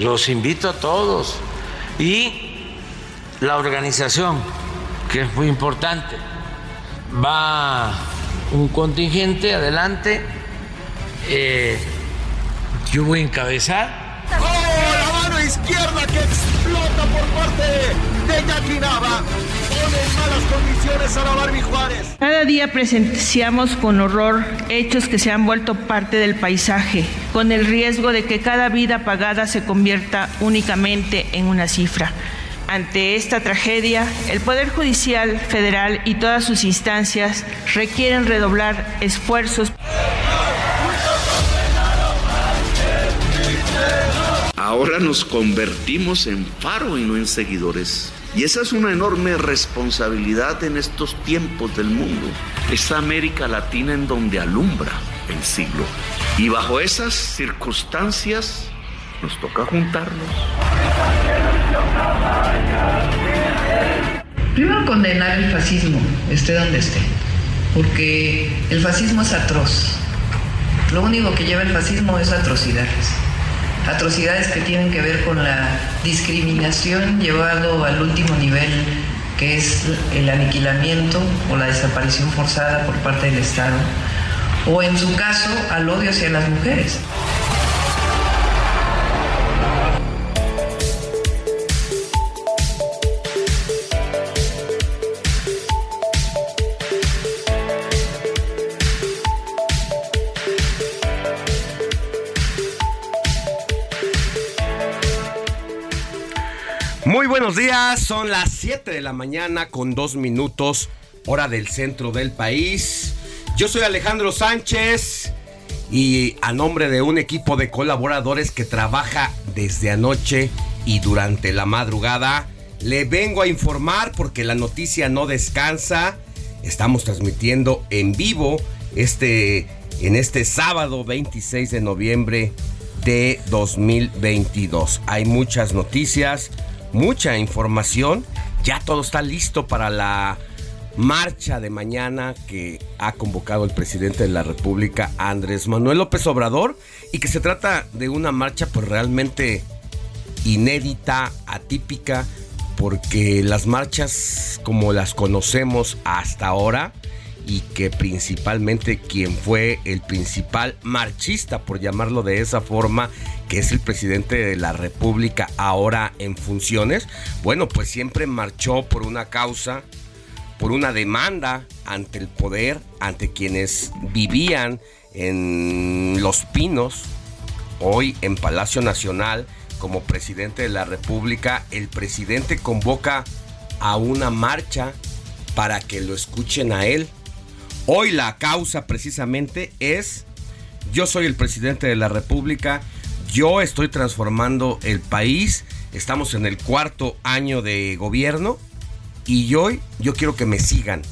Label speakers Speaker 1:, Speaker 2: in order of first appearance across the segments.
Speaker 1: Los invito a todos y la organización, que es muy importante. Va un contingente adelante, eh, yo voy a encabezar.
Speaker 2: ¡Oh, la mano izquierda que explota por parte de Jackie! Pone en malas condiciones a la Barbie Juárez.
Speaker 3: Cada día presenciamos con horror hechos que se han vuelto parte del paisaje, con el riesgo de que cada vida pagada se convierta únicamente en una cifra. Ante esta tragedia, el Poder Judicial Federal y todas sus instancias requieren redoblar esfuerzos
Speaker 4: Ahora nos convertimos en faro y no en seguidores. Y esa es una enorme responsabilidad en estos tiempos del mundo. Esta América Latina en donde alumbra el siglo. Y bajo esas circunstancias nos toca juntarnos.
Speaker 5: Primero condenar el fascismo, esté donde esté, porque el fascismo es atroz. Lo único que lleva el fascismo es atrocidades. Atrocidades que tienen que ver con la discriminación llevado al último nivel, que es el aniquilamiento o la desaparición forzada por parte del Estado, o en su caso al odio hacia las mujeres.
Speaker 6: Muy buenos días, son las 7 de la mañana con dos minutos, hora del centro del país. Yo soy Alejandro Sánchez y a nombre de un equipo de colaboradores que trabaja desde anoche y durante la madrugada, le vengo a informar porque la noticia no descansa. Estamos transmitiendo en vivo este en este sábado 26 de noviembre de 2022. Hay muchas noticias, mucha información. Ya todo está listo para la marcha de mañana que ha convocado el presidente de la República, Andrés Manuel López Obrador, y que se trata de una marcha pues realmente inédita, atípica, porque las marchas como las conocemos hasta ahora, y que principalmente quien fue el principal marchista, por llamarlo de esa forma, que es el presidente de la República ahora en funciones, bueno, pues siempre marchó por una causa, por una demanda ante el poder, ante quienes vivían en Los Pinos, hoy en Palacio Nacional, como presidente de la República, el presidente convoca a una marcha para que lo escuchen a él. Hoy la causa precisamente es, yo soy el presidente de la República, yo estoy transformando el país, estamos en el cuarto año de gobierno y hoy yo quiero que me sigan,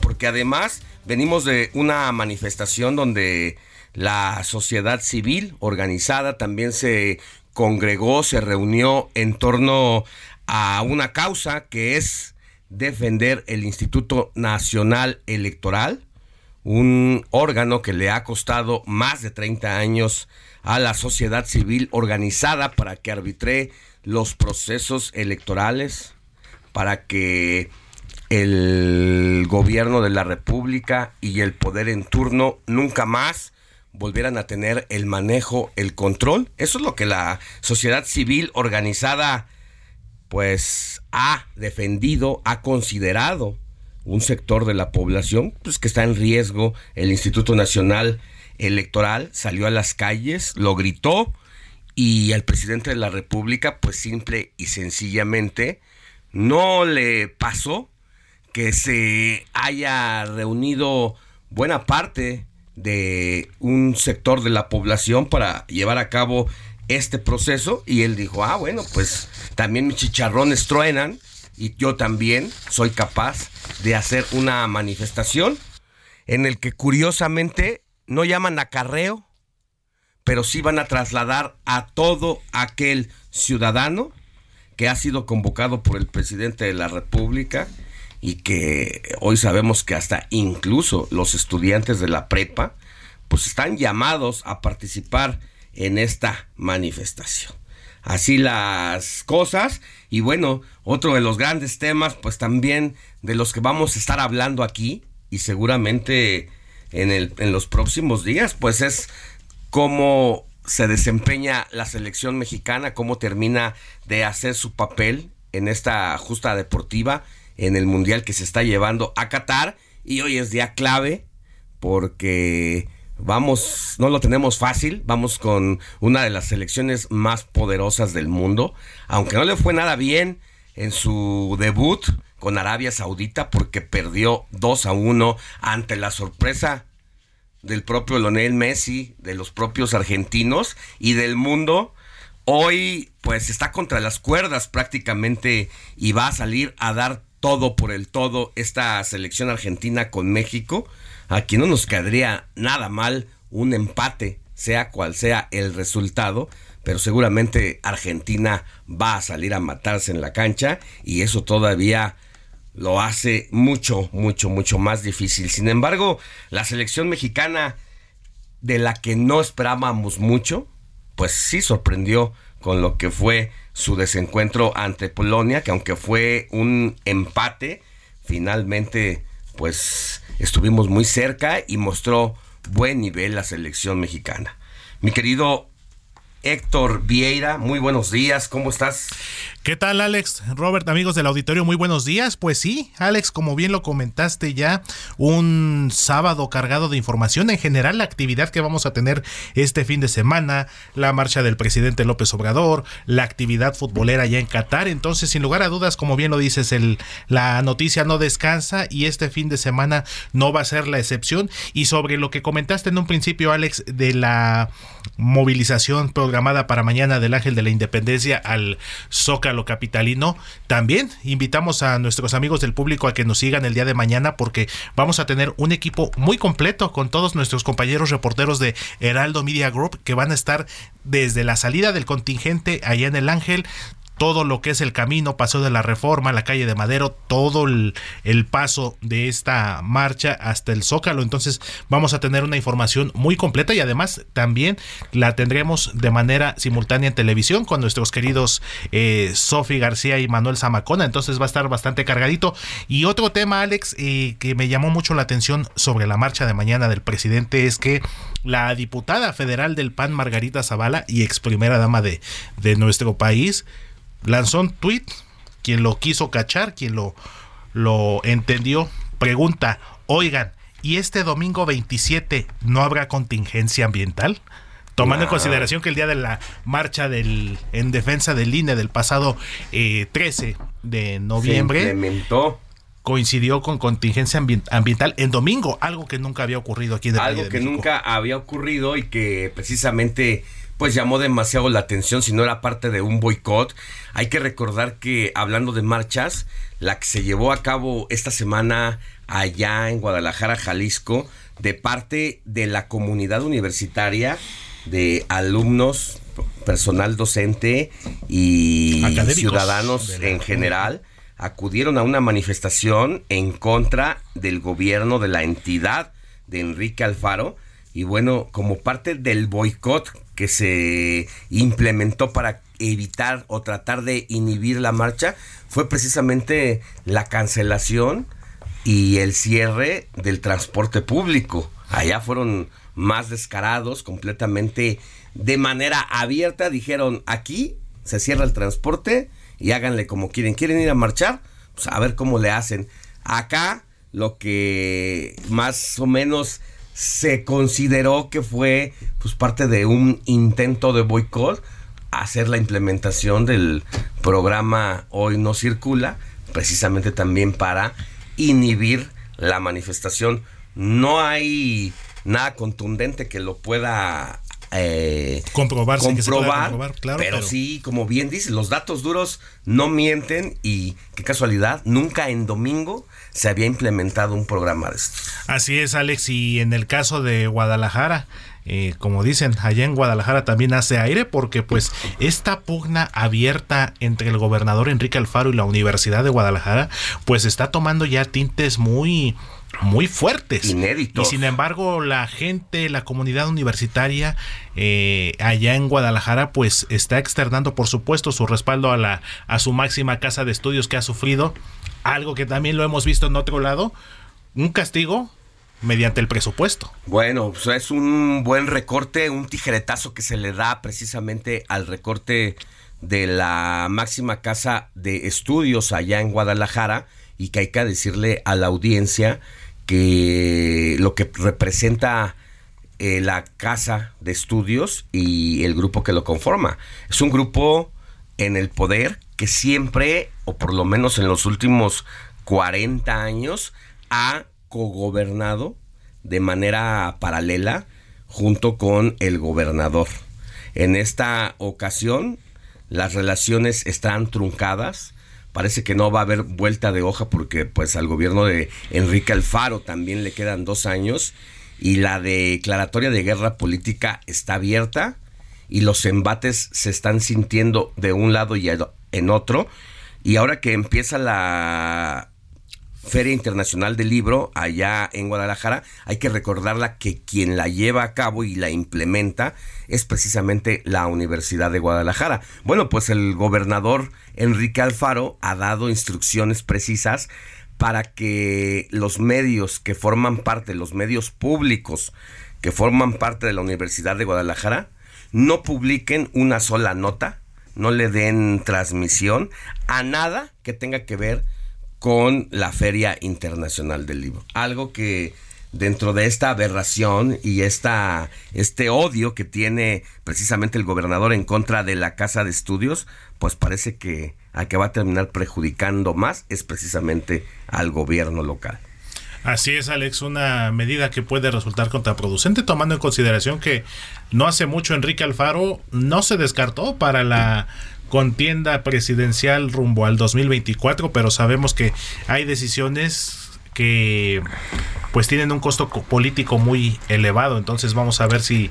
Speaker 6: porque además venimos de una manifestación donde la sociedad civil organizada también se congregó, se reunió en torno a una causa que es defender el Instituto Nacional Electoral, un órgano que le ha costado más de 30 años a la sociedad civil organizada para que arbitre los procesos electorales, para que el gobierno de la República y el poder en turno nunca más volvieran a tener el manejo, el control. Eso es lo que la sociedad civil organizada pues ha defendido, ha considerado un sector de la población pues que está en riesgo. El Instituto Nacional Electoral salió a las calles, lo gritó y al presidente de la República pues simple y sencillamente no le pasó que se haya reunido buena parte de un sector de la población para llevar a cabo este proceso y él dijo, ah, bueno, pues también mis chicharrones truenan y yo también soy capaz de hacer una manifestación en el que curiosamente no llaman acarreo, pero sí van a trasladar a todo aquel ciudadano que ha sido convocado por el presidente de la República y que hoy sabemos que hasta incluso los estudiantes de la prepa pues están llamados a participar en esta manifestación. Así las cosas. Y bueno, otro de los grandes temas pues también de los que vamos a estar hablando aquí y seguramente en, el, en los próximos días pues es cómo se desempeña la selección mexicana, cómo termina de hacer su papel en esta justa deportiva en el mundial que se está llevando a Qatar. Y hoy es día clave porque vamos, no lo tenemos fácil, vamos con una de las selecciones más poderosas del mundo, aunque no le fue nada bien en su debut con Arabia Saudita porque perdió 2 a 1 ante la sorpresa del propio Lionel Messi, de los propios argentinos y del mundo. Hoy pues está contra las cuerdas prácticamente y va a salir a dar todo por el todo esta selección argentina con México. Aquí no nos quedaría nada mal un empate, sea cual sea el resultado, pero seguramente Argentina va a salir a matarse en la cancha y eso todavía lo hace mucho, mucho, mucho más difícil. Sin embargo, la selección mexicana de la que no esperábamos mucho, pues sí sorprendió con lo que fue su desencuentro ante Polonia, que aunque fue un empate, finalmente pues estuvimos muy cerca y mostró buen nivel la selección mexicana. Mi querido Héctor Vieira, muy buenos días, ¿cómo estás?
Speaker 7: ¿Qué tal, Alex? Robert, amigos del auditorio, muy buenos días. Pues sí, Alex, como bien lo comentaste ya, un sábado cargado de información. En general, la actividad que vamos a tener este fin de semana, la marcha del presidente López Obrador, la actividad futbolera ya en Qatar. Entonces, sin lugar a dudas, como bien lo dices, el, la noticia no descansa y este fin de semana no va a ser la excepción. Y sobre lo que comentaste en un principio, Alex, de la movilización programada para mañana del Ángel de la Independencia al Zócalo lo capitalino. También invitamos a nuestros amigos del público a que nos sigan el día de mañana porque vamos a tener un equipo muy completo con todos nuestros compañeros reporteros de Heraldo Media Group que van a estar desde la salida del contingente allá en el Ángel todo lo que es el camino, Paseo de la Reforma, la calle de Madero, todo el, paso de esta marcha hasta el Zócalo. Entonces vamos a tener una información muy completa y además también la tendremos de manera simultánea en televisión con nuestros queridos eh, Sofi García y Manuel Zamacona. Entonces va a estar bastante cargadito. Y otro tema, Alex, eh, que me llamó mucho la atención sobre la marcha de mañana del presidente es que la diputada federal del PAN, Margarita Zavala, y ex primera dama de, de nuestro país, lanzó un tweet, quien lo quiso cachar, quien lo, lo entendió, pregunta, oigan, ¿y este domingo 27 no habrá contingencia ambiental? Tomando en consideración que el día de la marcha del, en defensa del INE del pasado 13 eh, de noviembre coincidió con contingencia ambiental en domingo, algo que nunca había ocurrido aquí en
Speaker 6: el Algo que nunca había ocurrido y que precisamente pues llamó demasiado la atención si no era parte de un boicot. Hay que recordar que hablando de marchas, la que se llevó a cabo esta semana allá en Guadalajara, Jalisco, de parte de la comunidad universitaria, de alumnos, personal docente y ciudadanos en general acudieron a una manifestación en contra del gobierno de la entidad de Enrique Alfaro y bueno, como parte del boicot que se implementó para evitar o tratar de inhibir la marcha fue precisamente la cancelación y el cierre del transporte público. Allá fueron más descarados, completamente de manera abierta, dijeron aquí se cierra el transporte y háganle como quieren. ¿Quieren ir a marchar? Pues a ver cómo le hacen. Acá lo que más o menos se consideró que fue pues parte de un intento de boicot hacer la implementación del programa Hoy no circula, precisamente también para inhibir la manifestación. No hay nada contundente que lo pueda eh,
Speaker 7: comprobar,
Speaker 6: comprobar, pero, sí, como bien dice, los datos duros no mienten y qué casualidad, nunca en domingo se había implementado un programa de esto.
Speaker 7: Así es, Alex, y en el caso de Guadalajara, eh, como dicen, allá en Guadalajara también hace aire porque pues esta pugna abierta entre el gobernador Enrique Alfaro y la Universidad de Guadalajara pues está tomando ya tintes muy muy fuertes.
Speaker 6: Inéditos.
Speaker 7: Y sin embargo, la gente, la comunidad universitaria eh, allá en Guadalajara, pues está externando, por supuesto, su respaldo a, la, a su máxima casa de estudios que ha sufrido. Algo que también lo hemos visto en otro lado. Un castigo mediante el presupuesto.
Speaker 6: Bueno, pues es un buen recorte, un tijeretazo que se le da precisamente al recorte de la máxima casa de estudios allá en Guadalajara y que hay que decirle a la audiencia que lo que representa eh, la casa de estudios y el grupo que lo conforma. Es un grupo en el poder que siempre, o por lo menos en los últimos 40 años, ha cogobernado de manera paralela junto con el gobernador. En esta ocasión, las relaciones están truncadas parece que no va a haber vuelta de hoja porque pues al gobierno de Enrique Alfaro también le quedan dos años y la declaratoria de guerra política está abierta y los embates se están sintiendo de un lado y en otro. Y ahora que empieza la Feria Internacional del Libro allá en Guadalajara, hay que recordarla que quien la lleva a cabo y la implementa es precisamente la Universidad de Guadalajara. Bueno, pues el gobernador Enrique Alfaro ha dado instrucciones precisas para que los medios que forman parte, los medios públicos que forman parte de la Universidad de Guadalajara, no publiquen una sola nota, no le den transmisión a nada que tenga que ver con la Feria Internacional del Libro. Algo que dentro de esta aberración y esta, este odio que tiene precisamente el gobernador en contra de la Casa de Estudios, pues parece que a que va a terminar perjudicando más es precisamente al gobierno local.
Speaker 7: Así es, Alex, una medida que puede resultar contraproducente, tomando en consideración que no hace mucho Enrique Alfaro no se descartó para la contienda presidencial rumbo al 2024, pero sabemos que hay decisiones que pues tienen un costo político muy elevado, entonces vamos a ver si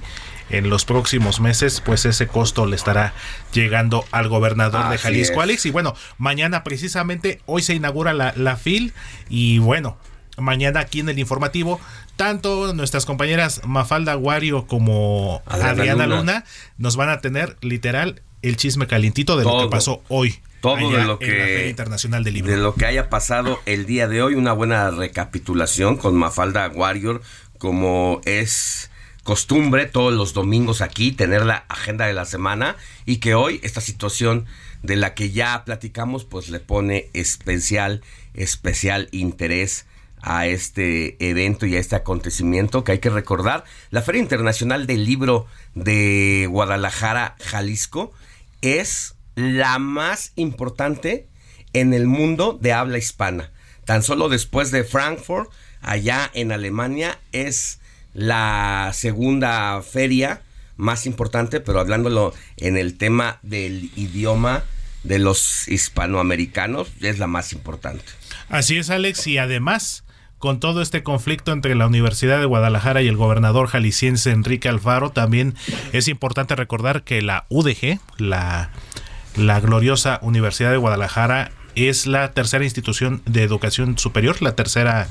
Speaker 7: en los próximos meses, pues ese costo le estará llegando al gobernador de Jalisco, Alex. Y bueno, mañana precisamente, hoy se inaugura la, la FIL y bueno, mañana aquí en el informativo, tanto nuestras compañeras Mafalda Guario como Adriana, Luna. nos van a tener literal el chisme calientito de lo que pasó hoy.
Speaker 6: Todo de lo
Speaker 7: que Internacional del Libro.
Speaker 6: De lo que haya pasado el día de hoy, una buena recapitulación con Mafalda Warrior, como es costumbre todos los domingos aquí, tener la agenda de la semana y que hoy esta situación de la que ya platicamos, pues le pone especial, especial interés a este evento y a este acontecimiento que hay que recordar. La Feria Internacional del Libro de Guadalajara, Jalisco, es la más importante en el mundo de habla hispana. Tan solo después de Frankfurt, allá en Alemania, es la segunda feria más importante, pero hablándolo en el tema del idioma de los hispanoamericanos, es la más importante.
Speaker 7: Así es, Alex, y además con todo este conflicto entre la Universidad de Guadalajara y el gobernador jalisciense Enrique Alfaro, también es importante recordar que la UDG, la, la gloriosa Universidad de Guadalajara, es la tercera institución de educación superior, la tercera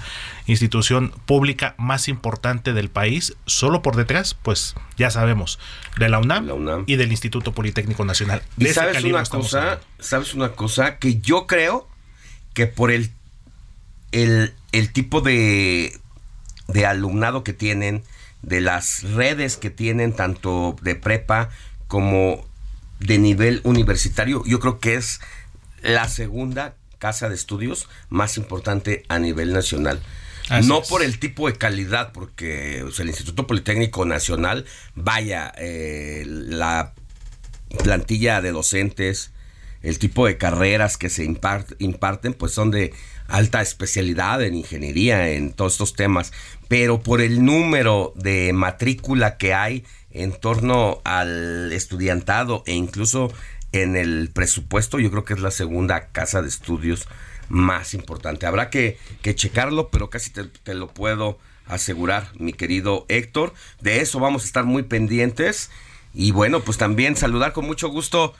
Speaker 7: institución pública más importante del país, solo por detrás, pues ya sabemos, de la UNAM, y del Instituto Politécnico Nacional.
Speaker 6: ¿Y sabes una cosa? ¿Sabes una cosa? Que yo creo que por el el, tipo de, de alumnado que tienen, de las redes que tienen, tanto de prepa como de nivel universitario, yo creo que es la segunda casa de estudios más importante a nivel nacional. no por el tipo de calidad, porque el Instituto Politécnico Nacional, vaya, eh, la plantilla de docentes, el tipo de carreras que se imparten, pues son de alta especialidad en ingeniería, en todos estos temas, pero por el número de matrícula que hay en torno al estudiantado e incluso en el presupuesto, yo creo que es la segunda casa de estudios más importante. Habrá que, checarlo, pero casi te, te lo puedo asegurar, mi querido Héctor. De eso vamos a estar muy pendientes. Y bueno, pues también saludar con mucho gusto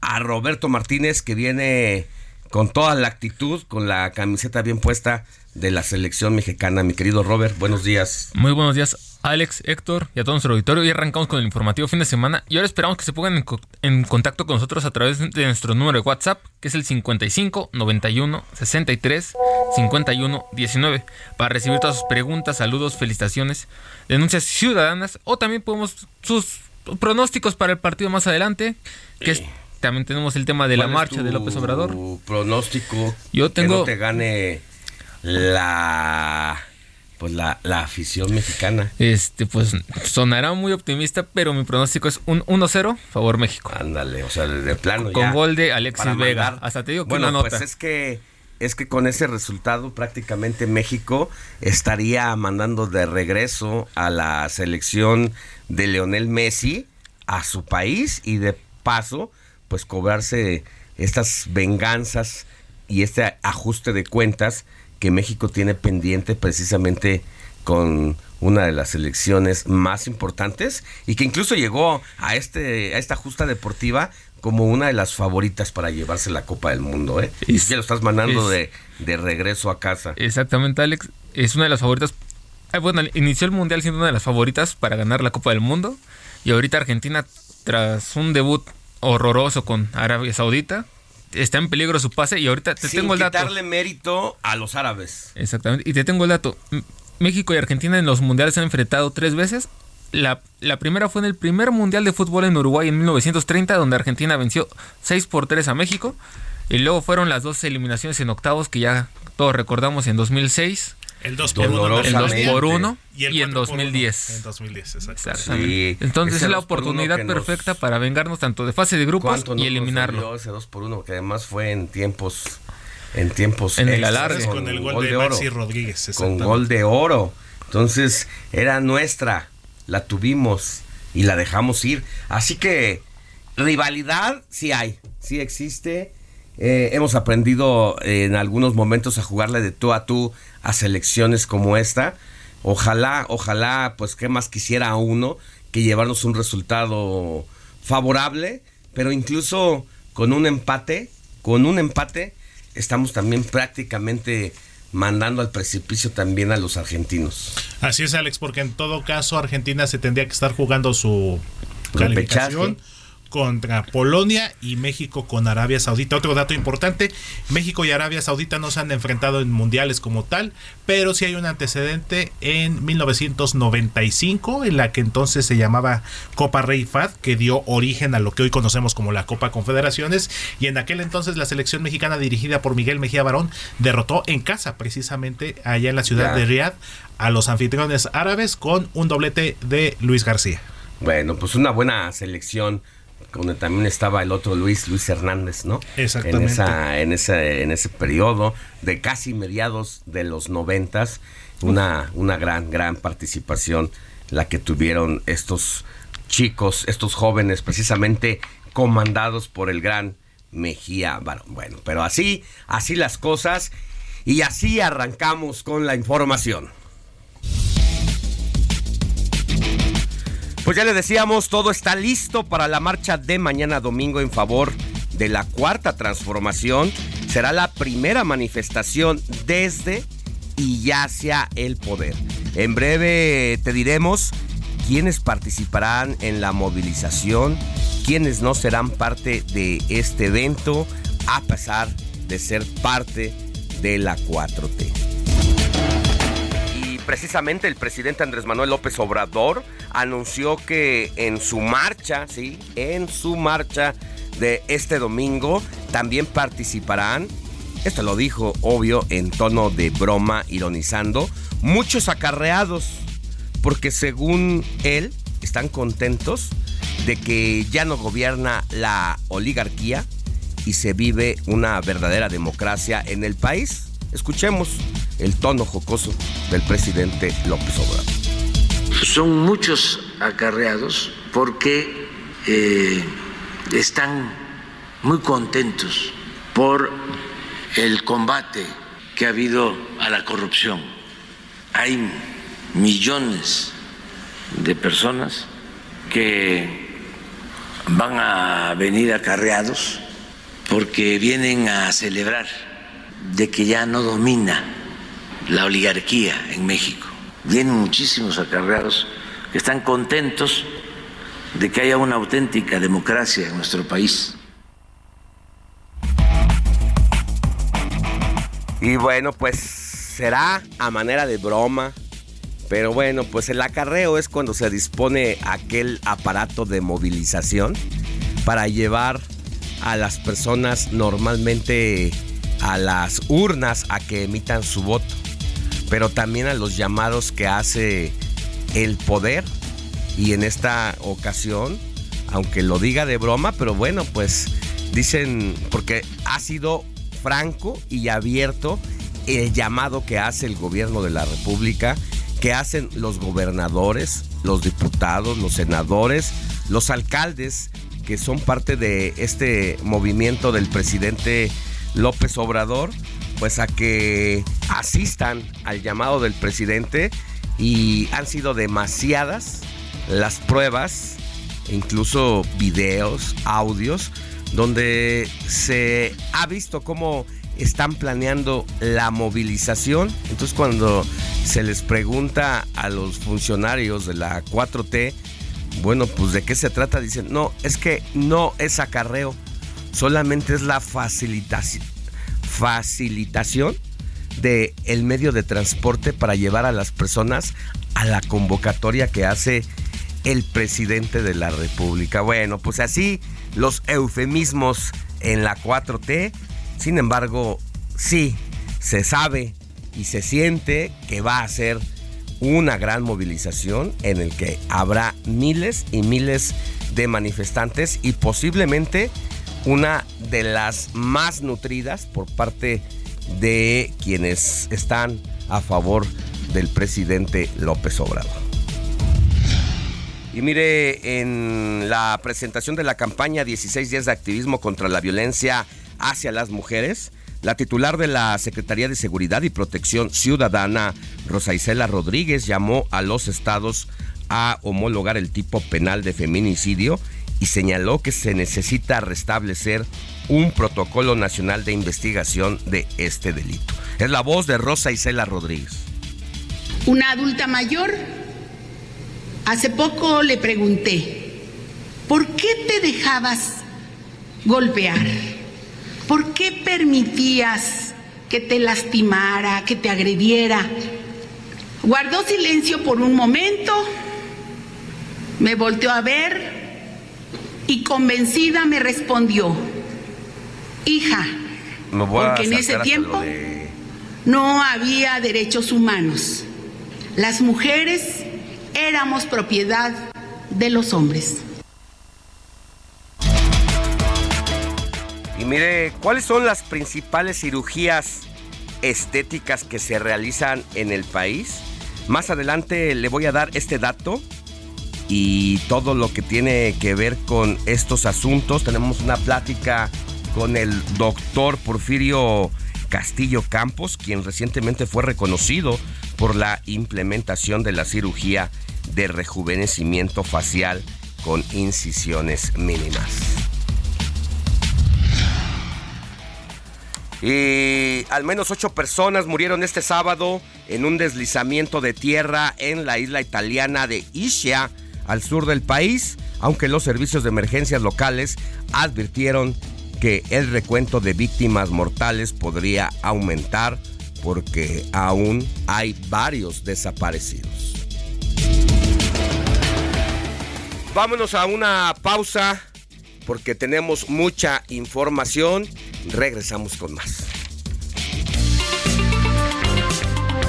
Speaker 6: a Roberto Martínez, que viene con toda la actitud, con la camiseta bien puesta de la selección mexicana. Mi querido Robert, buenos días.
Speaker 8: Muy buenos días, Alex, Héctor y a todo nuestro auditorio. Y arrancamos con el informativo fin de semana. Y ahora esperamos que se pongan en, contacto con nosotros a través de nuestro número de WhatsApp, que es el 55 91 63 51 19, para recibir todas sus preguntas, saludos, felicitaciones, denuncias ciudadanas o también podemos sus pronósticos para el partido más adelante, que es también tenemos el tema de la marcha de López Obrador.
Speaker 6: pronóstico?
Speaker 8: Yo tengo.
Speaker 6: Que no te gane la. Pues la, afición mexicana.
Speaker 8: Este, pues sonará muy optimista, pero mi pronóstico es un 1-0, favor México.
Speaker 6: Ándale, o sea, de plano.
Speaker 8: Con gol de Alexis Vega. Hasta te digo que
Speaker 6: bueno,
Speaker 8: una
Speaker 6: nota. Pues es que es que con ese resultado prácticamente México estaría mandando de regreso a la selección de Leonel Messi a su país y de paso pues cobrarse estas venganzas y este ajuste de cuentas que México tiene pendiente precisamente con una de las elecciones más importantes y que incluso llegó a este a esta justa deportiva como una de las favoritas para llevarse la Copa del Mundo, ¿eh? y ya lo estás mandando de, de, regreso a casa.
Speaker 8: Exactamente, Alex. Es una de las favoritas. Eh, bueno, inició el Mundial siendo una de las favoritas para ganar la Copa del Mundo. Y ahorita Argentina, tras un debut horroroso con Arabia Saudita. Está en peligro su pase y ahorita te tengo el dato.
Speaker 6: darle mérito a los árabes.
Speaker 8: Exactamente. Y te tengo el dato. México y Argentina en los mundiales se han enfrentado tres veces. La, la, primera fue en el primer mundial de fútbol en Uruguay en 1930, donde Argentina venció 6 por 3 a México. Y luego fueron las dos eliminaciones en octavos que ya todos recordamos en 2006
Speaker 7: el 2 por 1
Speaker 8: el 2 por 1 y, en 2010.
Speaker 7: En 2010,
Speaker 8: exactamente. Entonces es la oportunidad perfecta para vengarnos tanto de fase de grupos y eliminarlo.
Speaker 6: Ese 2 por 1 que además fue en tiempos en tiempos
Speaker 8: en el alargue
Speaker 7: con, el gol, de, Maxi Rodríguez,
Speaker 6: con gol de oro. Entonces era nuestra, la tuvimos y la dejamos ir. Así que rivalidad sí hay, sí existe. Eh, hemos aprendido en algunos momentos a jugarle de tú a tú a selecciones como esta. Ojalá, ojalá, pues qué más quisiera uno que llevarnos un resultado favorable, pero incluso con un empate, con un empate, estamos también prácticamente mandando al precipicio también a los argentinos.
Speaker 7: Así es, Alex, porque en todo caso Argentina se tendría que estar jugando su calificación contra Polonia y México con Arabia Saudita. Otro dato importante, México y Arabia Saudita no se han enfrentado en mundiales como tal, pero sí hay un antecedente en 1995, en la que entonces se llamaba Copa Rey Fad, que dio origen a lo que hoy conocemos como la Copa Confederaciones, y en aquel entonces la selección mexicana dirigida por Miguel Mejía Barón derrotó en casa, precisamente allá en la ciudad de Riyadh, a los anfitriones árabes con un doblete de Luis García.
Speaker 6: Bueno, pues una buena selección donde también estaba el otro Luis, Luis Hernández, ¿no?
Speaker 7: Exactamente.
Speaker 6: En, esa, en, ese, en ese periodo de casi mediados de los noventas, una, una gran, gran participación la que tuvieron estos chicos, estos jóvenes, precisamente comandados por el gran Mejía Bueno, pero así, así las cosas. Y así arrancamos con la información. Pues ya le decíamos, todo está listo para la marcha de mañana domingo en favor de la cuarta transformación. Será la primera manifestación desde y hacia el poder. En breve te diremos quiénes participarán en la movilización, quiénes no serán parte de este evento, a pesar de ser parte de la 4T precisamente el presidente Andrés Manuel López Obrador anunció que en su marcha, sí, en su marcha de este domingo también participarán, esto lo dijo obvio en tono de broma, ironizando, muchos acarreados, porque según él están contentos de que ya no gobierna la oligarquía y se vive una verdadera democracia en el país. Escuchemos el tono jocoso del presidente López Obrador.
Speaker 1: Son muchos acarreados porque eh, están muy contentos por el combate que ha habido a la corrupción. Hay millones de personas que van a venir acarreados porque vienen a celebrar de que ya no domina la oligarquía en México. Vienen muchísimos acarreados que están contentos de que haya una auténtica democracia en nuestro país.
Speaker 6: Y bueno, pues será a manera de broma, pero bueno, pues el acarreo es cuando se dispone aquel aparato de movilización para llevar a las personas normalmente a las urnas a que emitan su voto, pero también a los llamados que hace el poder. Y en esta ocasión, aunque lo diga de broma, pero bueno, pues dicen, porque ha sido franco y abierto el llamado que hace el gobierno de la República, que hacen los gobernadores, los diputados, los senadores, los alcaldes, que son parte de este movimiento del presidente López Obrador, pues a que asistan al llamado del presidente y han sido demasiadas las pruebas, incluso videos, audios, donde se ha visto cómo están planeando la movilización. Entonces cuando se les pregunta a los funcionarios de la 4T, bueno, pues de qué se trata, dicen, no, es que no es acarreo solamente es la facilitación, facilitación de el medio de transporte para llevar a las personas a la convocatoria que hace el presidente de la República. Bueno, pues así los eufemismos en la 4T. Sin embargo, sí, se sabe y se siente que va a ser una gran movilización en el que habrá miles y miles de manifestantes y posiblemente una de las más nutridas por parte de quienes están a favor del presidente López Obrador. Y mire, en la presentación de la campaña 16 días de activismo contra la violencia hacia las mujeres, la titular de la Secretaría de Seguridad y Protección Ciudadana, Rosa Isela Rodríguez, llamó a los estados a homologar el tipo penal de feminicidio y señaló que se necesita restablecer un protocolo nacional de investigación de este delito. Es la voz de Rosa Isela Rodríguez.
Speaker 9: Una adulta mayor, hace poco le pregunté, ¿por qué te dejabas golpear? ¿Por qué permitías que te lastimara, que te agrediera? Guardó silencio por un momento, me volteó a ver y convencida me respondió, hija, porque en ese tiempo no había derechos humanos. Las mujeres éramos propiedad de los hombres.
Speaker 6: Y mire, ¿cuáles son las principales cirugías estéticas que se realizan en el país? Más adelante le voy a dar este dato y todo lo que tiene que ver con estos asuntos. Tenemos una plática con el doctor Porfirio Castillo Campos, quien recientemente fue reconocido por la implementación de la cirugía de rejuvenecimiento facial con incisiones mínimas. Y al menos ocho personas murieron este sábado en un deslizamiento de tierra en la isla italiana de Ischia, al sur del país, aunque los servicios de emergencias locales advirtieron que el recuento de víctimas mortales podría aumentar porque aún hay varios desaparecidos. Vámonos a una pausa porque tenemos mucha información. Regresamos con más.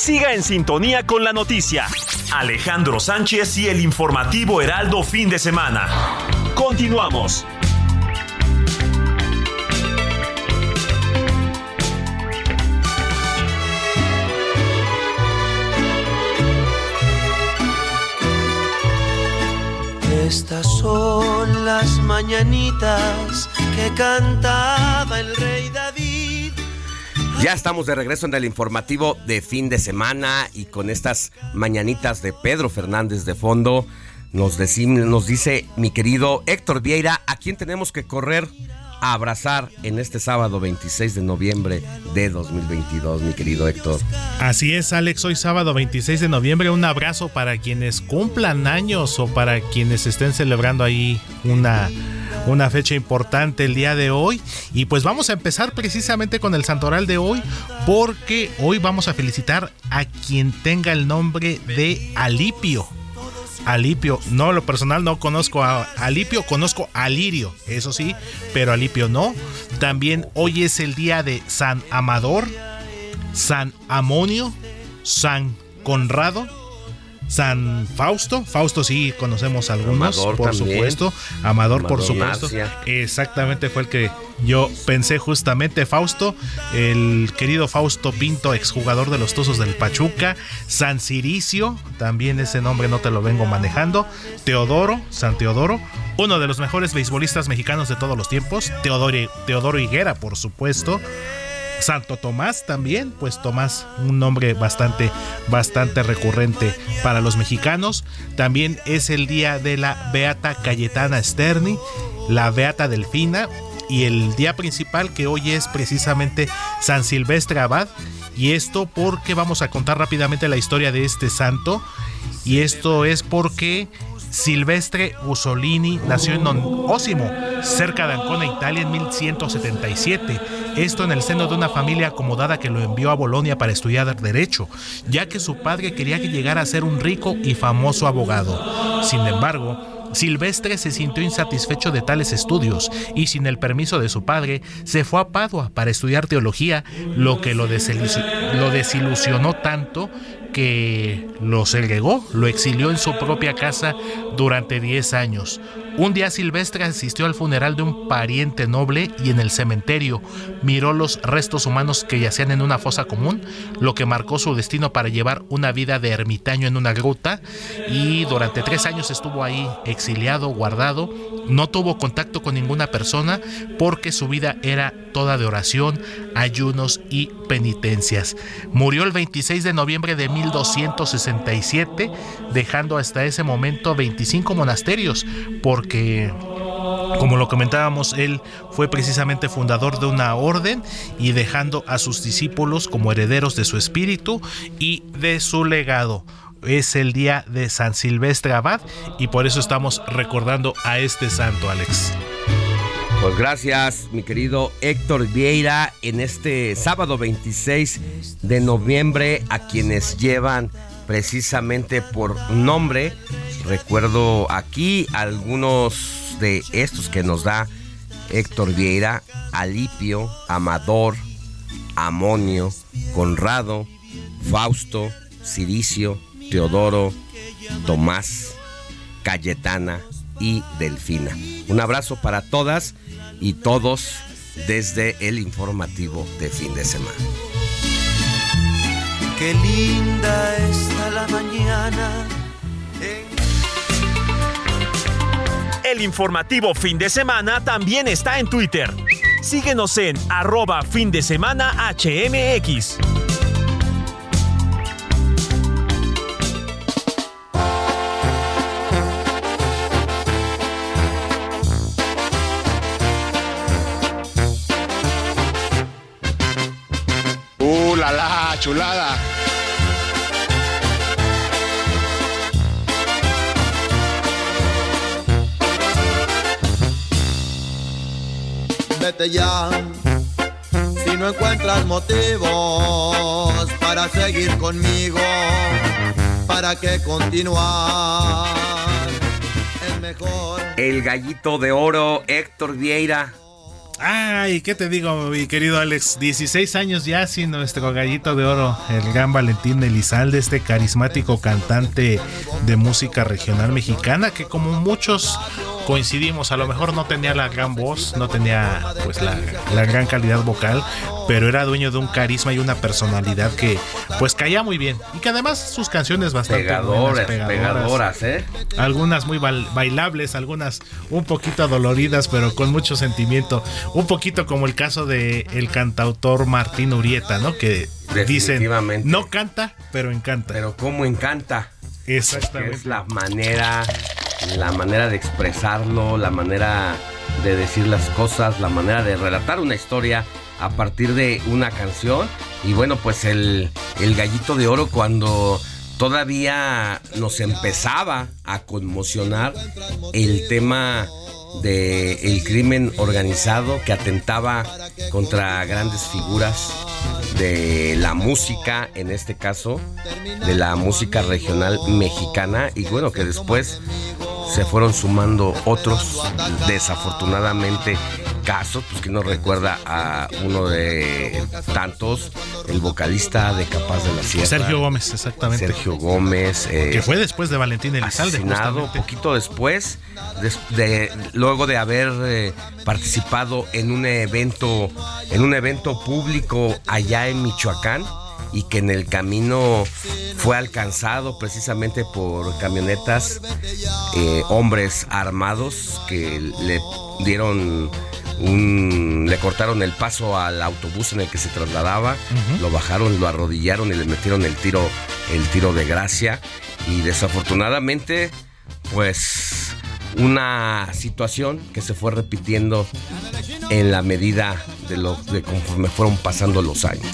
Speaker 10: Siga en sintonía con la noticia. Alejandro Sánchez y el informativo Heraldo Fin de Semana. Continuamos.
Speaker 11: Estas son las mañanitas que cantaba el rey David.
Speaker 6: Ya estamos de regreso en el informativo de fin de semana y con estas mañanitas de Pedro Fernández de fondo nos, nos dice mi querido Héctor Vieira, ¿a quién tenemos que correr a abrazar en este sábado 26 de noviembre de 2022, mi querido Héctor.
Speaker 7: Así es, Alex, hoy sábado 26 de noviembre, un abrazo para quienes cumplan años o para quienes estén celebrando ahí una una fecha importante el día de hoy. Y pues vamos a empezar precisamente con el santoral de hoy, porque hoy vamos a felicitar a quien tenga el nombre de Alipio. Alipio. No, lo personal no conozco a Alipio, conozco a Lirio, eso sí, pero Alipio no. También hoy es el día de San Amador, San Amonio, San Conrado, San Fausto. Fausto sí conocemos algunos, por supuesto. Amador, por supuesto. Exactamente fue el que yo pensé justamente. Fausto, el querido Fausto Pinto, exjugador de los Tuzos del Pachuca. San Ciricio, también ese nombre no te lo vengo manejando. Teodoro, San Teodoro. Uno de los mejores beisbolistas mexicanos de todos los tiempos. Teodoro, Teodoro Higuera, por supuesto. Santo Tomás también, pues Tomás, un nombre bastante, bastante recurrente para los mexicanos. También es el día de la Beata Cayetana Sterni, la Beata Delfina y el día principal que hoy es precisamente San Silvestre Abad. Y esto porque vamos a contar rápidamente la historia de este santo. Y esto es porque Silvestre Mussolini nació en Osimo, cerca de Ancona, Italia, en 1177. Esto en el seno de una familia acomodada que lo envió a Bolonia para estudiar Derecho, ya que su padre quería que llegara a ser un rico y famoso abogado. Sin embargo, Silvestre se sintió insatisfecho de tales estudios y sin el permiso de su padre se fue a Padua para estudiar teología, lo que lo, desilusionó tanto que lo segregó, lo exilió en su propia casa durante 10 años. Un día Silvestre asistió al funeral de un pariente noble y en el cementerio miró los restos humanos que yacían en una fosa común, lo que marcó su destino para llevar una vida de ermitaño en una gruta y durante tres años estuvo ahí exiliado, guardado, no tuvo contacto con ninguna persona porque su vida era toda de oración, ayunos y penitencias. Murió el 26 de noviembre de 1267, dejando hasta ese momento 25 monasterios, porque como lo comentábamos, él fue precisamente fundador de una orden y dejando a sus discípulos como herederos de su espíritu y de su legado. Es el día de San Silvestre Abad y por eso estamos recordando a este santo, Alex.
Speaker 6: Pues gracias, mi querido Héctor Vieira, en este sábado 26 de noviembre, a quienes llevan precisamente por nombre. Recuerdo aquí algunos de estos que nos da Héctor Vieira, Alipio, Amador, Amonio, Conrado, Fausto, Ciricio, Teodoro, Tomás, Cayetana y Delfina. Un abrazo para todas y todos desde el informativo de fin de semana.
Speaker 11: Qué linda está la mañana.
Speaker 10: El informativo fin de semana también está en Twitter. Síguenos en arroba fin de semana HMX.
Speaker 12: Chulada!
Speaker 13: Vete ya, si no encuentras motivos para seguir conmigo, para que continuar es mejor.
Speaker 6: El gallito de oro, Héctor Vieira.
Speaker 7: Ay, ¿qué te digo, mi querido Alex? 16 años ya sin nuestro gallito de oro, el gran Valentín Elizalde, este carismático cantante de música regional mexicana que como muchos coincidimos, a lo mejor no tenía la gran voz, no tenía pues la, la gran calidad vocal, pero era dueño de un carisma y una personalidad que pues caía muy bien y que además sus canciones bastante
Speaker 6: Pegadoras,
Speaker 7: buenas,
Speaker 6: pegadoras, ¿eh?
Speaker 7: Algunas muy bail- bailables, algunas un poquito doloridas, pero con mucho sentimiento. Un poquito como el caso de el cantautor Martín Urieta, ¿no? Que dicen no canta, pero encanta.
Speaker 6: Pero cómo encanta.
Speaker 7: Exactamente.
Speaker 6: Es la manera, la manera de expresarlo, la manera de decir las cosas, la manera de relatar una historia a partir de una canción. Y bueno, pues el, el gallito de oro cuando todavía nos empezaba a conmocionar el tema de el crimen organizado que atentaba contra grandes figuras de la música, en este caso, de la música regional mexicana, y bueno, que después se fueron sumando otros, desafortunadamente, casos, pues que no recuerda a uno de tantos, el vocalista de Capaz de la Sierra.
Speaker 7: Sergio Gómez, exactamente.
Speaker 6: Sergio Gómez. eh,
Speaker 7: que fue después de Valentín Elizalde.
Speaker 6: asesinado
Speaker 7: justamente.
Speaker 6: poquito después, des- de, luego de haber eh, participado en un evento, en un evento público allá en Michoacán y que en el camino fue alcanzado precisamente por camionetas, eh, hombres armados que le dieron un, le cortaron el paso al autobús en el que se trasladaba, lo bajaron, lo arrodillaron y le metieron el tiro, el tiro de gracia. Y desafortunadamente, pues una situación que se fue repitiendo en la medida de de conforme fueron pasando los años.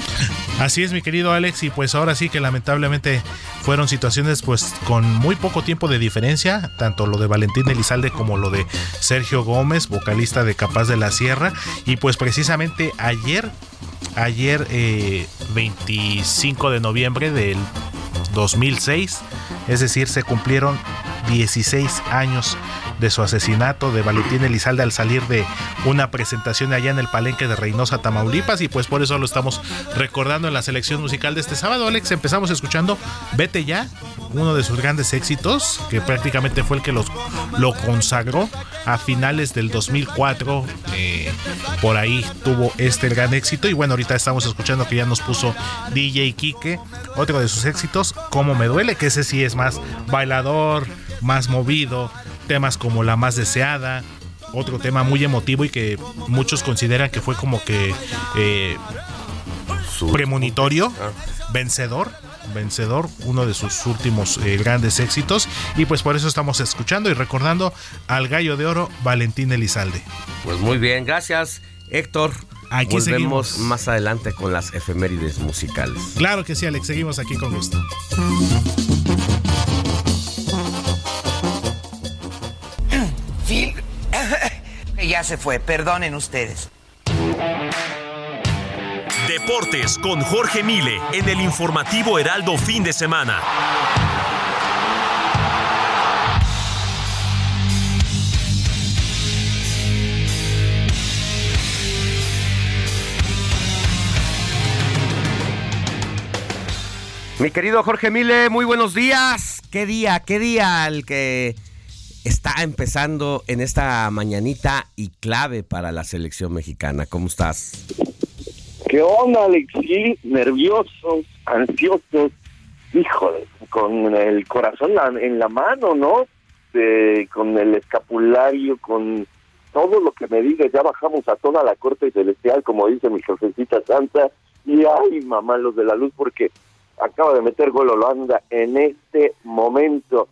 Speaker 7: Así es, mi querido Alex, y pues ahora sí que lamentablemente fueron situaciones pues con muy poco tiempo de diferencia, tanto lo de Valentín Elizalde como lo de Sergio Gómez, vocalista de Capaz de la Sierra, y pues precisamente ayer, ayer eh, 25 de noviembre del 2006, es decir, se cumplieron 16 años de su asesinato de Valentín Elizalde al salir de una presentación allá en el Palenque de Reynosa, Tamaulipas, y pues por eso lo estamos recordando en la selección musical de este sábado. Alex, empezamos escuchando Vete ya, uno de sus grandes éxitos, que prácticamente fue el que los, lo consagró a finales del 2004. eh, por ahí tuvo este gran éxito, y bueno, ahorita estamos escuchando que ya nos puso DJ Kike, otro de sus éxitos, Como me duele, que ese sí es más bailador, más movido, temas como La más deseada, otro tema muy emotivo y que muchos consideran que fue como que eh, premonitorio, vencedor, vencedor, uno de sus últimos eh, grandes éxitos y pues por eso estamos escuchando y recordando al gallo de oro Valentín Elizalde.
Speaker 6: Pues muy bien, gracias Héctor.
Speaker 7: Aquí
Speaker 6: Volvemos
Speaker 7: seguimos.
Speaker 6: más adelante con las efemérides musicales.
Speaker 7: Claro que sí, Alex, seguimos aquí con gusto.
Speaker 14: ya se fue. Perdonen ustedes.
Speaker 10: Deportes con Jorge Mile en el informativo Heraldo fin de semana.
Speaker 6: Mi querido Jorge Mile, muy buenos días. Qué día, qué día el que está empezando en esta mañanita y clave para la selección mexicana? ¿Cómo estás?
Speaker 15: ¿Qué onda, Alexi? Nerviosos, ansiosos, híjole, con el corazón en la mano, ¿no? con el escapulario, con todo lo que me diga, ya bajamos a toda la corte celestial, como dice mi jefecita santa, y ay, mamá, los de la luz, porque acaba de meter gol Holanda en este momento.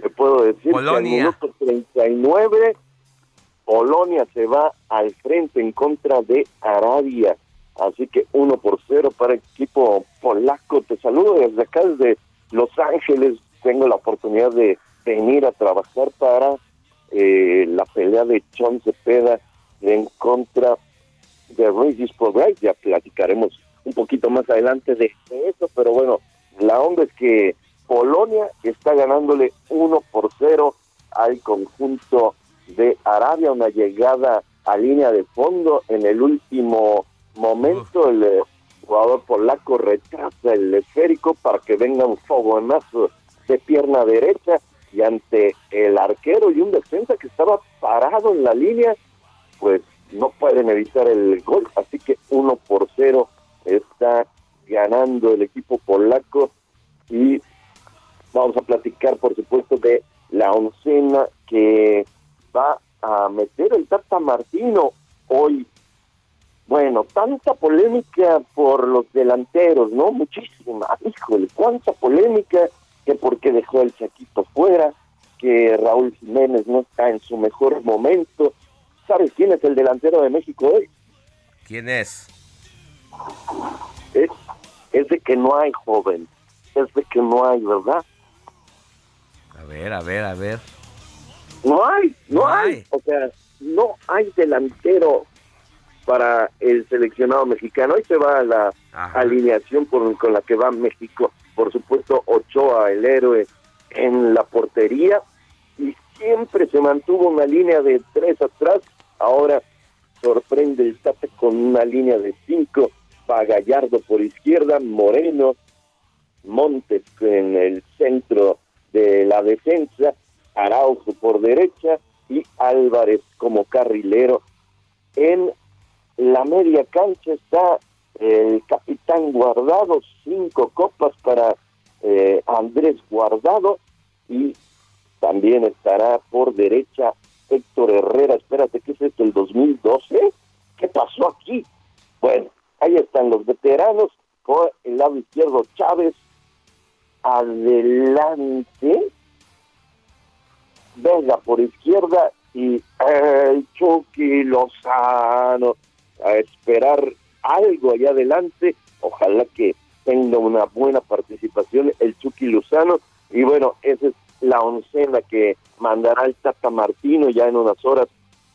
Speaker 15: Te puedo decir que al minuto 39 Polonia se va al frente en contra de Arabia. Así que uno por cero para el equipo polaco. Te saludo desde acá, desde Los Ángeles. Tengo la oportunidad de venir a trabajar para eh, la pelea de John Cepeda en contra de Regis Progress. Ya platicaremos un poquito más adelante de, eso, pero bueno, la onda es que Polonia está ganándole uno por cero al conjunto de Arabia, una llegada a línea de fondo en el último momento. El eh, jugador polaco retrasa el esférico para que venga un fogonazo de pierna derecha y ante el arquero y un defensa que estaba parado en la línea, pues no pueden evitar el gol, así que uno por cero está ganando el equipo polaco y vamos a platicar por supuesto de la oncena que va a meter el Tata Martino hoy bueno, tanta polémica por los delanteros, ¿no? Muchísima. Híjole, cuánta polémica que porque dejó el Chaquito fuera, que Raúl Jiménez no está en su mejor momento. ¿Sabes quién es el delantero de México hoy?
Speaker 6: ¿Quién es?
Speaker 15: Es, es de que no hay joven. Es de que no hay, ¿verdad?
Speaker 6: A ver, a ver, a ver.
Speaker 15: No hay, no, hay. O sea, no hay delantero para el seleccionado mexicano. Ahí se va la alineación por, con la que va México. Por supuesto, Ochoa, el héroe, en la portería. Y siempre se mantuvo una línea de tres atrás. Ahora sorprende el Tate con una línea de cinco. Va Gallardo por izquierda, Moreno, Montes en el centro la defensa, Araujo por derecha y Álvarez como carrilero en la media cancha está el capitán Guardado, cinco copas para eh, Andrés Guardado y también estará por derecha Héctor Herrera. Espérate, ¿qué es esto? ¿El 2012? ¿Qué pasó aquí? Bueno, ahí están los veteranos. Por el lado izquierdo Chávez. Adelante. Vega por izquierda y el Chucky Lozano a esperar algo allá adelante. Ojalá que tenga una buena participación el Chucky Luzano. Y bueno, esa es la oncena que mandará el Tata Martino ya en unas horas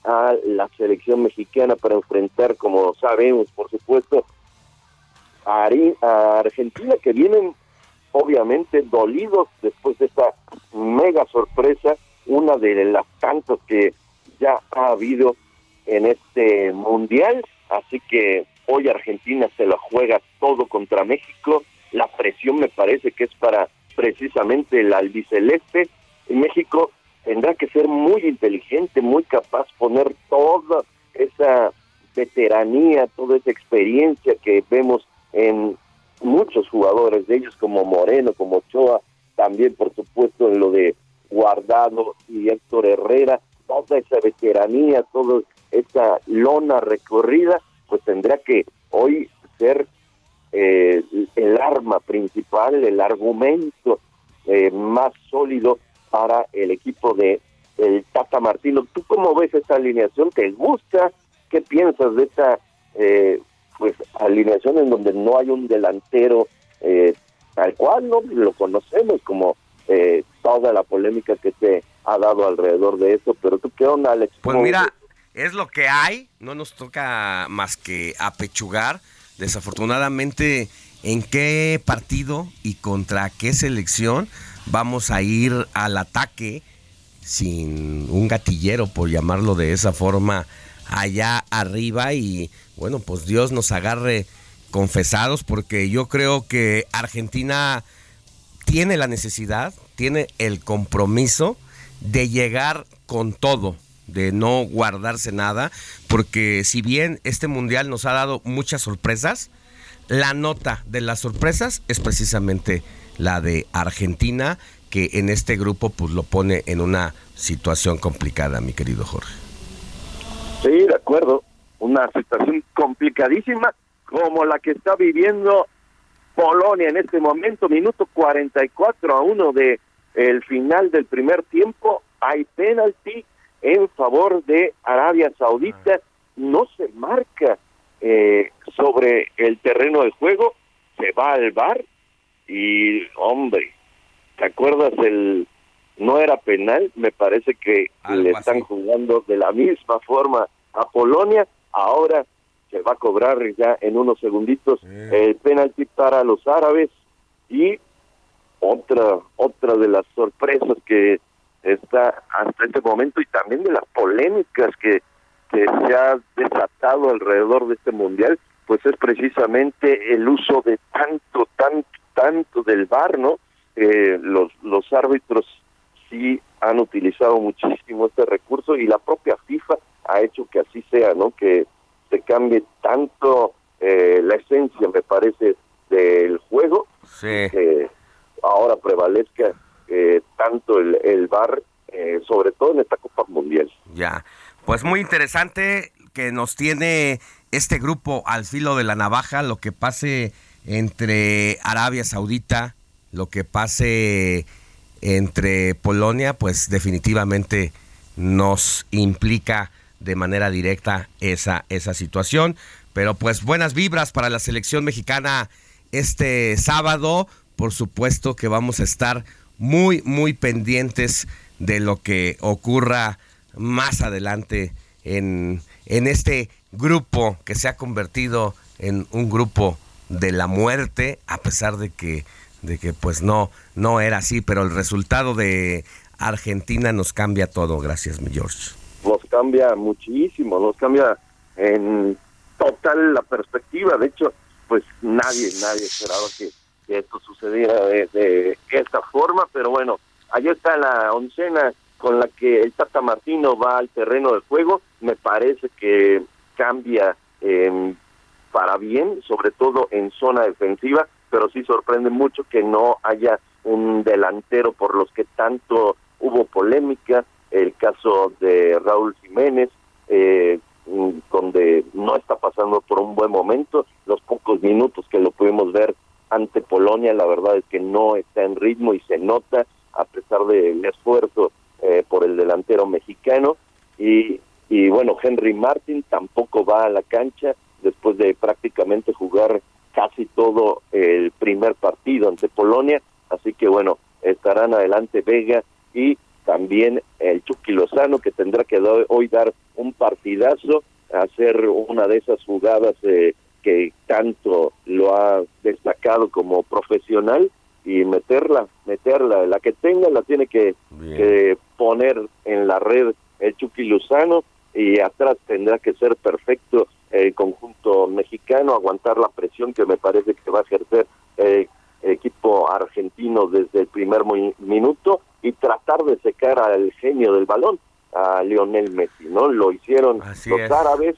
Speaker 15: a la selección mexicana para enfrentar, como sabemos, por supuesto, a, Argentina, que vienen obviamente dolidos después de esta mega sorpresa, una de las tantas que ya ha habido en este mundial. Así que hoy Argentina se la juega todo contra México. La presión me parece que es para precisamente el albiceleste. México tendrá que ser muy inteligente, muy capaz, poner toda esa veteranía, toda esa experiencia que vemos en muchos jugadores de ellos como Moreno, como Ochoa, también por supuesto en lo de Guardado y Héctor Herrera, toda esa veteranía, todo esa lona recorrida, pues tendrá que hoy ser eh, el arma principal, el argumento eh, más sólido para el equipo de el Tata Martino. ¿Tú cómo ves esta alineación? ¿Te gusta? ¿Qué piensas de esta eh, pues alineación en donde no hay un delantero tal cual, no lo conocemos como toda la polémica que se ha dado alrededor de eso, pero tú qué onda, Alex?
Speaker 6: Pues mira, es lo que hay, no nos toca más que apechugar. Desafortunadamente, ¿en qué partido y contra qué selección vamos a ir al ataque sin un gatillero, por llamarlo de esa forma, allá arriba? Y bueno, pues Dios nos agarre confesados porque yo creo que Argentina tiene la necesidad, tiene el compromiso de llegar con todo, de no guardarse nada, porque si bien este mundial nos ha dado muchas sorpresas, la nota de las sorpresas es precisamente la de Argentina, que en este grupo pues lo pone en una situación complicada, mi querido Jorge.
Speaker 15: Sí, de acuerdo. Una situación complicadísima como la que está viviendo Polonia en este momento, minuto 44 a 1 de el final del primer tiempo, hay penalti en favor de Arabia Saudita, no se marca eh, sobre el terreno de juego, se va al bar y hombre, ¿te acuerdas el no era penal? Me parece que le están jugando de la misma forma a Polonia, ahora se va a cobrar ya en unos segunditos el penalti para los árabes. Y otra otra de las sorpresas que está hasta este momento y también de las polémicas que, que se ha desatado alrededor de este mundial pues es precisamente el uso de tanto tanto tanto del VAR no eh, los los árbitros sí han utilizado muchísimo este recurso y la propia FIFA ha hecho que así sea no que se cambie tanto eh, la esencia, me parece, del juego, que ahora prevalezca eh, tanto el, el VAR, eh, sobre todo en esta Copa Mundial.
Speaker 6: Ya, pues muy interesante que nos tiene este grupo al filo de la navaja, lo que pase entre Arabia Saudita, lo que pase entre Polonia, pues definitivamente nos implica de manera directa esa, esa situación. Pero pues buenas vibras para la selección mexicana este sábado. Por supuesto que vamos a estar muy, muy pendientes de lo que ocurra más adelante en, en este grupo que se ha convertido en un grupo de la muerte, a pesar de que, de que pues no, no era así, pero el resultado de Argentina nos cambia todo. Gracias, mi George
Speaker 15: nos cambia muchísimo, nos cambia en total la perspectiva. De hecho, pues nadie, nadie esperaba que, esto sucediera de, esta forma, pero bueno, ahí está la oncena con la que el Tata Martino va al terreno de juego. Me parece que cambia eh, para bien, sobre todo en zona defensiva, pero sí sorprende mucho que no haya un delantero por los que tanto hubo polémica, el caso de Raúl Jiménez, eh, donde no está pasando por un buen momento, los pocos minutos que lo pudimos ver ante Polonia, la verdad es que no está en ritmo y se nota a pesar del esfuerzo eh, por el delantero mexicano. Y, y bueno, Henry Martin tampoco va a la cancha después de prácticamente jugar casi todo el primer partido ante Polonia, así que bueno, estarán adelante Vega y también el Chucky Lozano que tendrá que hoy dar un partidazo, hacer una de esas jugadas eh, que tanto lo ha destacado como profesional y meterla, meterla, la que tenga la tiene que, poner en la red el Chucky Lozano y atrás tendrá que ser perfecto el conjunto mexicano, aguantar la presión que me parece que va a ejercer el equipo argentino desde el primer minuto y tratar de secar al genio del balón, a Lionel Messi, ¿no? Lo hicieron los árabes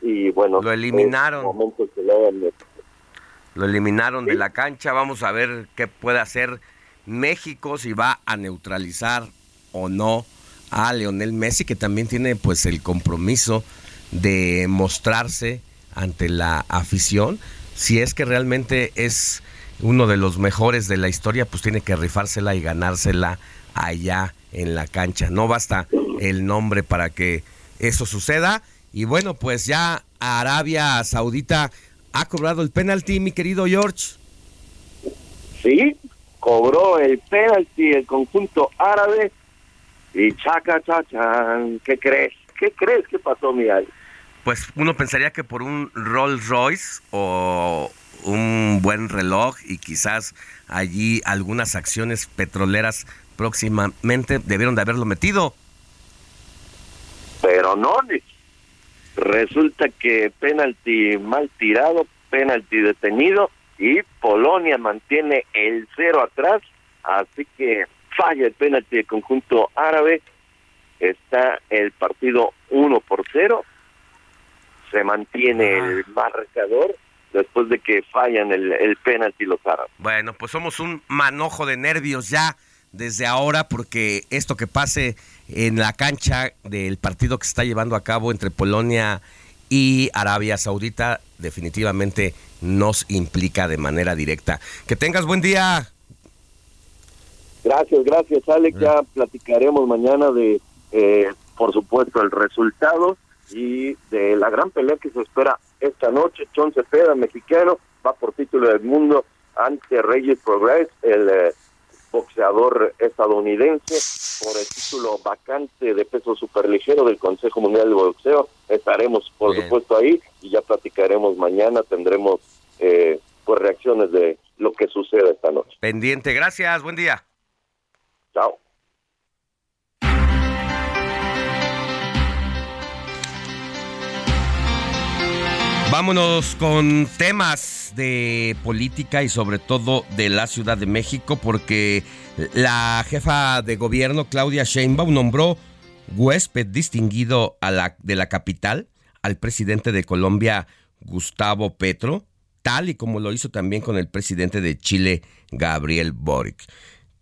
Speaker 15: y bueno,
Speaker 6: lo eliminaron. lo eliminaron de la cancha, vamos a ver qué puede hacer México si va a neutralizar o no a Lionel Messi que también tiene pues el compromiso de mostrarse ante la afición si es que realmente es uno de los mejores de la historia pues tiene que rifársela y ganársela allá en la cancha. No basta el nombre para que eso suceda. Y bueno, pues ya Arabia Saudita ha cobrado el penalti, mi querido George.
Speaker 15: Sí, cobró el penalti el conjunto árabe. Y chaca, chacha, ¿qué crees? ¿Qué crees que pasó, mi
Speaker 6: Pues uno pensaría que por un Rolls Royce o un buen reloj y quizás allí algunas acciones petroleras próximamente debieron de haberlo metido.
Speaker 15: Pero no, resulta que penalti mal tirado, penalti detenido y Polonia mantiene el cero atrás, así que falla el penalti del conjunto árabe, está el partido 1 por 0, se mantiene el marcador después de que fallan el, el penalti los árabes.
Speaker 6: Bueno, pues somos un manojo de nervios ya desde ahora porque esto que pase en la cancha del partido que se está llevando a cabo entre Polonia y Arabia Saudita definitivamente nos implica de manera directa. Que tengas buen día.
Speaker 15: Gracias, gracias Alex. Ya platicaremos mañana de, eh, por supuesto, el resultado y de la gran pelea que se espera esta noche. Chon Cepeda, mexicano, va por título del mundo ante Reyes Progress, el eh, boxeador estadounidense, por el título vacante de peso superligero del Consejo Mundial de Boxeo. Estaremos, por supuesto, ahí y ya platicaremos mañana. Tendremos eh, pues reacciones de lo que sucede esta noche.
Speaker 6: Pendiente, gracias, buen día.
Speaker 15: Chao.
Speaker 6: Vámonos con temas de política y sobre todo de la Ciudad de México porque la jefa de gobierno Claudia Sheinbaum nombró huésped distinguido a la, de la capital al presidente de Colombia Gustavo Petro, tal y como lo hizo también con el presidente de Chile Gabriel Boric.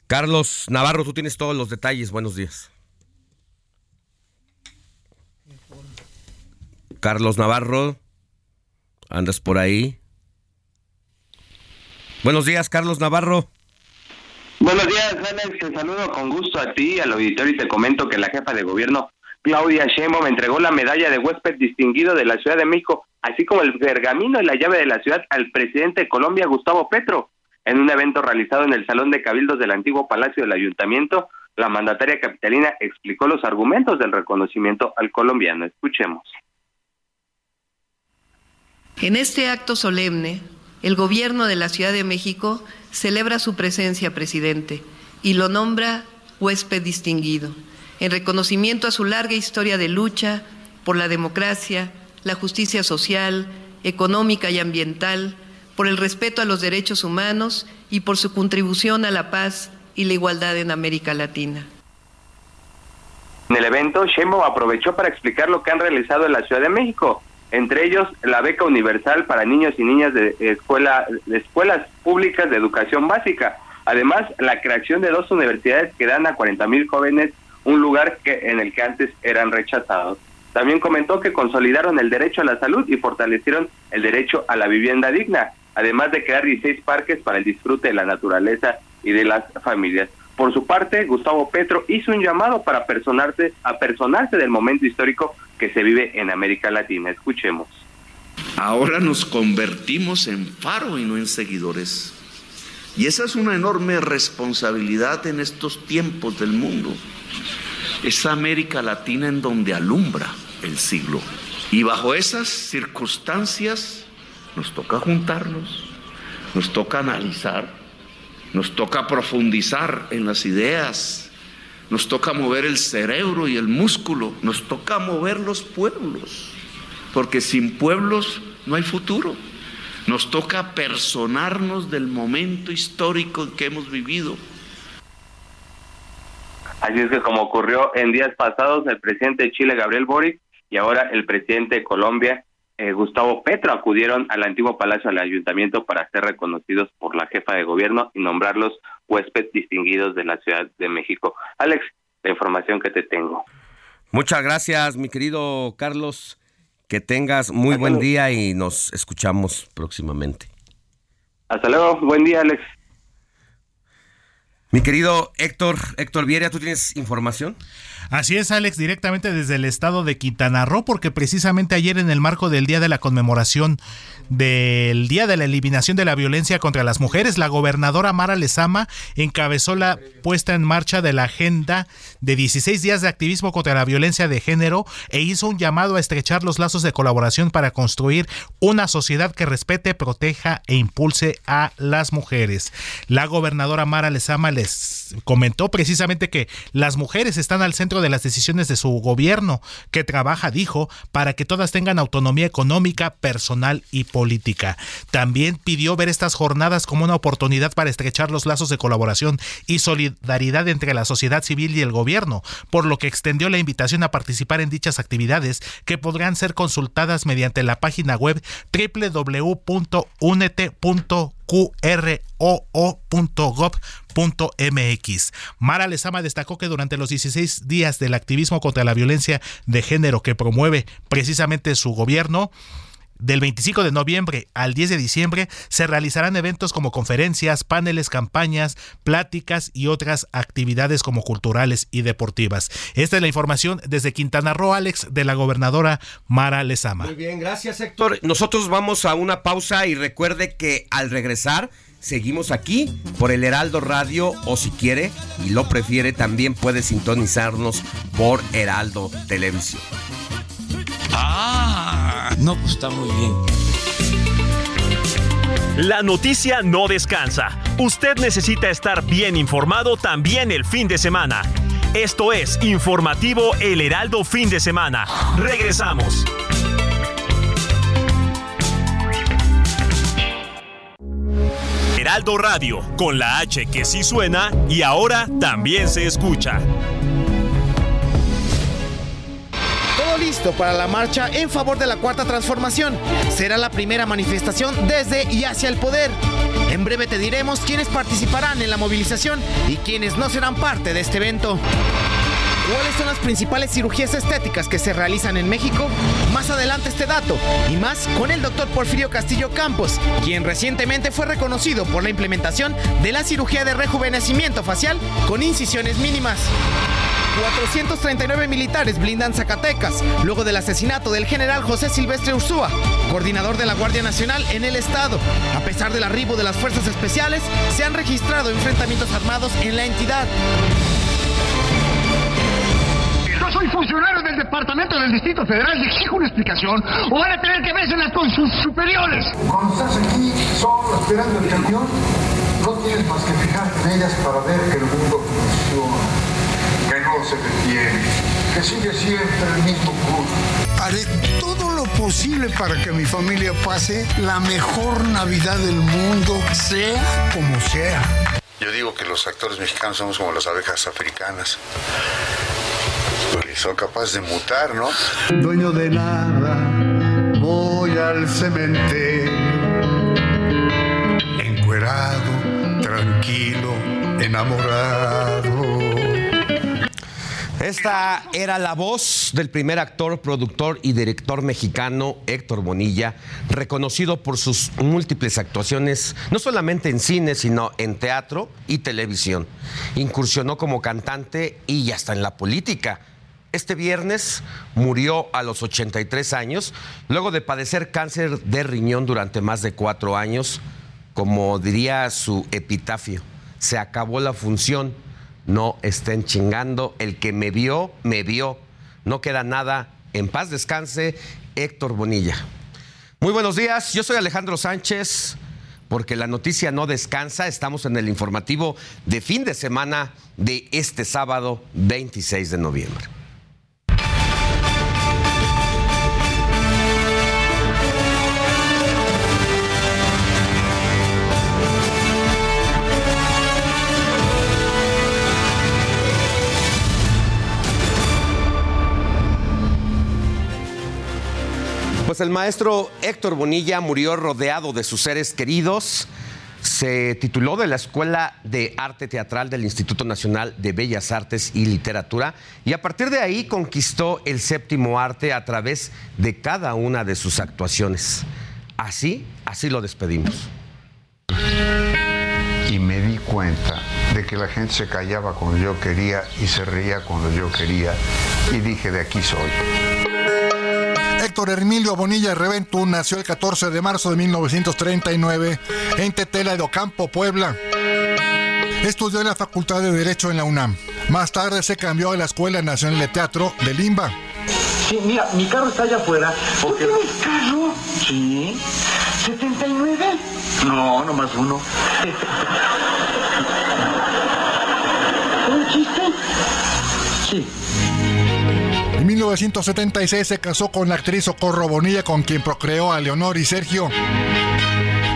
Speaker 6: Carlos Navarro, tú tienes todos los detalles. Buenos días. Carlos Navarro. ¿Andas por ahí? Buenos días, Carlos Navarro.
Speaker 16: Buenos días, Alex. Te saludo con gusto a ti, al auditorio, y te comento que la jefa de gobierno, Claudia Sheinbaum, entregó la medalla de huésped distinguido de la Ciudad de México, así como el pergamino y la llave de la ciudad al presidente de Colombia, Gustavo Petro. En un evento realizado en el Salón de Cabildos del antiguo Palacio del Ayuntamiento, la mandataria capitalina explicó los argumentos del reconocimiento al colombiano. Escuchemos.
Speaker 5: En este acto solemne, el gobierno de la Ciudad de México celebra su presencia, presidente, y lo nombra huésped distinguido, en reconocimiento a su larga historia de lucha por la democracia, la justicia social, económica y ambiental, por el respeto a los derechos humanos y por su contribución a la paz y la igualdad en América Latina.
Speaker 16: En el evento, Sheinbaum aprovechó para explicar lo que han realizado en la Ciudad de México, entre ellos la beca universal para niños y niñas de, escuela, de escuelas públicas de educación básica. Además, la creación de dos universidades que dan a 40 mil jóvenes un lugar que, en el que antes eran rechazados. También comentó que consolidaron el derecho a la salud y fortalecieron el derecho a la vivienda digna, además de crear 16 parques para el disfrute de la naturaleza y de las familias. Por su parte, Gustavo Petro hizo un llamado para personarse, a personarse del momento histórico que se vive en América Latina. Escuchemos.
Speaker 4: Ahora nos convertimos en faro y no en seguidores. Y esa es una enorme responsabilidad en estos tiempos del mundo. Es América Latina en donde alumbra el siglo. Y bajo esas circunstancias nos toca juntarnos, nos toca analizar, nos toca profundizar en las ideas, nos toca mover el cerebro y el músculo, nos toca mover los pueblos, porque sin pueblos no hay futuro. Nos toca personarnos del momento histórico que hemos vivido.
Speaker 16: Así es que como ocurrió en días pasados, el presidente de Chile, Gabriel Boric, y ahora el presidente de Colombia, eh, Gustavo Petro, acudieron al antiguo Palacio del Ayuntamiento para ser reconocidos por la jefa de gobierno y nombrarlos huéspedes distinguidos de la Ciudad de México. Alex, la información que te tengo.
Speaker 6: Muchas gracias, mi querido Carlos. Que tengas muy buen día y nos escuchamos próximamente.
Speaker 16: Hasta luego, buen día, Alex.
Speaker 6: Mi querido Héctor, Héctor Viera, ¿tú tienes información?
Speaker 7: Así es, Alex, directamente desde el estado de Quintana Roo, porque precisamente ayer en el marco del Día de la Conmemoración del Día de la Eliminación de la Violencia contra las Mujeres, la gobernadora Mara Lezama encabezó la puesta en marcha de la agenda de 16 días de activismo contra la violencia de género e hizo un llamado a estrechar los lazos de colaboración para construir una sociedad que respete, proteja e impulse a las mujeres. La gobernadora Mara Lezama les comentó precisamente que las mujeres están al centro de las decisiones de su gobierno, que trabaja, dijo, para que todas tengan autonomía económica, personal y política. También pidió ver estas jornadas como una oportunidad para estrechar los lazos de colaboración y solidaridad entre la sociedad civil y el gobierno, por lo que extendió la invitación a participar en dichas actividades que podrán ser consultadas mediante la página web www.unete.qro.gov.mx. Mara Lezama destacó que durante los 16 días del activismo contra la violencia de género que promueve precisamente su gobierno, del 25 de noviembre al 10 de diciembre se realizarán eventos como conferencias, paneles, campañas, pláticas y otras actividades como culturales y deportivas. Esta es la información desde Quintana Roo, Alex, de la gobernadora Mara Lezama.
Speaker 6: Muy bien, gracias Héctor. Nosotros vamos a una pausa y recuerde que al regresar seguimos aquí por el Heraldo Radio o si quiere y lo prefiere también puede sintonizarnos por Heraldo Televisión.
Speaker 1: Ah, no, pues está muy bien.
Speaker 10: La noticia no descansa. Usted necesita estar bien informado también el fin de semana. Esto es Informativo El Heraldo Fin de Semana. Regresamos. Heraldo Radio, con la H que sí suena y ahora también se escucha.
Speaker 17: Todo listo para la marcha en favor de la cuarta transformación. Será la primera manifestación desde y hacia el poder. En breve te diremos quiénes participarán en la movilización y quiénes no serán parte de este evento. ¿Cuáles son las principales cirugías estéticas que se realizan en México? Más adelante este dato y más con el doctor Porfirio Castillo Campos, quien recientemente fue reconocido por la implementación de la cirugía de rejuvenecimiento facial con incisiones mínimas. 439 militares blindan Zacatecas luego del asesinato del general José Silvestre Ursúa, coordinador de la Guardia Nacional en el estado. A pesar del arribo de las fuerzas especiales, se han registrado enfrentamientos armados en la entidad.
Speaker 18: Soy funcionario del Departamento del Distrito Federal y exijo una explicación o van a tener que verselas con sus superiores.
Speaker 19: Cuando estás aquí solo esperando el camión, no tienes más que fijarte en ellas para ver que el mundo funciona, que no se detiene, que sigue siempre el mismo curso.
Speaker 20: Haré todo lo posible para que mi familia pase la mejor Navidad del mundo, sea como sea.
Speaker 21: Yo digo que los actores mexicanos somos como las abejas africanas. Que son capaces de mutar, ¿no?
Speaker 19: Dueño de nada, voy al cementerio. Encuerado, tranquilo, enamorado.
Speaker 6: Esta era la voz del primer actor, productor y director mexicano Héctor Bonilla, reconocido por sus múltiples actuaciones, no solamente en cine, sino en teatro y televisión. Incursionó como cantante y hasta en la política. Este viernes murió a los 83 años, luego de padecer cáncer de riñón durante más de cuatro años. Como diría su epitafio, se acabó la función no estén chingando. El que me vio, me vio. No queda nada. En paz descanse, Héctor Bonilla. Muy buenos días, yo soy Alejandro Sánchez, porque la noticia no descansa. Estamos en el informativo de fin de semana de este sábado 26 de noviembre. Pues el maestro Héctor Bonilla murió rodeado de sus seres queridos. Se tituló de la Escuela de Arte Teatral del Instituto Nacional de Bellas Artes y Literatura y a partir de ahí conquistó el séptimo arte a través de cada una de sus actuaciones. Así, así lo despedimos.
Speaker 19: Y me di cuenta de que la gente se callaba cuando yo quería y se reía cuando yo quería. Y dije, de aquí soy.
Speaker 22: Héctor Hermilio Bonilla Reventú nació el 14 de marzo de 1939 en Tetela de Ocampo, Puebla. Estudió en la Facultad de Derecho en la UNAM. Más tarde se cambió a la Escuela Nacional de Teatro de Limba.
Speaker 18: Sí, mira, mi carro está allá afuera. Porque... ¿Tienes carro? Sí. ¿79? No, nomás uno. ¿Un chiste? Sí.
Speaker 22: En 1976 se casó con la actriz Socorro Bonilla, con quien procreó a Leonor y Sergio.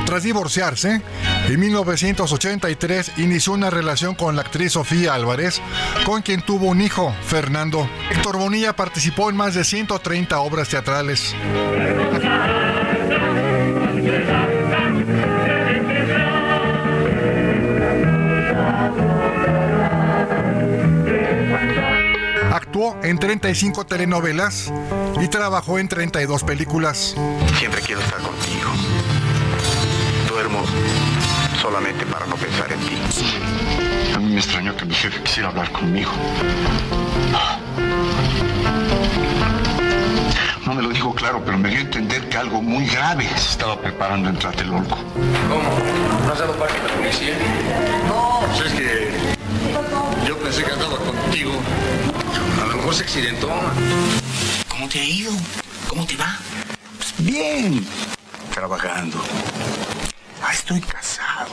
Speaker 22: Tras divorciarse, en 1983 inició una relación con la actriz Sofía Álvarez, con quien tuvo un hijo, Fernando. Héctor Bonilla participó en más de 130 obras teatrales. Actuó en 35 telenovelas y trabajó en 32 películas.
Speaker 23: Siempre quiero estar contigo. Duermo solamente para no pensar en ti.
Speaker 18: A mí me extrañó que mi jefe quisiera hablar conmigo. No me lo dijo claro, pero me dio a entender que algo muy grave se estaba preparando en Tlatelolco.
Speaker 23: ¿Cómo? ¿No has dado parte a la policía?
Speaker 18: No, pues es que yo pensé que andaba contigo.
Speaker 23: Mejor se accidentó.
Speaker 18: ¿Cómo te ha ido? ¿Cómo te va? Pues bien, trabajando. Ah, estoy casado.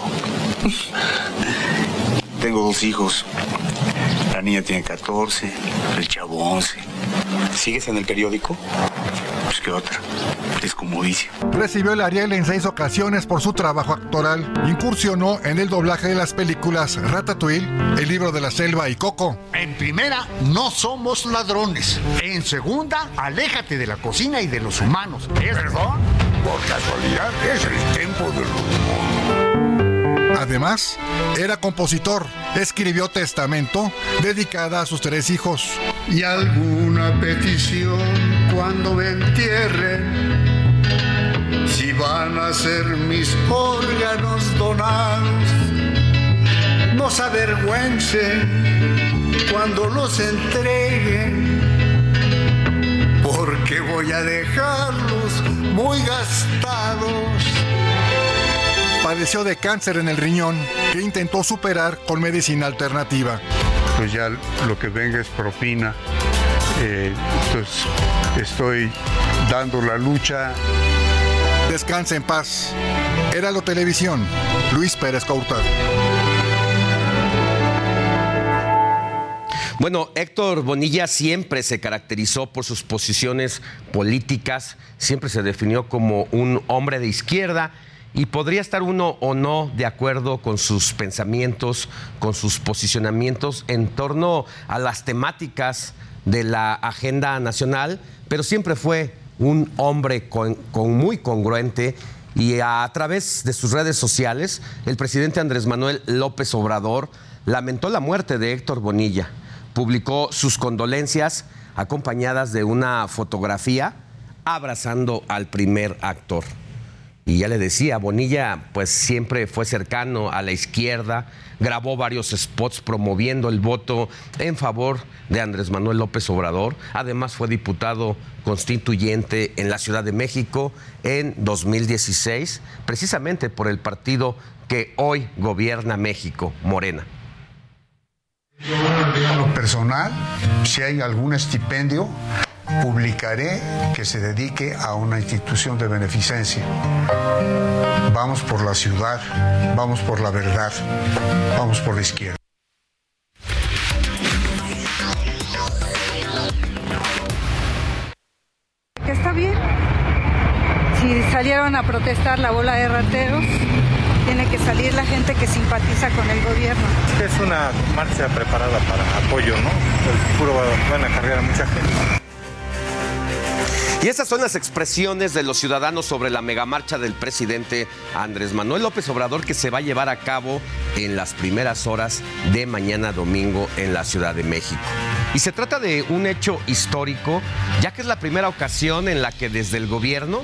Speaker 18: Tengo dos hijos. La niña tiene 14, el chavo 11. ¿Sigues en el periódico? Pues qué otra. Es comodísimo.
Speaker 22: Recibió el Ariel en seis ocasiones por su trabajo actoral. Incursionó en el doblaje de las películas Ratatouille, El libro de la selva y Coco.
Speaker 24: En primera, no somos ladrones. En segunda, aléjate de la cocina y de los humanos. ¿Es
Speaker 18: ¿Perdón? Por casualidad, es el tiempo del
Speaker 22: Además, era compositor. Escribió Testamento, dedicada a sus tres hijos.
Speaker 19: Y alguna petición cuando me entierren, si van a ser mis órganos donados, no se avergüencen cuando los entreguen, porque voy a dejarlos muy gastados
Speaker 22: padeció de cáncer en el riñón que intentó superar con medicina alternativa.
Speaker 19: Pues ya lo que venga es propina. Eh, entonces estoy dando la lucha.
Speaker 22: Descanse en paz. Era lo televisión. Luis Pérez Couta.
Speaker 6: Bueno, Héctor Bonilla siempre se caracterizó por sus posiciones políticas, siempre se definió como un hombre de izquierda y podría estar uno o no de acuerdo con sus pensamientos, con sus posicionamientos en torno a las temáticas de la agenda nacional, pero siempre fue un hombre con, muy congruente y a, través de sus redes sociales, el presidente Andrés Manuel López Obrador lamentó la muerte de Héctor Bonilla, publicó sus condolencias acompañadas de una fotografía abrazando al primer actor. Y ya le decía, Bonilla pues siempre fue cercano a la izquierda, grabó varios spots promoviendo el voto en favor de Andrés Manuel López Obrador. Además fue diputado constituyente en la Ciudad de México en 2016, precisamente por el partido que hoy gobierna México, Morena.
Speaker 19: En lo personal, si hay algún estipendio, publicaré que se dedique a una institución de beneficencia. Vamos por la ciudad, vamos por la verdad, vamos por la izquierda.
Speaker 25: está bien. Si salieron a protestar la bola de rateros, tiene que salir la gente que simpatiza con el gobierno.
Speaker 26: Es una marcha preparada para apoyo, ¿no? El puro van a cargar a mucha gente.
Speaker 6: Y esas son las expresiones de los ciudadanos sobre la megamarcha del presidente Andrés Manuel López Obrador que se va a llevar a cabo en las primeras horas de mañana domingo en la Ciudad de México. Y se trata de un hecho histórico, ya que es la primera ocasión en la que desde el gobierno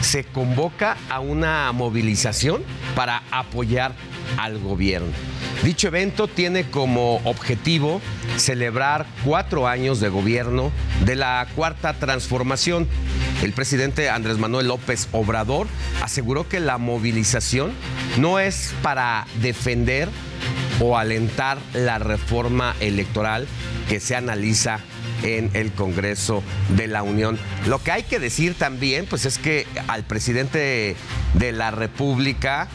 Speaker 6: se convoca a una movilización para apoyar al gobierno. Dicho evento tiene como objetivo celebrar cuatro años de gobierno de la cuarta transformación. El presidente Andrés Manuel López Obrador aseguró que la movilización no es para defender o alentar la reforma electoral que se analiza en el Congreso de la Unión. Lo que hay que decir también, pues es que al presidente de la República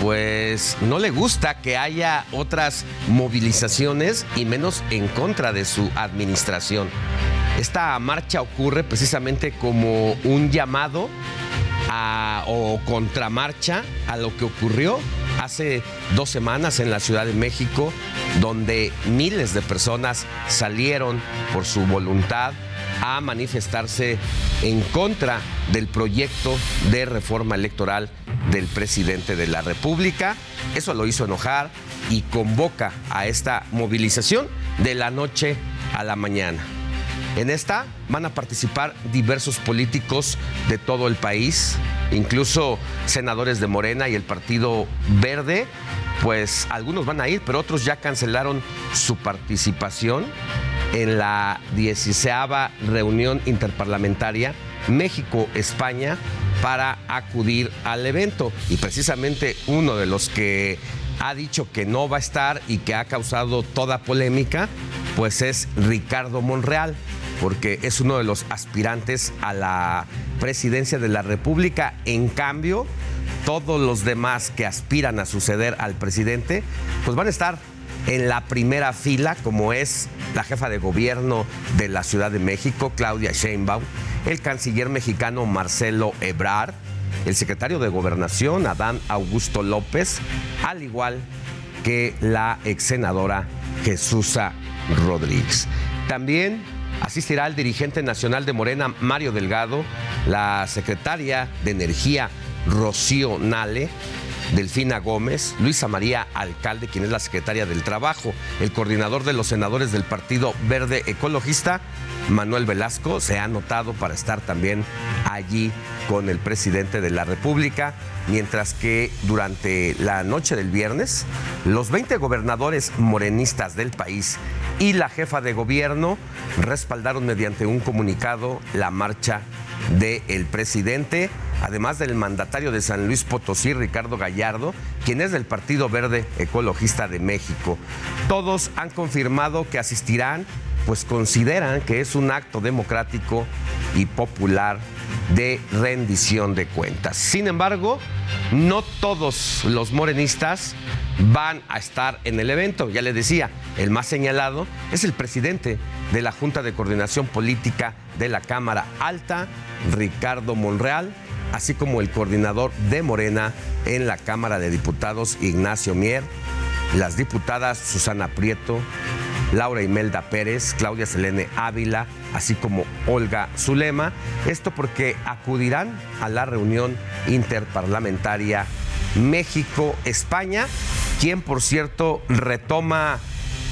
Speaker 6: pues no le gusta que haya otras movilizaciones y menos en contra de su administración. Esta marcha ocurre precisamente como un llamado o contramarcha a lo que ocurrió hace dos semanas en la Ciudad de México, donde miles de personas salieron por su voluntad a manifestarse en contra del proyecto de reforma electoral del presidente de la República. Eso lo hizo enojar y convoca a esta movilización de la noche a la mañana. En esta van a participar diversos políticos de todo el país, incluso senadores de Morena y el Partido Verde, pues algunos van a ir, pero otros ya cancelaron su participación en la 16 reunión interparlamentaria México-España para acudir al evento. Y precisamente uno de los que ha dicho que no va a estar y que ha causado toda polémica, pues es Ricardo Monreal, porque es uno de los aspirantes a la presidencia de la República. En cambio, todos los demás que aspiran a suceder al presidente, pues van a estar en la primera fila, como es la jefa de gobierno de la Ciudad de México, Claudia Sheinbaum, el canciller mexicano Marcelo Ebrard, el secretario de Gobernación, Adán Augusto López, al igual que la ex senadora Jesús Rodríguez. También asistirá el dirigente nacional de Morena, Mario Delgado, la secretaria de Energía, Rocío Nale, Delfina Gómez, Luisa María Alcalde, quien es la secretaria del Trabajo, el coordinador de los senadores del Partido Verde Ecologista, Manuel Velasco, se ha anotado para estar también allí con el presidente de la República, mientras que durante la noche del viernes, los 20 gobernadores morenistas del país y la jefa de gobierno respaldaron mediante un comunicado la marcha del presidente además del mandatario de San Luis Potosí, Ricardo Gallardo, quien es del Partido Verde Ecologista de México. Todos han confirmado que asistirán, pues consideran que es un acto democrático y popular de rendición de cuentas. Sin embargo, no todos los morenistas van a estar en el evento. Ya les decía, el más señalado es el presidente de la Junta de Coordinación Política de la Cámara Alta, Ricardo Monreal, así como el coordinador de Morena en la Cámara de Diputados, Ignacio Mier, las diputadas Susana Prieto, Laura Imelda Pérez, Claudia Selene Ávila, así como Olga Zulema. Esto porque acudirán a la reunión interparlamentaria México-España, quien por cierto retoma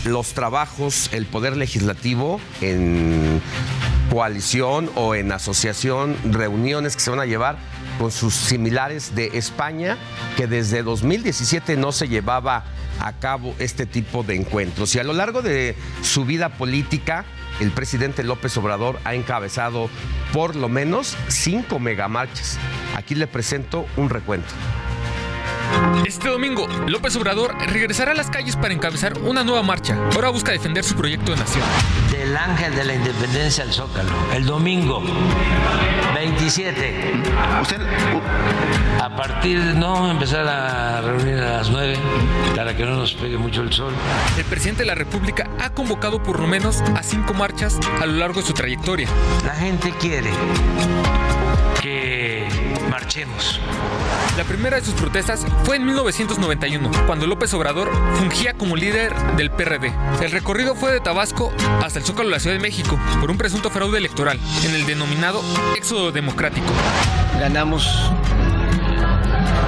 Speaker 6: los trabajos, el poder legislativo en coalición o en asociación, reuniones que se van a llevar con sus similares de España, que desde 2017 no se llevaba a cabo este tipo de encuentros. Y a lo largo de su vida política, el presidente López Obrador ha encabezado por lo menos cinco megamarchas. Aquí le presento un recuento.
Speaker 8: Este domingo, López Obrador regresará a las calles para encabezar una nueva marcha. Ahora busca defender su proyecto de nación.
Speaker 27: Del Ángel de la Independencia al Zócalo, el domingo 27. ¿Usted? A partir, no, empezar a reunir a las 9 para que no nos pegue mucho el sol.
Speaker 8: El presidente de la República ha convocado por lo menos a cinco marchas a lo largo de su trayectoria.
Speaker 27: La gente quiere que marchemos.
Speaker 8: La primera de sus protestas fue en 1991, cuando López Obrador fungía como líder del PRD. El recorrido fue de Tabasco hasta el Zócalo de la Ciudad de México por un presunto fraude electoral en el denominado Éxodo Democrático.
Speaker 27: Ganamos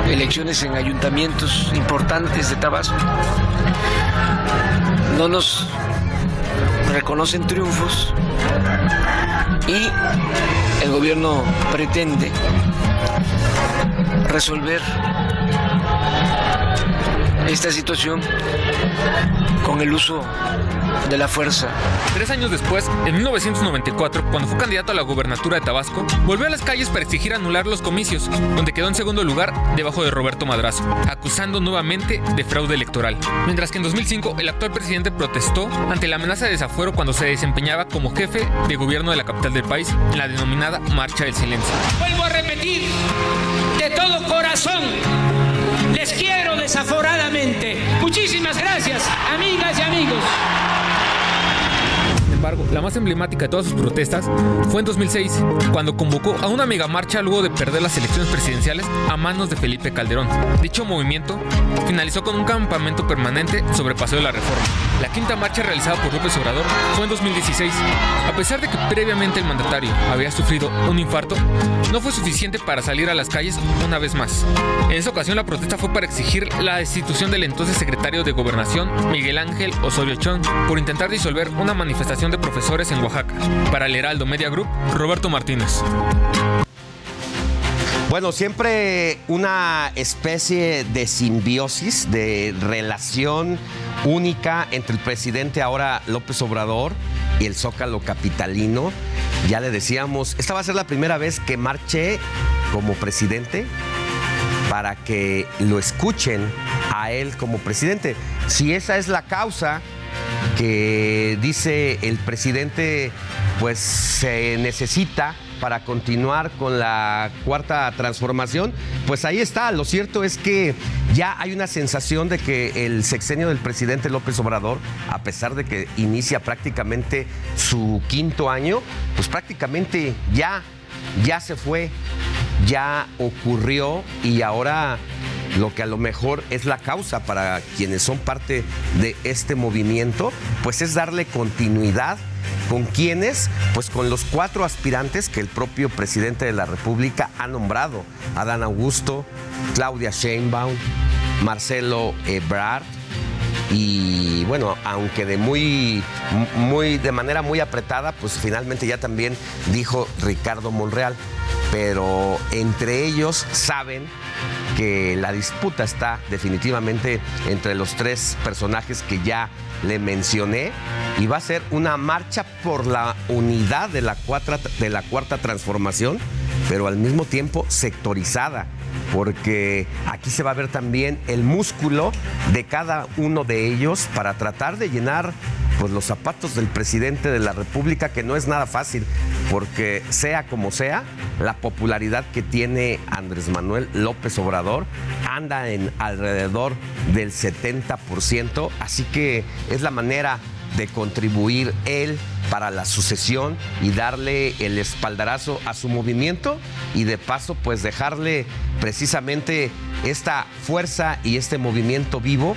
Speaker 27: elecciones en ayuntamientos importantes de Tabasco. No nos reconocen triunfos y el gobierno pretende resolver esta situación con el uso de la fuerza.
Speaker 8: Tres años después, en 1994, cuando fue candidato a la gubernatura de Tabasco, volvió a las calles para exigir anular los comicios, donde quedó en segundo lugar debajo de Roberto Madrazo, acusando nuevamente de fraude electoral. Mientras que en 2005 el actual presidente protestó ante la amenaza de desafuero cuando se desempeñaba como jefe de gobierno de la capital del país en la denominada Marcha del Silencio.
Speaker 28: Vuelvo a repetir, de todo corazón, les quiero desaforadamente. Muchísimas gracias, amigas y amigos.
Speaker 8: Embargo, la más emblemática de todas sus protestas fue en 2006, cuando convocó a una megamarcha luego de perder las elecciones presidenciales a manos de Felipe Calderón. Dicho movimiento finalizó con un campamento permanente sobre Paseo de la Reforma. La quinta marcha realizada por López Obrador fue en 2016. A pesar de que previamente el mandatario había sufrido un infarto, no fue suficiente para salir a las calles una vez más. En esa ocasión la protesta fue para exigir la destitución del entonces secretario de Gobernación, Miguel Ángel Osorio Chong, por intentar disolver una manifestación de profesores en Oaxaca. Para el Heraldo Media Group, Roberto Martínez.
Speaker 6: Bueno, siempre una especie de simbiosis, de relación única entre el presidente ahora López Obrador y el Zócalo Capitalino. Ya le decíamos, esta va a ser la primera vez que marche como presidente para que lo escuchen a él como presidente. Si esa es la causa que dice el presidente, pues se necesita para continuar con la cuarta transformación, pues ahí está. Lo cierto es que ya hay una sensación de que el sexenio del presidente López Obrador, a pesar de que inicia prácticamente su quinto año, pues prácticamente ya, ya se fue, ya ocurrió y ahora lo que a lo mejor es la causa para quienes son parte de este movimiento, pues es darle continuidad ¿Con quiénes? Pues con los cuatro aspirantes que el propio presidente de la República ha nombrado. Adán Augusto, Claudia Sheinbaum, Marcelo Ebrard y bueno, aunque de muy, muy, de manera muy apretada, pues finalmente ya también dijo Ricardo Monreal. Pero entre ellos saben que la disputa está definitivamente entre los tres personajes que ya le mencioné y va a ser una marcha por la unidad de la, cuarta, de la cuarta transformación, pero al mismo tiempo sectorizada, porque aquí se va a ver también el músculo de cada uno de ellos para tratar de llenar pues, los zapatos del presidente de la República, que no es nada fácil, porque sea como sea, la popularidad que tiene Andrés Manuel López Obrador anda en alrededor del 70%, así que es la manera de contribuir él para la sucesión y darle el espaldarazo a su movimiento y de paso pues dejarle precisamente esta fuerza y este movimiento vivo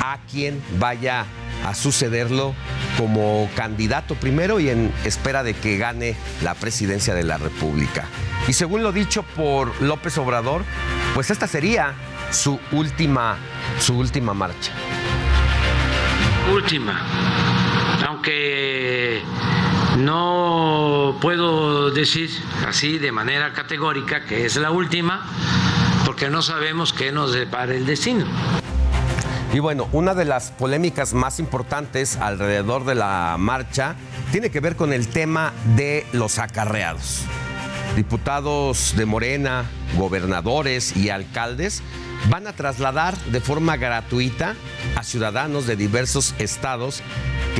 Speaker 6: a quien vaya a sucederlo como candidato primero y en espera de que gane la presidencia de la República. Y según lo dicho por López Obrador, pues esta sería su última, su última marcha.
Speaker 27: Última, aunque no puedo decir así de manera categórica que es la última, porque no sabemos qué nos depara el destino.
Speaker 6: Y bueno, una de las polémicas más importantes alrededor de la marcha tiene que ver con el tema de los acarreados. Diputados de Morena, gobernadores y alcaldes van a trasladar de forma gratuita a ciudadanos de diversos estados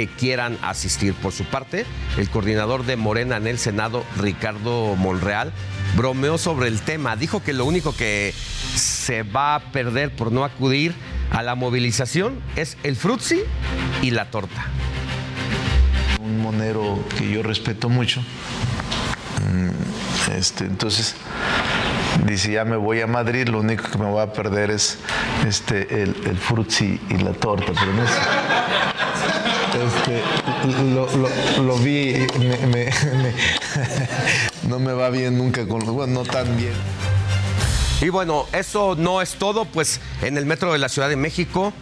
Speaker 6: quieran asistir. Por su parte, el coordinador de Morena en el Senado, Ricardo Monreal, bromeó sobre el tema. Dijo que lo único que se va a perder por no acudir a la movilización es el frutzi y la torta.
Speaker 29: Un monero que yo respeto mucho. Mm, este, entonces dice ya me voy a Madrid, lo único que me voy a perder es este el, el y la torta, pero no este, lo, vi, no me va bien nunca con bueno, no tan bien.
Speaker 6: Y bueno, eso no es todo, pues en el metro de la Ciudad de México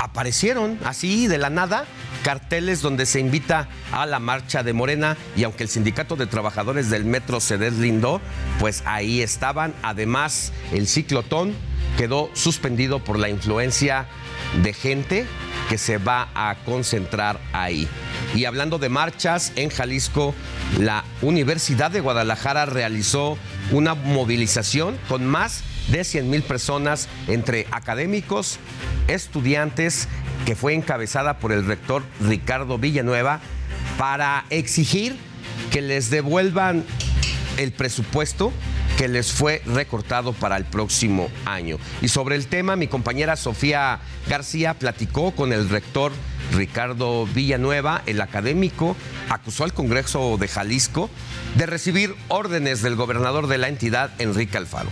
Speaker 6: aparecieron así de la nada carteles donde se invita a la marcha de Morena y aunque el sindicato de trabajadores del metro se deslindó, pues ahí estaban. Además, el ciclotón quedó suspendido por la influencia de gente que se va a concentrar ahí. Y hablando de marchas, en Jalisco, la Universidad de Guadalajara realizó una movilización con más de 100 mil personas entre académicos, estudiantes, que fue encabezada por el rector Ricardo Villanueva para exigir que les devuelvan el presupuesto que les fue recortado para el próximo año. Y sobre el tema, mi compañera Sofía García platicó con el rector Ricardo Villanueva, el académico, acusó al Congreso de Jalisco de recibir órdenes del gobernador de la entidad, Enrique Alfaro.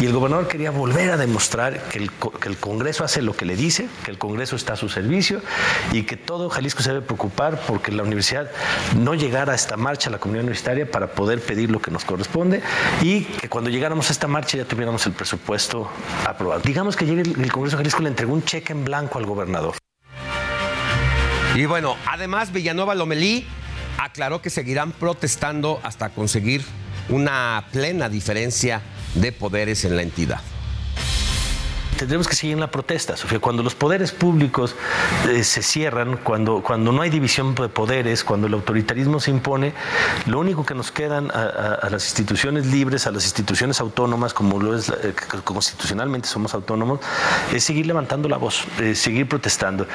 Speaker 30: Y el gobernador quería volver a demostrar que el, que el, Congreso hace lo que le dice, que el Congreso está a su servicio y que todo Jalisco se debe preocupar porque la universidad no llegara a esta marcha, a la comunidad universitaria, para poder pedir lo que nos corresponde y que cuando llegáramos a esta marcha ya tuviéramos el presupuesto aprobado. Digamos que el, el Congreso de Jalisco le entregó un cheque en blanco al gobernador.
Speaker 6: Y bueno, además Villanueva Lomelí aclaró que seguirán protestando hasta conseguir una plena diferencia de poderes en la entidad
Speaker 30: tendremos que seguir en la protesta, Sofía. Cuando los poderes públicos eh, se cierran, cuando, cuando no hay división de poderes, cuando el autoritarismo se impone, lo único que nos quedan a, las instituciones libres, a las instituciones autónomas, como lo es eh, constitucionalmente somos autónomos, es seguir levantando la voz, eh, seguir protestando.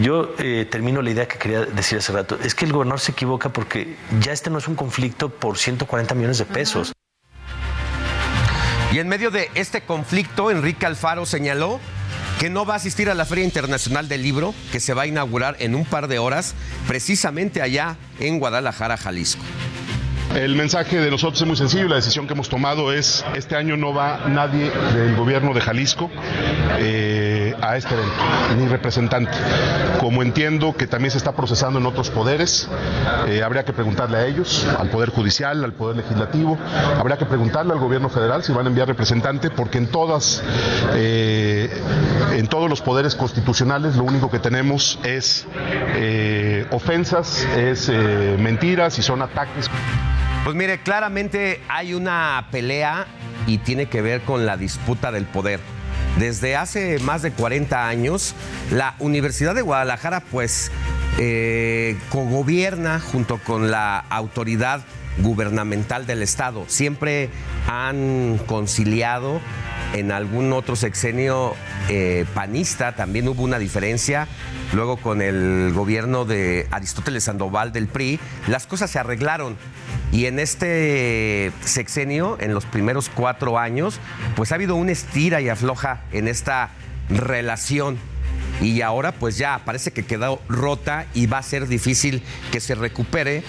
Speaker 30: Yo termino la idea que quería decir hace rato, es que el gobernador se equivoca porque ya este no es un conflicto por 140 millones de pesos.
Speaker 6: Y en medio de este conflicto, Enrique Alfaro señaló que no va a asistir a la Feria Internacional del Libro, que se va a inaugurar en un par de horas, precisamente allá en Guadalajara, Jalisco.
Speaker 31: El mensaje de nosotros es muy sencillo, la decisión que hemos tomado es, este año no va nadie del gobierno de Jalisco eh, a este evento, ni representante. Como entiendo que también se está procesando en otros poderes, eh, habría que preguntarle a ellos, al Poder Judicial, al Poder Legislativo, habría que preguntarle al gobierno federal si van a enviar representante, porque en todas, eh, en todos los poderes constitucionales lo único que tenemos es ofensas, es mentiras y son ataques.
Speaker 6: Pues mire, claramente hay una pelea y tiene que ver con la disputa del poder. Desde hace más de 40 años, la Universidad de Guadalajara pues eh, cogobierna junto con la autoridad gubernamental del Estado. Siempre han conciliado en algún otro sexenio eh, panista también hubo una diferencia. Luego con el gobierno de Aristóteles Sandoval del PRI, las cosas se arreglaron. Y en este sexenio, en los primeros cuatro años, pues ha habido un estira y afloja en esta relación y ahora pues ya parece que quedó rota y va a ser difícil que se recupere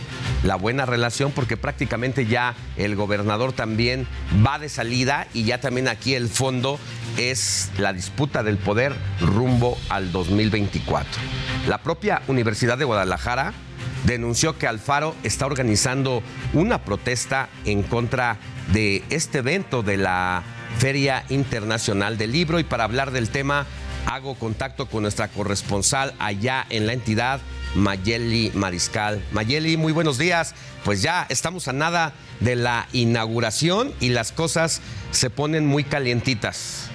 Speaker 6: la buena relación porque prácticamente ya el gobernador también va de salida y ya también aquí el fondo es la disputa del poder rumbo al 2024. La propia Universidad de Guadalajara denunció que Alfaro está organizando una protesta en contra de este evento de la Feria Internacional del Libro y para hablar del tema hago contacto con nuestra corresponsal allá en la entidad, Mayeli Mariscal. Mayeli, muy buenos días. Pues ya estamos a nada de la inauguración y las cosas se ponen muy calientitas.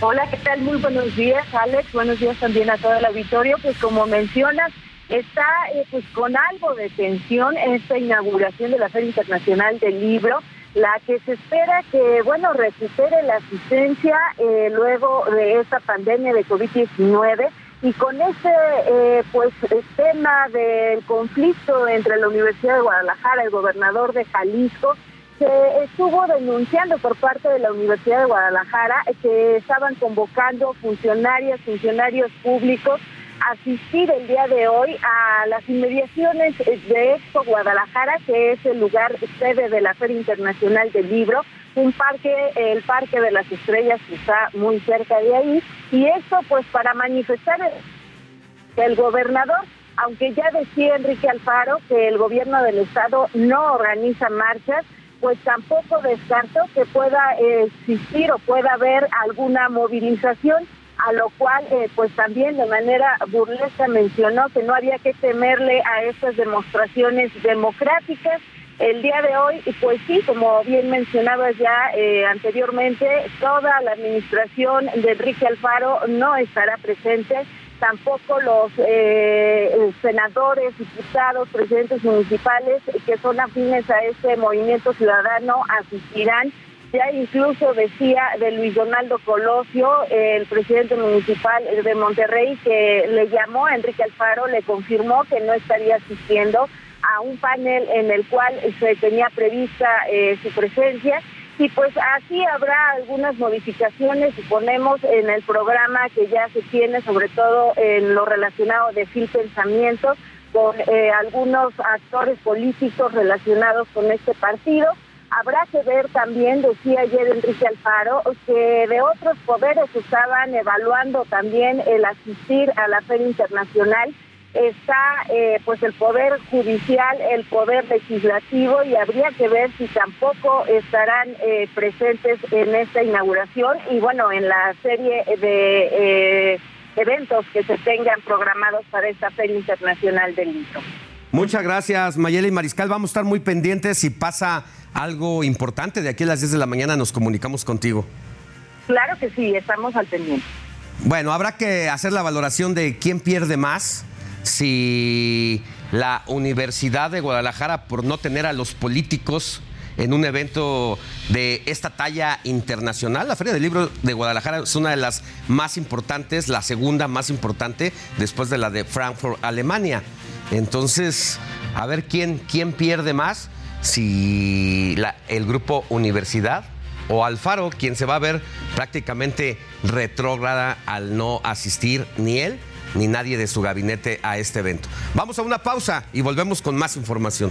Speaker 32: Hola, ¿qué tal? Muy buenos días, Alex. Buenos días también a todo el auditorio. Pues como mencionas, está eh, pues con algo de tensión esta inauguración de la Feria Internacional del Libro la que se espera que, bueno, recupere la asistencia eh, luego de esta pandemia de COVID-19 y con este, eh, pues, tema del conflicto entre la Universidad de Guadalajara y el gobernador de Jalisco, se estuvo denunciando por parte de la Universidad de Guadalajara que estaban convocando funcionarias, funcionarios públicos asistir el día de hoy a las inmediaciones de Expo Guadalajara, que es el lugar sede de la Feria Internacional del Libro, un parque, el Parque de las Estrellas está muy cerca de ahí, y esto pues para manifestar el gobernador, aunque ya decía Enrique Alfaro que el gobierno del estado no organiza marchas, pues tampoco descartó que pueda existir o pueda haber alguna movilización a lo cual eh, pues también de manera burlesca mencionó que no había que temerle a estas demostraciones democráticas. El día de hoy, pues sí, como bien mencionabas ya eh, anteriormente, toda la administración de Enrique Alfaro no estará presente, tampoco los eh, senadores, diputados, presidentes municipales que son afines a este movimiento ciudadano asistirán ya incluso decía de Luis Donaldo Colosio, el presidente municipal de Monterrey, que le llamó a Enrique Alfaro, le confirmó que no estaría asistiendo a un panel en el cual se tenía prevista eh, su presencia y pues así habrá algunas modificaciones, suponemos, en el programa que ya se tiene, sobre todo en lo relacionado de Fil Pensamiento, con eh, algunos actores políticos relacionados con este partido. Habrá que ver también, decía ayer Enrique Alfaro, que de otros poderes estaban evaluando también el asistir a la Feria Internacional está eh, pues el poder judicial, el poder legislativo y habría que ver si tampoco estarán eh, presentes en esta inauguración y bueno en la serie de eh, eventos que se tengan programados para esta Feria Internacional del Libro.
Speaker 6: Muchas gracias Mayela y Mariscal, vamos a estar muy pendientes si pasa algo importante de aquí a las 10 de la mañana nos comunicamos contigo.
Speaker 32: Claro que sí, estamos al pendiente.
Speaker 6: Bueno, habrá que hacer la valoración de quién pierde más si la Universidad de Guadalajara, por no tener a los políticos en un evento de esta talla internacional. La Feria del Libro de Guadalajara es una de las más importantes, la segunda más importante después de la de Frankfurt, Alemania. Entonces, a ver quién, quién pierde más, si el grupo Universidad o Alfaro, quien se va a ver prácticamente retrógrada al no asistir ni él ni nadie de su gabinete a este evento. Vamos a una pausa y volvemos con más información.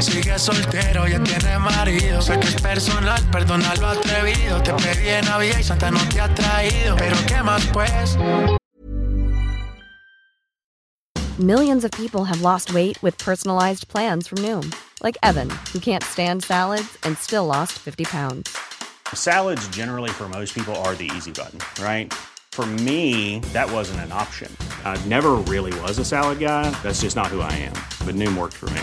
Speaker 33: Sigue soltero, ya tiene marido. Sé que es personal, perdona lo atrevido. Te pedí en Navidad y Santa no te ha traído. Pero ¿qué más pues?
Speaker 34: Millions of people have lost weight with personalized plans from Noom. Like Evan, who can't stand salads and still lost 50 pounds.
Speaker 35: Salads generally for most people are the easy button, right? For me, that wasn't an option. I never really was a salad guy. That's just not who I am. But Noom worked for me.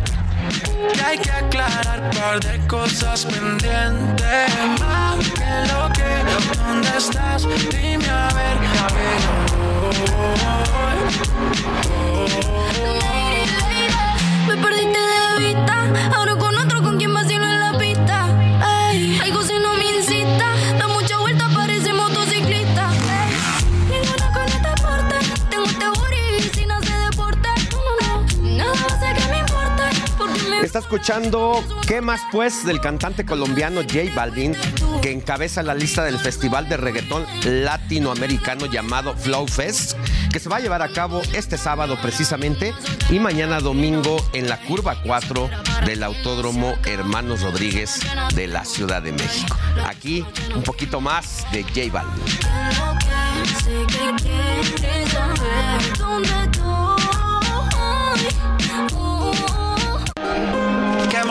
Speaker 33: Que hay que aclarar par de cosas pendientes. Más que lo que, ¿dónde estás? Dime a ver, a ver.
Speaker 36: Me perdiste de vista, ahora con otro con quien
Speaker 6: Está escuchando ¿Qué más pues? del cantante colombiano J Balvin, que encabeza la lista del festival de reggaetón latinoamericano llamado Flow Fest, que se va a llevar a cabo este sábado precisamente y mañana domingo en la curva 4 del Autódromo Hermanos Rodríguez de la Ciudad de México. Aquí un poquito más de J Balvin.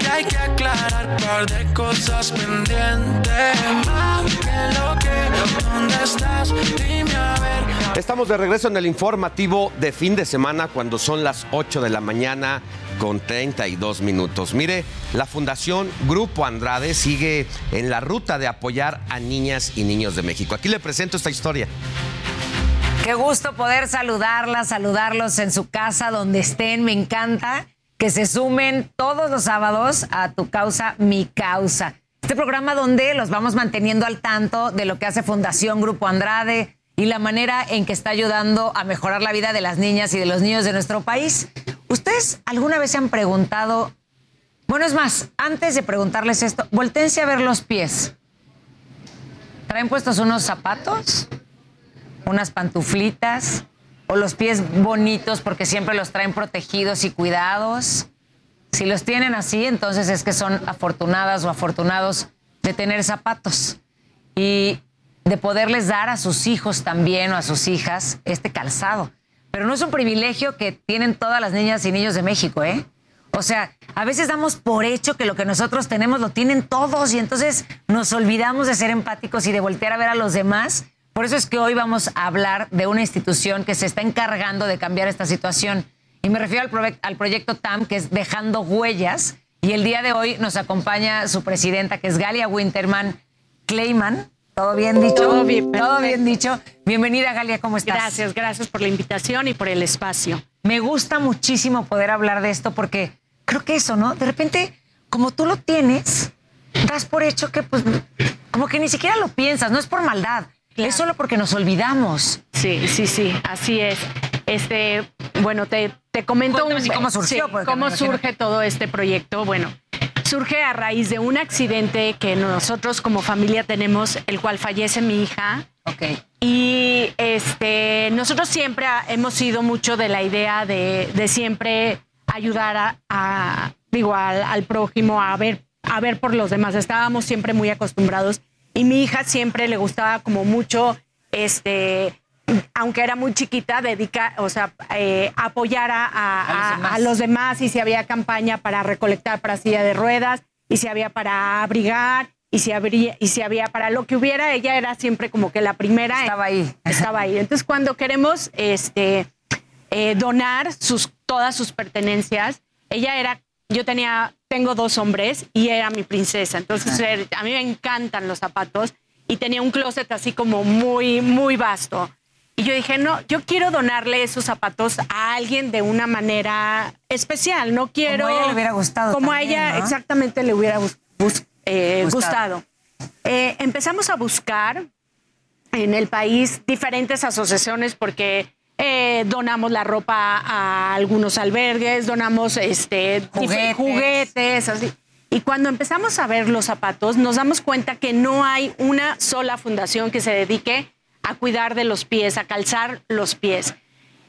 Speaker 33: Que hay que aclarar un par de cosas pendientes. Lo que, ¿dónde estás? Dime a ver.
Speaker 6: Estamos de regreso en el informativo de fin de semana cuando son las 8 de la mañana con 32 minutos. Mire, la Fundación Grupo Andrade sigue en la ruta de apoyar a niñas y niños de México. Aquí le presento esta historia.
Speaker 37: Qué gusto poder saludarlas, saludarlos en su casa, donde estén. Me encanta que se sumen todos los sábados a tu causa, mi causa. Este programa donde los vamos manteniendo al tanto de lo que hace Fundación Grupo Andrade,
Speaker 38: y la manera en que está ayudando a mejorar la vida de las niñas y de los niños de nuestro país. ¿Ustedes alguna vez se han preguntado, bueno, es más, antes de preguntarles esto, voltense a ver los pies. ¿Traen puestos unos zapatos? ¿Unas pantuflitas? ¿O los pies bonitos porque siempre los traen protegidos y cuidados? Si los tienen así, entonces es que son afortunadas o afortunados de tener zapatos y de poderles dar a sus hijos también o a sus hijas este calzado. Pero no es un privilegio que tienen todas las niñas y niños de México, ¿eh? O sea, a veces damos por hecho que lo que nosotros tenemos lo tienen todos y entonces nos olvidamos de ser empáticos y de voltear a ver a los demás. Por eso es que hoy vamos a hablar de una institución que se está encargando de cambiar esta situación. Y me refiero al, al proyecto TAM, que es Dejando Huellas. Y el día de hoy nos acompaña su presidenta, que es Galia Winterman Clayman. ¿Todo bien dicho?
Speaker 39: Todo bien,
Speaker 38: Todo bien dicho. Bienvenida, Galia, ¿cómo estás?
Speaker 39: Gracias, gracias por la invitación y por el espacio.
Speaker 38: Me gusta muchísimo poder hablar de esto porque creo que eso, ¿no? De repente, como tú lo tienes, das por hecho que, pues, como que ni siquiera lo piensas, no es por maldad, es solo porque nos olvidamos.
Speaker 39: Sí, sí, sí, así es. Este, bueno, te, te comento
Speaker 38: Cuéntame cómo surgió,
Speaker 39: sí, cómo surge todo este proyecto. Bueno, surge a raíz de un accidente que nosotros como familia tenemos, el cual fallece mi hija.
Speaker 38: Ok.
Speaker 39: Y este, nosotros siempre hemos sido mucho de la idea de, de siempre ayudar a, a- digo, al, al prójimo a ver, a ver por los demás. Estábamos siempre muy acostumbrados. Y mi hija siempre le gustaba como mucho, este, aunque era muy chiquita, dedica, o sea, eh, apoyar a, a-
Speaker 38: A los
Speaker 39: a-
Speaker 38: demás.
Speaker 39: a los demás y si había campaña para recolectar para silla de ruedas y si había para abrigar y si habría y si había para lo que hubiera ella era siempre como que la primera
Speaker 38: Estaba ahí.
Speaker 39: estaba ahí entonces cuando queremos este eh, donar sus todas sus pertenencias ella era yo tenía tengo dos hombres y era mi princesa entonces a mí me encantan los zapatos y tenía un closet así como muy muy vasto y yo dije, no, yo quiero donarle esos zapatos a alguien de una manera especial. No quiero.
Speaker 38: a ella le hubiera gustado
Speaker 39: Como
Speaker 38: también,
Speaker 39: a ella
Speaker 38: ¿no?
Speaker 39: exactamente le hubiera bus- bus- eh,
Speaker 38: Gustado.
Speaker 39: gustado. Eh, empezamos a buscar en el país diferentes asociaciones porque eh, donamos la ropa a algunos albergues, donamos este,
Speaker 38: Juguetes.
Speaker 39: juguetes, así. Y cuando empezamos a ver los zapatos, nos damos cuenta que no hay una sola fundación que se dedique a cuidar de los pies, a calzar los pies.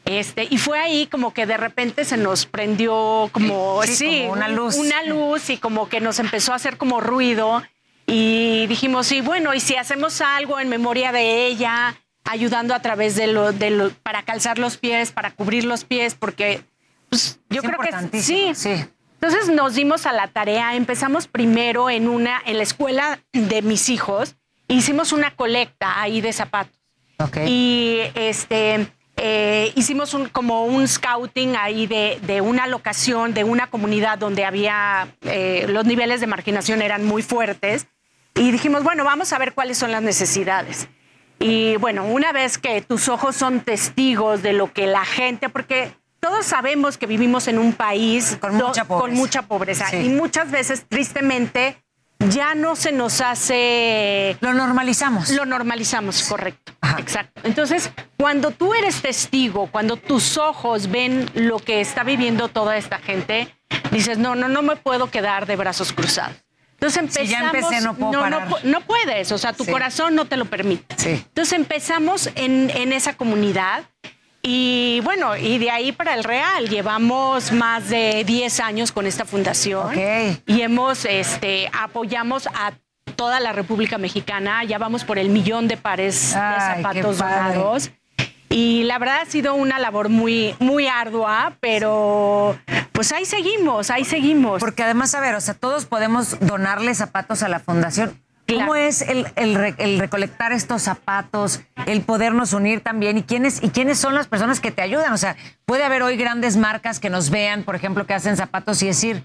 Speaker 39: Este, y fue ahí como que de repente se nos prendió como,
Speaker 38: Sí,
Speaker 39: sí,
Speaker 38: como una luz.
Speaker 39: Una luz y como que nos empezó a hacer como ruido. Y dijimos, sí, bueno, y si hacemos algo en memoria de ella, ayudando a través de lo, de lo para calzar los pies, para cubrir los pies, porque pues, yo
Speaker 38: Es
Speaker 39: creo que sí, sí. Entonces nos dimos a la tarea, empezamos primero en una, en la escuela de mis hijos, hicimos una colecta ahí de zapatos.
Speaker 38: Ok.
Speaker 39: Y este eh, hicimos un, como un scouting ahí de, de una locación, de una comunidad donde había eh, los niveles de marginación eran muy fuertes. Y dijimos, bueno, vamos a ver cuáles son las necesidades. Y bueno, una vez que tus ojos son testigos de lo que la gente, porque todos sabemos que vivimos en un país
Speaker 38: Con mucha pobreza.
Speaker 39: con mucha pobreza.
Speaker 38: Sí.
Speaker 39: Y muchas veces, tristemente, ya no se nos hace...
Speaker 38: Lo normalizamos.
Speaker 39: Lo normalizamos, correcto. Exacto. Entonces, cuando tú eres testigo, cuando tus ojos ven lo que está viviendo toda esta gente, dices, no, no, no me puedo quedar de brazos cruzados. Entonces
Speaker 38: Si ya
Speaker 39: empezamos...
Speaker 38: empecé, no puedo parar.
Speaker 39: no puedes, o sea, tu
Speaker 38: Sí.
Speaker 39: corazón no te lo permite.
Speaker 38: Sí.
Speaker 39: Entonces empezamos en, en esa comunidad y bueno, y de ahí para el Real. Llevamos más de 10 años con esta fundación
Speaker 38: Ok.
Speaker 39: y hemos, este, apoyamos a toda la República Mexicana. Ya vamos por el millón de pares
Speaker 38: Ay,
Speaker 39: de zapatos donados. Y la verdad ha sido una labor muy, muy ardua, pero pues ahí seguimos, ahí seguimos.
Speaker 38: Porque además, a ver, o sea, todos podemos donarle zapatos a la fundación. ¿Cómo es el, el re- el recolectar estos zapatos, el podernos unir también? ¿Y quiénes, ¿Y quiénes son las personas que te ayudan? O sea, puede haber hoy grandes marcas que nos vean, por ejemplo, que hacen zapatos y decir,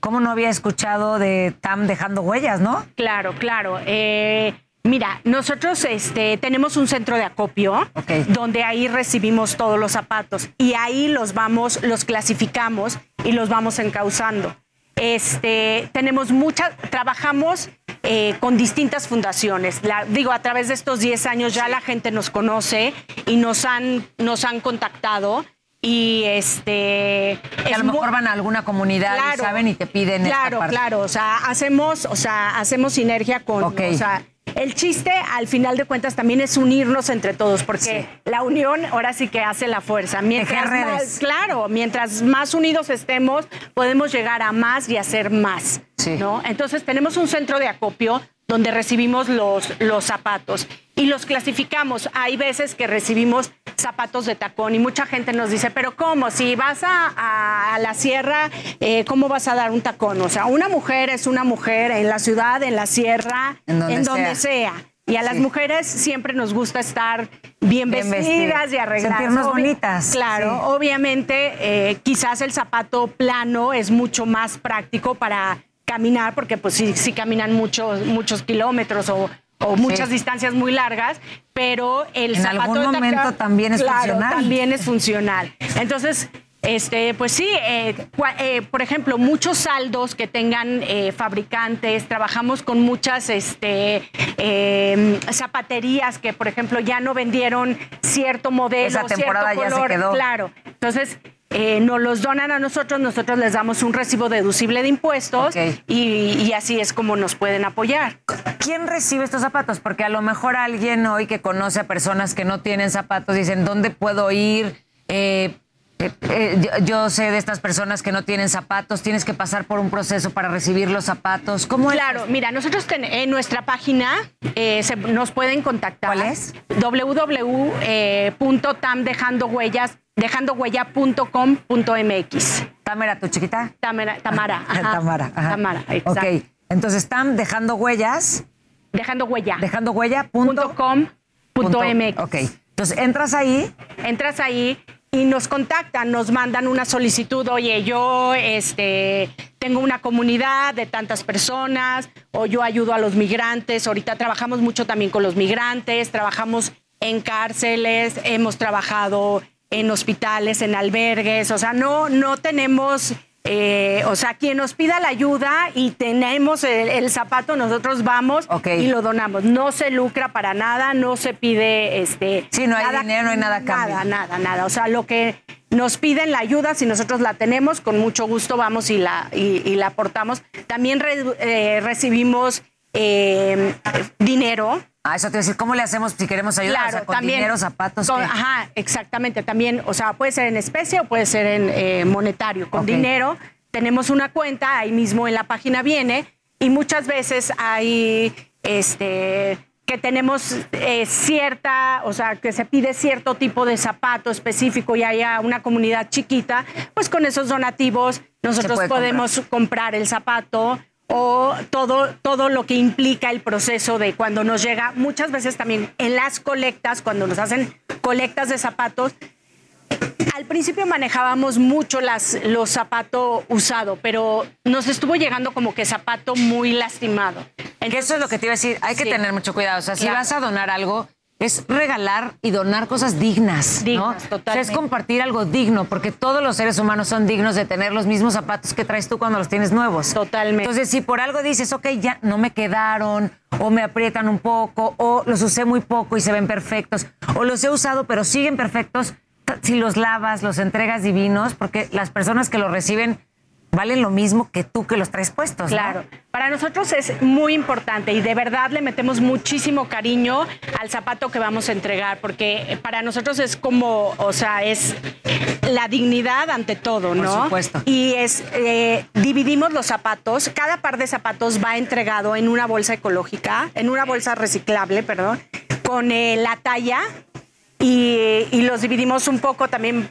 Speaker 38: ¿cómo no había escuchado de TAM dejando huellas, no?
Speaker 39: Claro, claro. Eh, mira, nosotros este, tenemos un centro de acopio donde ahí recibimos todos los zapatos y ahí los vamos, los clasificamos y los vamos encauzando. Este, tenemos muchas, trabajamos eh, con distintas fundaciones. La- digo, a través de estos 10 años ya la gente nos conoce y nos han, nos han contactado. Y este.
Speaker 38: Que a lo mejor van a alguna comunidad y saben y te piden esta
Speaker 39: Claro,
Speaker 38: parte.
Speaker 39: claro. O sea, hacemos, o sea, hacemos sinergia con.
Speaker 38: Ok.
Speaker 39: O sea, el chiste, al final de cuentas, también es unirnos entre todos, porque la unión ahora sí que hace la fuerza. Mientras más, claro, mientras más unidos estemos, podemos llegar a más y hacer más. ¿no? Entonces tenemos un centro de acopio donde recibimos los, los zapatos y los clasificamos. Hay veces que recibimos zapatos de tacón y mucha gente nos dice, pero ¿cómo? Si vas a, a- a la sierra, eh, ¿cómo vas a dar un tacón? O sea, una mujer es una mujer en la ciudad, en la sierra,
Speaker 38: En donde
Speaker 39: donde sea. Y a las mujeres siempre nos gusta estar bien,
Speaker 38: Bien
Speaker 39: vestidas
Speaker 38: vestidas,
Speaker 39: y arregladas.
Speaker 38: sentirnos
Speaker 39: Obvi-
Speaker 38: bonitas,
Speaker 39: Claro,
Speaker 38: sí.
Speaker 39: obviamente eh, quizás el zapato plano es mucho más práctico para caminar, porque pues sí, sí caminan muchos, muchos kilómetros o, o muchas
Speaker 38: Sí.
Speaker 39: distancias muy largas, pero el
Speaker 38: En
Speaker 39: zapato
Speaker 38: algún
Speaker 39: de
Speaker 38: momento también es
Speaker 39: claro,
Speaker 38: funcional.
Speaker 39: También es funcional. Entonces, este, pues sí, eh, eh, por ejemplo, muchos saldos que tengan eh, fabricantes, trabajamos con muchas este, eh, zapaterías que, por ejemplo, ya no vendieron cierto modelo,
Speaker 38: Esa temporada
Speaker 39: cierto
Speaker 38: ya se
Speaker 39: color,
Speaker 38: quedó.
Speaker 39: claro. Entonces, eh, nos los donan a nosotros, nosotros les damos un recibo deducible de impuestos y, y así es como nos pueden apoyar.
Speaker 38: ¿Quién recibe estos zapatos? Porque a lo mejor alguien hoy que conoce a personas que no tienen zapatos dicen, ¿dónde puedo ir? Eh, eh, eh, yo, yo sé de estas personas que no tienen zapatos, tienes que pasar por un proceso para recibir los zapatos. ¿Cómo
Speaker 39: Claro, mira, nosotros ten- en nuestra página eh, se- nos pueden contactar. ¿Cuál es? www.tamdejandohuellas dejandohuella.com.mx.
Speaker 38: Tamara, tu chiquita.
Speaker 39: Tamara, Tamara. ajá.
Speaker 38: Tamara. ajá.
Speaker 39: Tamara, exacto.
Speaker 38: Ok, entonces están dejando huellas.
Speaker 39: Dejando huella.
Speaker 38: Dejando huella. Punto,
Speaker 39: com. punto
Speaker 38: punto-
Speaker 39: MX.
Speaker 38: Ok, entonces entras ahí.
Speaker 39: Entras ahí y nos contactan, nos mandan una solicitud, oye, yo este, tengo una comunidad de tantas personas, o yo ayudo a los migrantes, ahorita trabajamos mucho también con los migrantes, trabajamos en cárceles, hemos trabajado en hospitales, en albergues, o sea, no, no tenemos... eh, o sea, quien nos pida la ayuda y tenemos el, el zapato, nosotros vamos y lo donamos. No se lucra para nada, no se pide este.
Speaker 38: Sí, no hay dinero, no hay nada cambio.
Speaker 39: Nada, nada, nada. O sea, lo que nos piden la ayuda, si nosotros la tenemos, con mucho gusto vamos y la, y, y la aportamos. También re- eh, recibimos eh, dinero.
Speaker 38: Ah, eso te iba a decir, ¿cómo le hacemos si queremos ayudar?
Speaker 39: Claro,
Speaker 38: O sea, con
Speaker 39: también.
Speaker 38: dinero, zapatos.
Speaker 39: con- ajá, exactamente. También, o sea, puede ser en especie o puede ser en eh, monetario. Con dinero tenemos una cuenta, ahí mismo en la página viene, y muchas veces hay este que tenemos eh, cierta, o sea, que se pide cierto tipo de zapato específico y haya una comunidad chiquita, pues con esos donativos nosotros podemos comprar el zapato o todo, todo lo que implica el proceso de cuando nos llega, muchas veces también en las colectas, cuando nos hacen colectas de zapatos, al principio manejábamos mucho las, los zapatos usados, pero nos estuvo llegando como que zapato muy lastimado.
Speaker 38: eso es lo que te iba a decir. Hay que
Speaker 39: Sí.
Speaker 38: tener mucho cuidado. O sea, si
Speaker 39: Claro.
Speaker 38: vas a donar algo, es regalar y donar cosas dignas.
Speaker 39: Dignas,
Speaker 38: ¿no? O sea,
Speaker 39: totalmente.
Speaker 38: es compartir algo digno, porque todos los seres humanos son dignos de tener los mismos zapatos que traes tú cuando los tienes nuevos.
Speaker 39: Totalmente.
Speaker 38: Entonces, si por algo dices, ok, ya no me quedaron, o me aprietan un poco, o los usé muy poco y se ven perfectos, o los he usado pero siguen perfectos, si los lavas, los entregas divinos, porque las personas que los reciben valen lo mismo que tú que los traes puestos. ¿no?
Speaker 39: Claro, para nosotros es muy importante y de verdad le metemos muchísimo cariño al zapato que vamos a entregar, porque para nosotros es como, o sea, es la dignidad ante todo, ¿no?
Speaker 38: supuesto.
Speaker 39: Y es, eh, dividimos los zapatos, cada par de zapatos va entregado en una bolsa ecológica, en una bolsa reciclable, perdón, con eh, la talla y, y los dividimos un poco también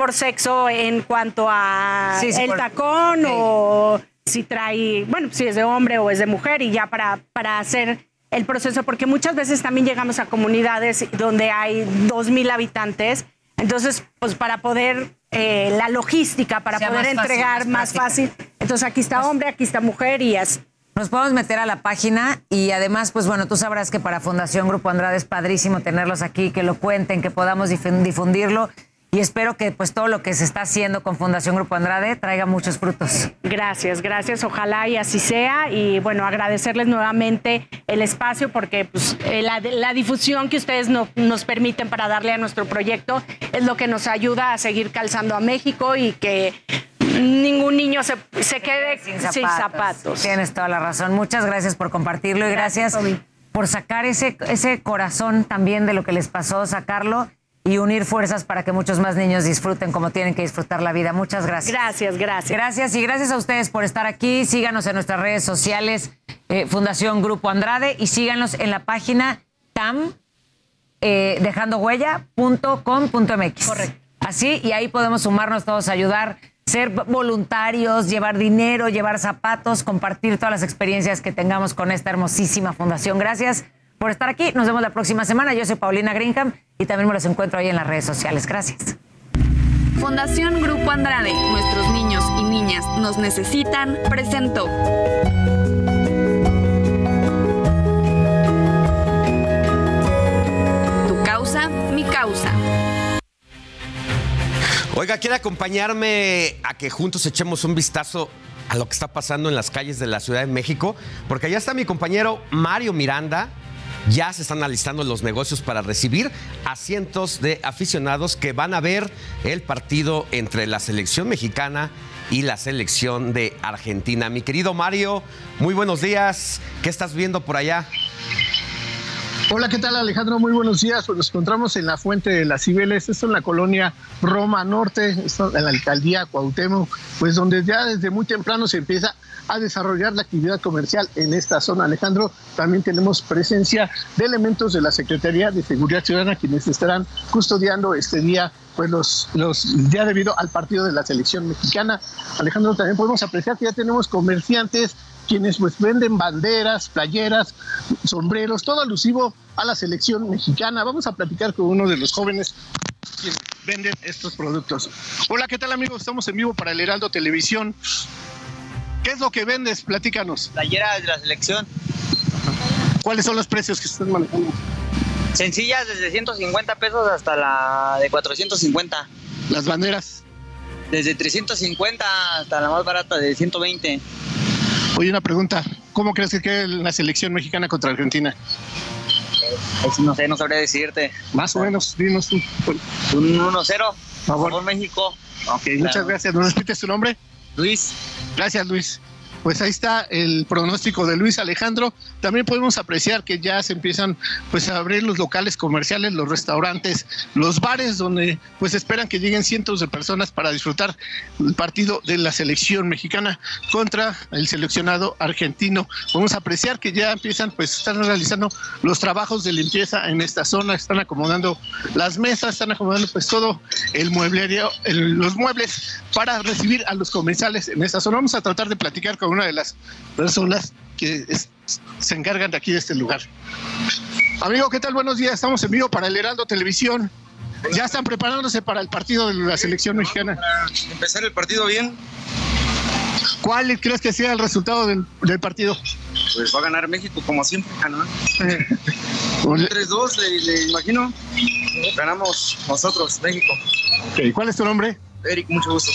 Speaker 39: por sexo en cuanto a
Speaker 38: Sí, sí,
Speaker 39: el
Speaker 38: por-
Speaker 39: tacón o si trae, bueno, si es de hombre o es de mujer y ya para, para hacer el proceso, porque muchas veces también llegamos a comunidades donde hay dos mil habitantes, entonces, pues para poder, eh, la logística, para poder
Speaker 38: más fácil,
Speaker 39: entregar
Speaker 38: más
Speaker 39: más fácil. Entonces aquí está hombre, aquí está mujer y es
Speaker 38: Nos podemos meter a la página y además, pues bueno, tú sabrás que para Fundación Grupo Andrade es padrísimo tenerlos aquí, que lo cuenten, que podamos difun- difundirlo y espero que pues todo lo que se está haciendo con Fundación Grupo Andrade traiga muchos frutos.
Speaker 39: Gracias, gracias. Ojalá y así sea. Y bueno, agradecerles nuevamente el espacio porque pues, eh, la, la difusión que ustedes no- nos permiten para darle a nuestro proyecto es lo que nos ayuda a seguir calzando a México y que ningún niño se, se quede sin zapatos.
Speaker 38: Tienes toda la razón. Muchas gracias por compartirlo y gracias, por sacar ese, ese corazón también de lo que les pasó, sacarlo y unir fuerzas para que muchos más niños disfruten como tienen que disfrutar la vida. Muchas gracias.
Speaker 39: Gracias, gracias.
Speaker 38: Gracias y gracias a ustedes por estar aquí. Síganos en nuestras redes sociales, eh, Fundación Grupo Andrade, y síganos en la página tam eh, dejandohuella.com.mx. Correcto. Así, y ahí podemos sumarnos todos a ayudar, ser voluntarios, llevar dinero, llevar zapatos, compartir todas las experiencias que tengamos con esta hermosísima fundación. Gracias por estar aquí. Nos vemos la próxima semana. Yo soy Paulina Greenham y también me los encuentro ahí en las redes sociales. Gracias.
Speaker 36: Fundación Grupo Andrade, nuestros niños y niñas nos necesitan, presentó. Tu causa, mi causa.
Speaker 6: Oiga, ¿quiere acompañarme a que juntos echemos un vistazo a lo que está pasando en las calles de la Ciudad de México? Porque allá está mi compañero Mario Miranda. Ya se están alistando los negocios para recibir a cientos de aficionados que van a ver el partido entre la selección mexicana y la selección de Argentina. Mi querido Mario, muy buenos días. ¿Qué estás viendo por allá?
Speaker 40: Hola, ¿qué tal Alejandro? Muy buenos días. Pues nos encontramos en la Fuente de las Cibeles, esto en la colonia Roma Norte, esto en la alcaldía Cuauhtémoc, pues donde ya desde muy temprano se empieza a desarrollar la actividad comercial en esta zona. Alejandro, también tenemos presencia de elementos de la Secretaría de Seguridad Ciudadana quienes estarán custodiando este día pues los, los ya debido al partido de la selección mexicana. Alejandro, también podemos apreciar que ya tenemos comerciantes quienes pues venden banderas, playeras, sombreros, todo alusivo a la selección mexicana. Vamos a platicar con uno de los jóvenes quienes venden estos productos. Hola, ¿qué tal amigos? Estamos en vivo para el Heraldo Televisión. ¿Qué es lo que vendes? Platícanos.
Speaker 41: Playeras de la selección.
Speaker 40: ¿Cuáles son los precios que están manejando?
Speaker 41: Sencillas desde 150 pesos hasta la de 450.
Speaker 40: Las banderas.
Speaker 41: Desde 350 hasta la más barata de 120.
Speaker 40: Oye, una pregunta. ¿Cómo crees que quede la selección mexicana contra Argentina?
Speaker 41: Pues no sé, no sabría decirte.
Speaker 40: Más o menos, dinos tú.
Speaker 41: Un 1-0.
Speaker 40: favor.
Speaker 41: Por México.
Speaker 40: Ok, muchas gracias. ¿Nos repites tu nombre?
Speaker 41: Luis.
Speaker 40: Gracias, Luis. Pues ahí está el pronóstico de Luis Alejandro. También podemos apreciar que ya se empiezan pues a abrir los locales comerciales, los restaurantes, los bares donde pues esperan que lleguen cientos de personas para disfrutar el partido de la selección mexicana contra el seleccionado argentino. Podemos apreciar que ya empiezan pues están realizando los trabajos de limpieza en esta zona, están acomodando las mesas, están acomodando pues todo el mueblerio, el- los muebles para recibir a los comensales en esta zona. Vamos a tratar de platicar con una de las personas que es- se encargan de aquí de este lugar. Amigo, ¿qué tal? Buenos días. Estamos en vivo para el Heraldo Televisión. Ya están preparándose para el partido de la selección mexicana.
Speaker 41: Empezar el partido bien.
Speaker 40: ¿Cuál crees que sea el resultado del, del partido?
Speaker 41: Pues va a ganar México como siempre. Un 3-2, le, le imagino. Ganamos nosotros, México.
Speaker 40: Ok, ¿Cuál es tu nombre?
Speaker 41: Eric, mucho gusto.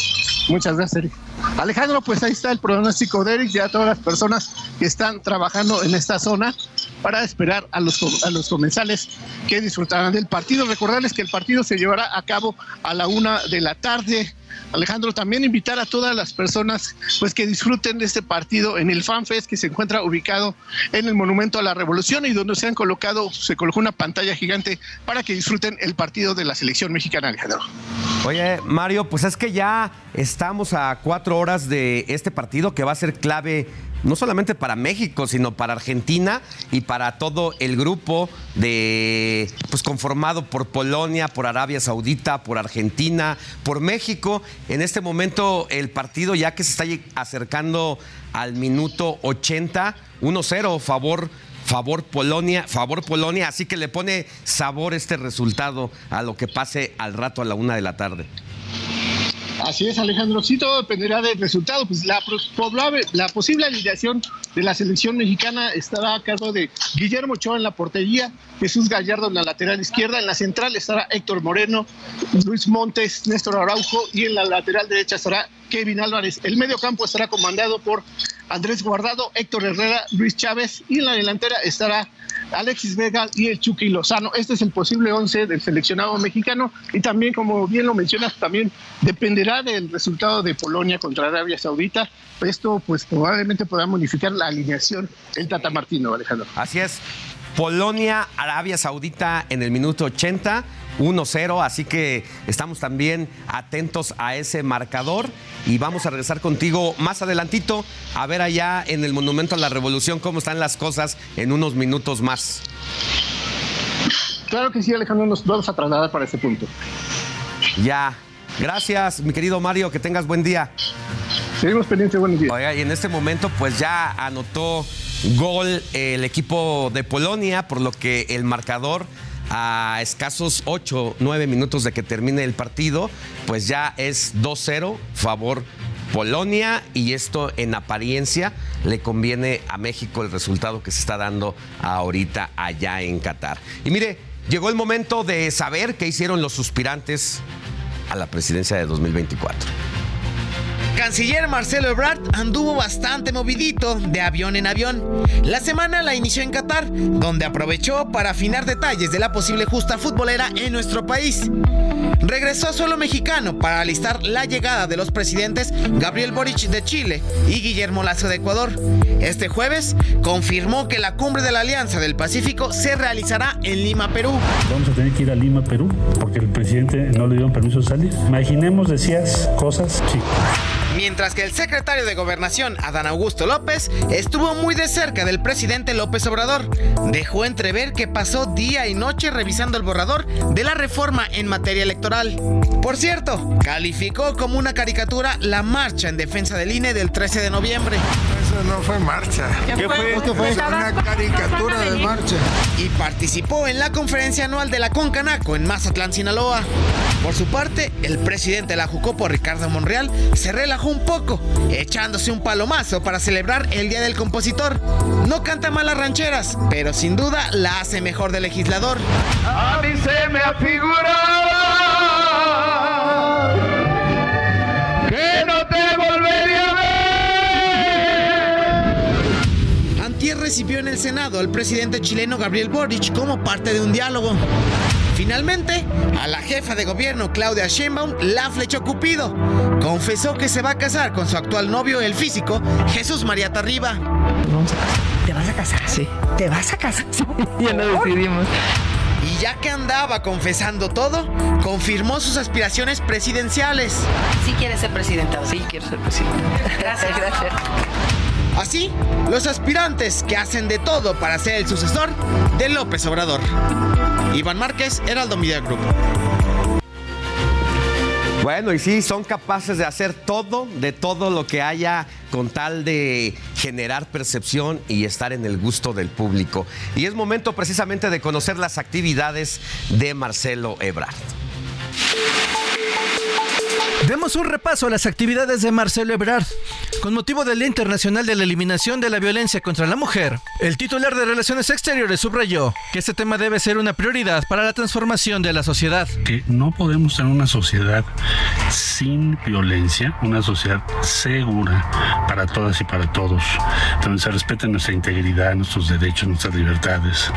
Speaker 40: Muchas gracias, Eric. Alejandro, pues ahí está el pronóstico de Eric, ya todas las personas que están trabajando en esta zona para esperar a los, a los comensales que disfrutarán del partido. Recordarles que el partido se llevará a cabo a la una de la tarde. Alejandro, también invitar a todas las personas pues que disfruten de este partido en el FanFest que se encuentra ubicado en el Monumento a la Revolución y donde se han colocado, se colocó una pantalla gigante para que disfruten el partido de la selección mexicana, Alejandro.
Speaker 6: Oye, Mario, pues es que ya estamos a cuatro horas de este partido que va a ser clave no solamente para México, sino para Argentina y para todo el grupo de, pues conformado por Polonia, por Arabia Saudita, por Argentina, por México. En este momento el partido ya que se está acercando al minuto 80, 1-0, favor favor Polonia, favor Polonia, así que le pone sabor este resultado a lo que pase al rato a la una de la tarde.
Speaker 40: Así es, Alejandro. Sí, todo dependerá del resultado. Pues la, posible alineación de la selección mexicana estará a cargo de Guillermo Ochoa en la portería, Jesús Gallardo en la lateral izquierda, en la central estará Héctor Moreno, Luis Montes, Néstor Araujo y en la lateral derecha estará Kevin Álvarez. El medio campo estará comandado por Andrés Guardado, Héctor Herrera, Luis Chávez y en la delantera estará Alexis Vega y el Chucky Lozano. Este es el posible 11 del seleccionado mexicano y también, como bien lo mencionas, también dependerá del resultado de Polonia contra Arabia Saudita. Esto pues probablemente pueda modificar la alineación el Tata Martino, Alejandro.
Speaker 6: Así es. Polonia, Arabia Saudita en el minuto 80. 1-0, así que estamos también atentos a ese marcador y vamos a regresar contigo más adelantito a ver allá en el Monumento a la Revolución cómo están las cosas en unos minutos más.
Speaker 40: Claro que sí, Alejandro, nos vamos a trasladar para ese punto.
Speaker 6: Ya, gracias, mi querido Mario, que tengas buen día.
Speaker 40: Seguimos pendientes, buenos días.
Speaker 6: Oiga, y en este momento pues ya anotó gol el equipo de Polonia, por lo que el marcador a escasos 8, 9 minutos de que termine el partido, pues ya es 2-0 favor Polonia y esto en apariencia le conviene a México el resultado que se está dando ahorita allá en Qatar. Y mire, llegó el momento de saber qué hicieron los suspirantes a la presidencia de 2024
Speaker 17: canciller Marcelo Ebrard anduvo bastante movidito de avión en avión. La semana la inició en Qatar, donde aprovechó para afinar detalles de la posible justa futbolera en nuestro país. Regresó a suelo mexicano para alistar la llegada de los presidentes Gabriel Boric de Chile y Guillermo Lazo de Ecuador. Este jueves confirmó que la cumbre de la Alianza del Pacífico se realizará en Lima, Perú.
Speaker 42: Vamos a tener que ir a Lima, Perú, porque el presidente no le dio permiso de salir. Imaginemos, decías, cosas chicas
Speaker 17: mientras que el secretario de Gobernación, Adán Augusto López, estuvo muy de cerca del presidente López Obrador. Dejó entrever que pasó día y noche revisando el borrador de la reforma en materia electoral. Por cierto, calificó como una caricatura la marcha en defensa del INE del 13 de noviembre.
Speaker 43: Eso no fue marcha.
Speaker 17: ¿Qué, fue?
Speaker 43: ¿Qué fue? Una caricatura de marcha.
Speaker 17: Y participó en la conferencia anual de la Concanaco en Mazatlán, Sinaloa. Por su parte, el presidente de la Jucopo, Ricardo Monreal, se relajó un poco, echándose un palomazo para celebrar el Día del Compositor. No canta malas rancheras, pero sin duda la hace mejor de legislador.
Speaker 43: A mí se me afigura que no te volvería a
Speaker 17: ver. Antier recibió en el Senado al presidente chileno Gabriel Boric como parte de un diálogo. Finalmente, a la jefa de gobierno Claudia Sheinbaum la flechó Cupido. Confesó que se va a casar con su actual novio, el físico, Jesús María Tarriba.
Speaker 44: ¿Te vas a casar? Sí. ¿Te vas a casar? Sí, ya lo decidimos.
Speaker 17: Y ya que andaba confesando todo, confirmó sus aspiraciones presidenciales.
Speaker 44: Sí quiere ser presidenta. Sí quiero ser presidenta. Gracias, gracias.
Speaker 17: Así, los aspirantes que hacen de todo para ser el sucesor de López Obrador. Iván Márquez, Heraldo Media Group. Bueno, y sí, son capaces de hacer todo, de todo lo que haya con tal de generar percepción y estar en el gusto del público. Y es momento precisamente de conocer las actividades de Marcelo Ebrard.
Speaker 45: Demos un repaso a las actividades de Marcelo Ebrard. Con motivo del Día Internacional de la Eliminación de la Violencia contra la Mujer, el titular de Relaciones Exteriores subrayó que este tema debe ser una prioridad para la transformación de la sociedad.
Speaker 42: Que no podemos tener una sociedad sin violencia, una sociedad segura para todas y para todos, donde se respeten nuestra integridad, nuestros derechos, nuestras libertades,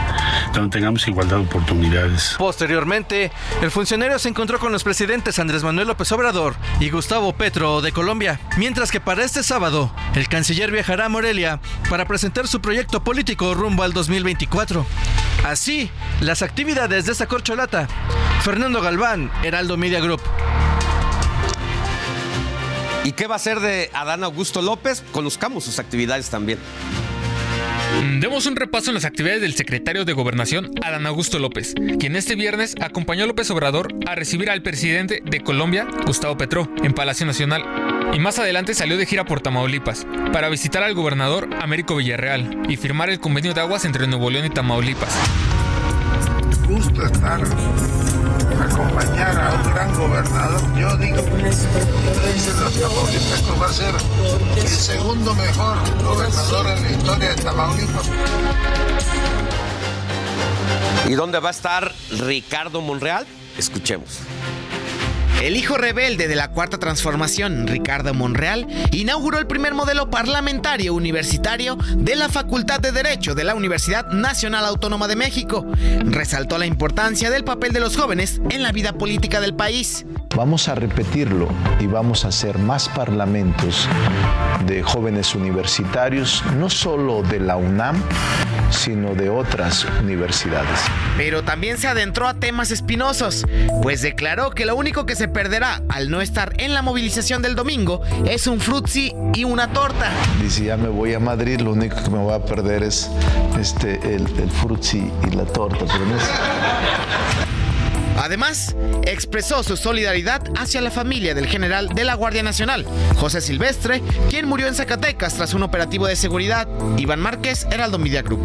Speaker 42: donde tengamos igualdad de oportunidades.
Speaker 45: Posteriormente, el funcionario se encontró con los presidentes Andrés Manuel López Obrador y Gustavo Petro de Colombia, mientras que para este sábado el canciller viajará a Morelia para presentar su proyecto político rumbo al 2024. Así, las actividades de esta corcholata. Fernando Galván, Heraldo Media Group.
Speaker 6: ¿Y qué va a ser de Adán Augusto López? Conozcamos sus actividades también.
Speaker 8: Demos un repaso en las actividades del secretario de Gobernación, Adán Augusto López, quien este viernes acompañó a López Obrador a recibir al presidente de Colombia, Gustavo Petro, en Palacio Nacional. Y más adelante salió de gira por Tamaulipas para visitar al gobernador Américo Villarreal y firmar el convenio de aguas entre Nuevo León y Tamaulipas.
Speaker 43: Acompañar a un gran gobernador. Yo digo que Tamaulipecos va a ser el segundo mejor gobernador en la historia de Tamaulipas.
Speaker 6: ¿Y dónde va a estar Ricardo Monreal? Escuchemos.
Speaker 17: El hijo rebelde de la Cuarta Transformación, Ricardo Monreal, inauguró el primer modelo parlamentario universitario de la Facultad de Derecho de la Universidad Nacional Autónoma de México. Resaltó la importancia del papel de los jóvenes en la vida política del país.
Speaker 29: Vamos a repetirlo y vamos a hacer más parlamentos de jóvenes universitarios, no solo de la UNAM, sino de otras universidades.
Speaker 17: Pero también se adentró a temas espinosos, pues declaró que lo único que se perderá al no estar en la movilización del domingo es un frutzi y una torta.
Speaker 29: Dice, ya me voy a Madrid, lo único que me voy a perder es este, el, el frutzi y la torta. Pero no es...
Speaker 17: Además, expresó su solidaridad hacia la familia del general de la Guardia Nacional, José Silvestre, quien murió en Zacatecas tras un operativo de seguridad. Iván Márquez, Heraldo Media Group.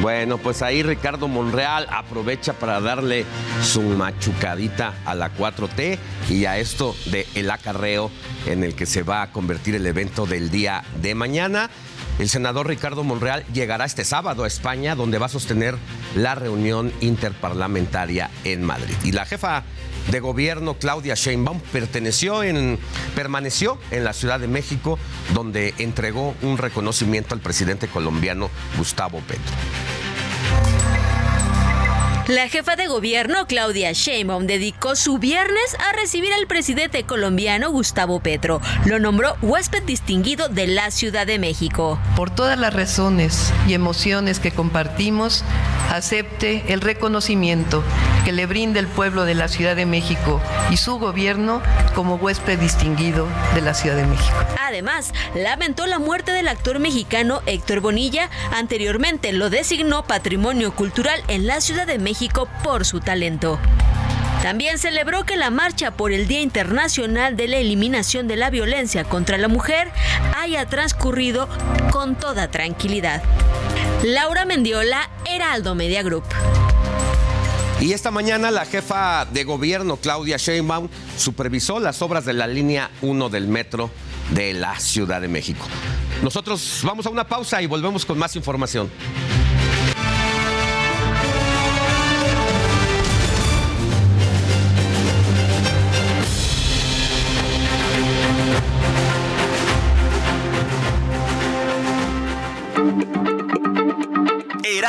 Speaker 6: Bueno, pues ahí Ricardo Monreal aprovecha para darle su machucadita a la 4T y a esto de el acarreo en el que se va a convertir el evento del día de mañana. El senador Ricardo Monreal llegará este sábado a España, donde va a sostener la reunión interparlamentaria en Madrid. Y la jefa de gobierno, Claudia Sheinbaum, perteneció en, permaneció en la Ciudad de México, donde entregó un reconocimiento al presidente colombiano Gustavo Petro.
Speaker 46: La jefa de gobierno, Claudia Sheinbaum, dedicó su viernes a recibir al presidente colombiano Gustavo Petro. Lo nombró huésped distinguido de la Ciudad de México.
Speaker 5: Por todas las razones y emociones que compartimos, acepte el reconocimiento que le brinda el pueblo de la Ciudad de México y su gobierno como huésped distinguido de la Ciudad de México.
Speaker 46: Además, lamentó la muerte del actor mexicano Héctor Bonilla. Anteriormente lo designó Patrimonio Cultural en la Ciudad de México por su talento. También celebró que la marcha por el Día Internacional de la Eliminación de la Violencia contra la Mujer haya transcurrido con toda tranquilidad. Laura Mendiola, Heraldo Media Group.
Speaker 6: Y esta mañana la jefa de gobierno, Claudia Sheinbaum, supervisó las obras de la línea 1 del metro de la Ciudad de México. Nosotros vamos a una pausa y volvemos con más información.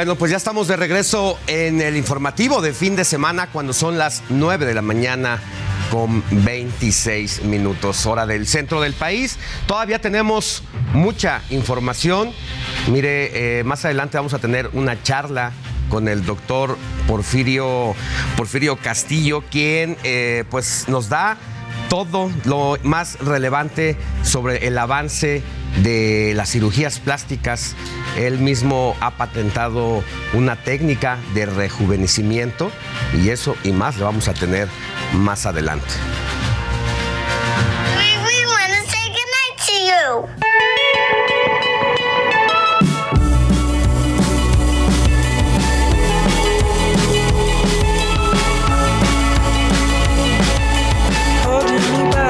Speaker 6: Bueno, pues ya estamos de regreso en el informativo de fin de semana cuando son las 9 de la mañana con 26 minutos hora del centro del país. Todavía tenemos mucha información. Mire, eh, más adelante vamos a tener una charla con el doctor Porfirio, Porfirio Castillo, quien eh, pues nos da todo lo más relevante sobre el avance de las cirugías plásticas. Él mismo ha patentado una técnica de rejuvenecimiento y eso y más lo vamos a tener más adelante.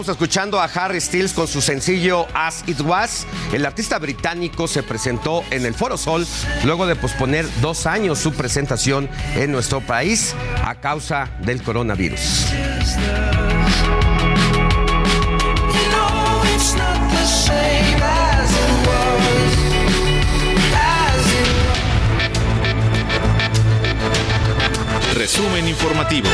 Speaker 6: Estamos escuchando a Harry Styles con su sencillo As It Was. El artista británico se presentó en el Foro Sol luego de posponer dos años su presentación en nuestro país a causa del coronavirus.
Speaker 10: Resumen informativo.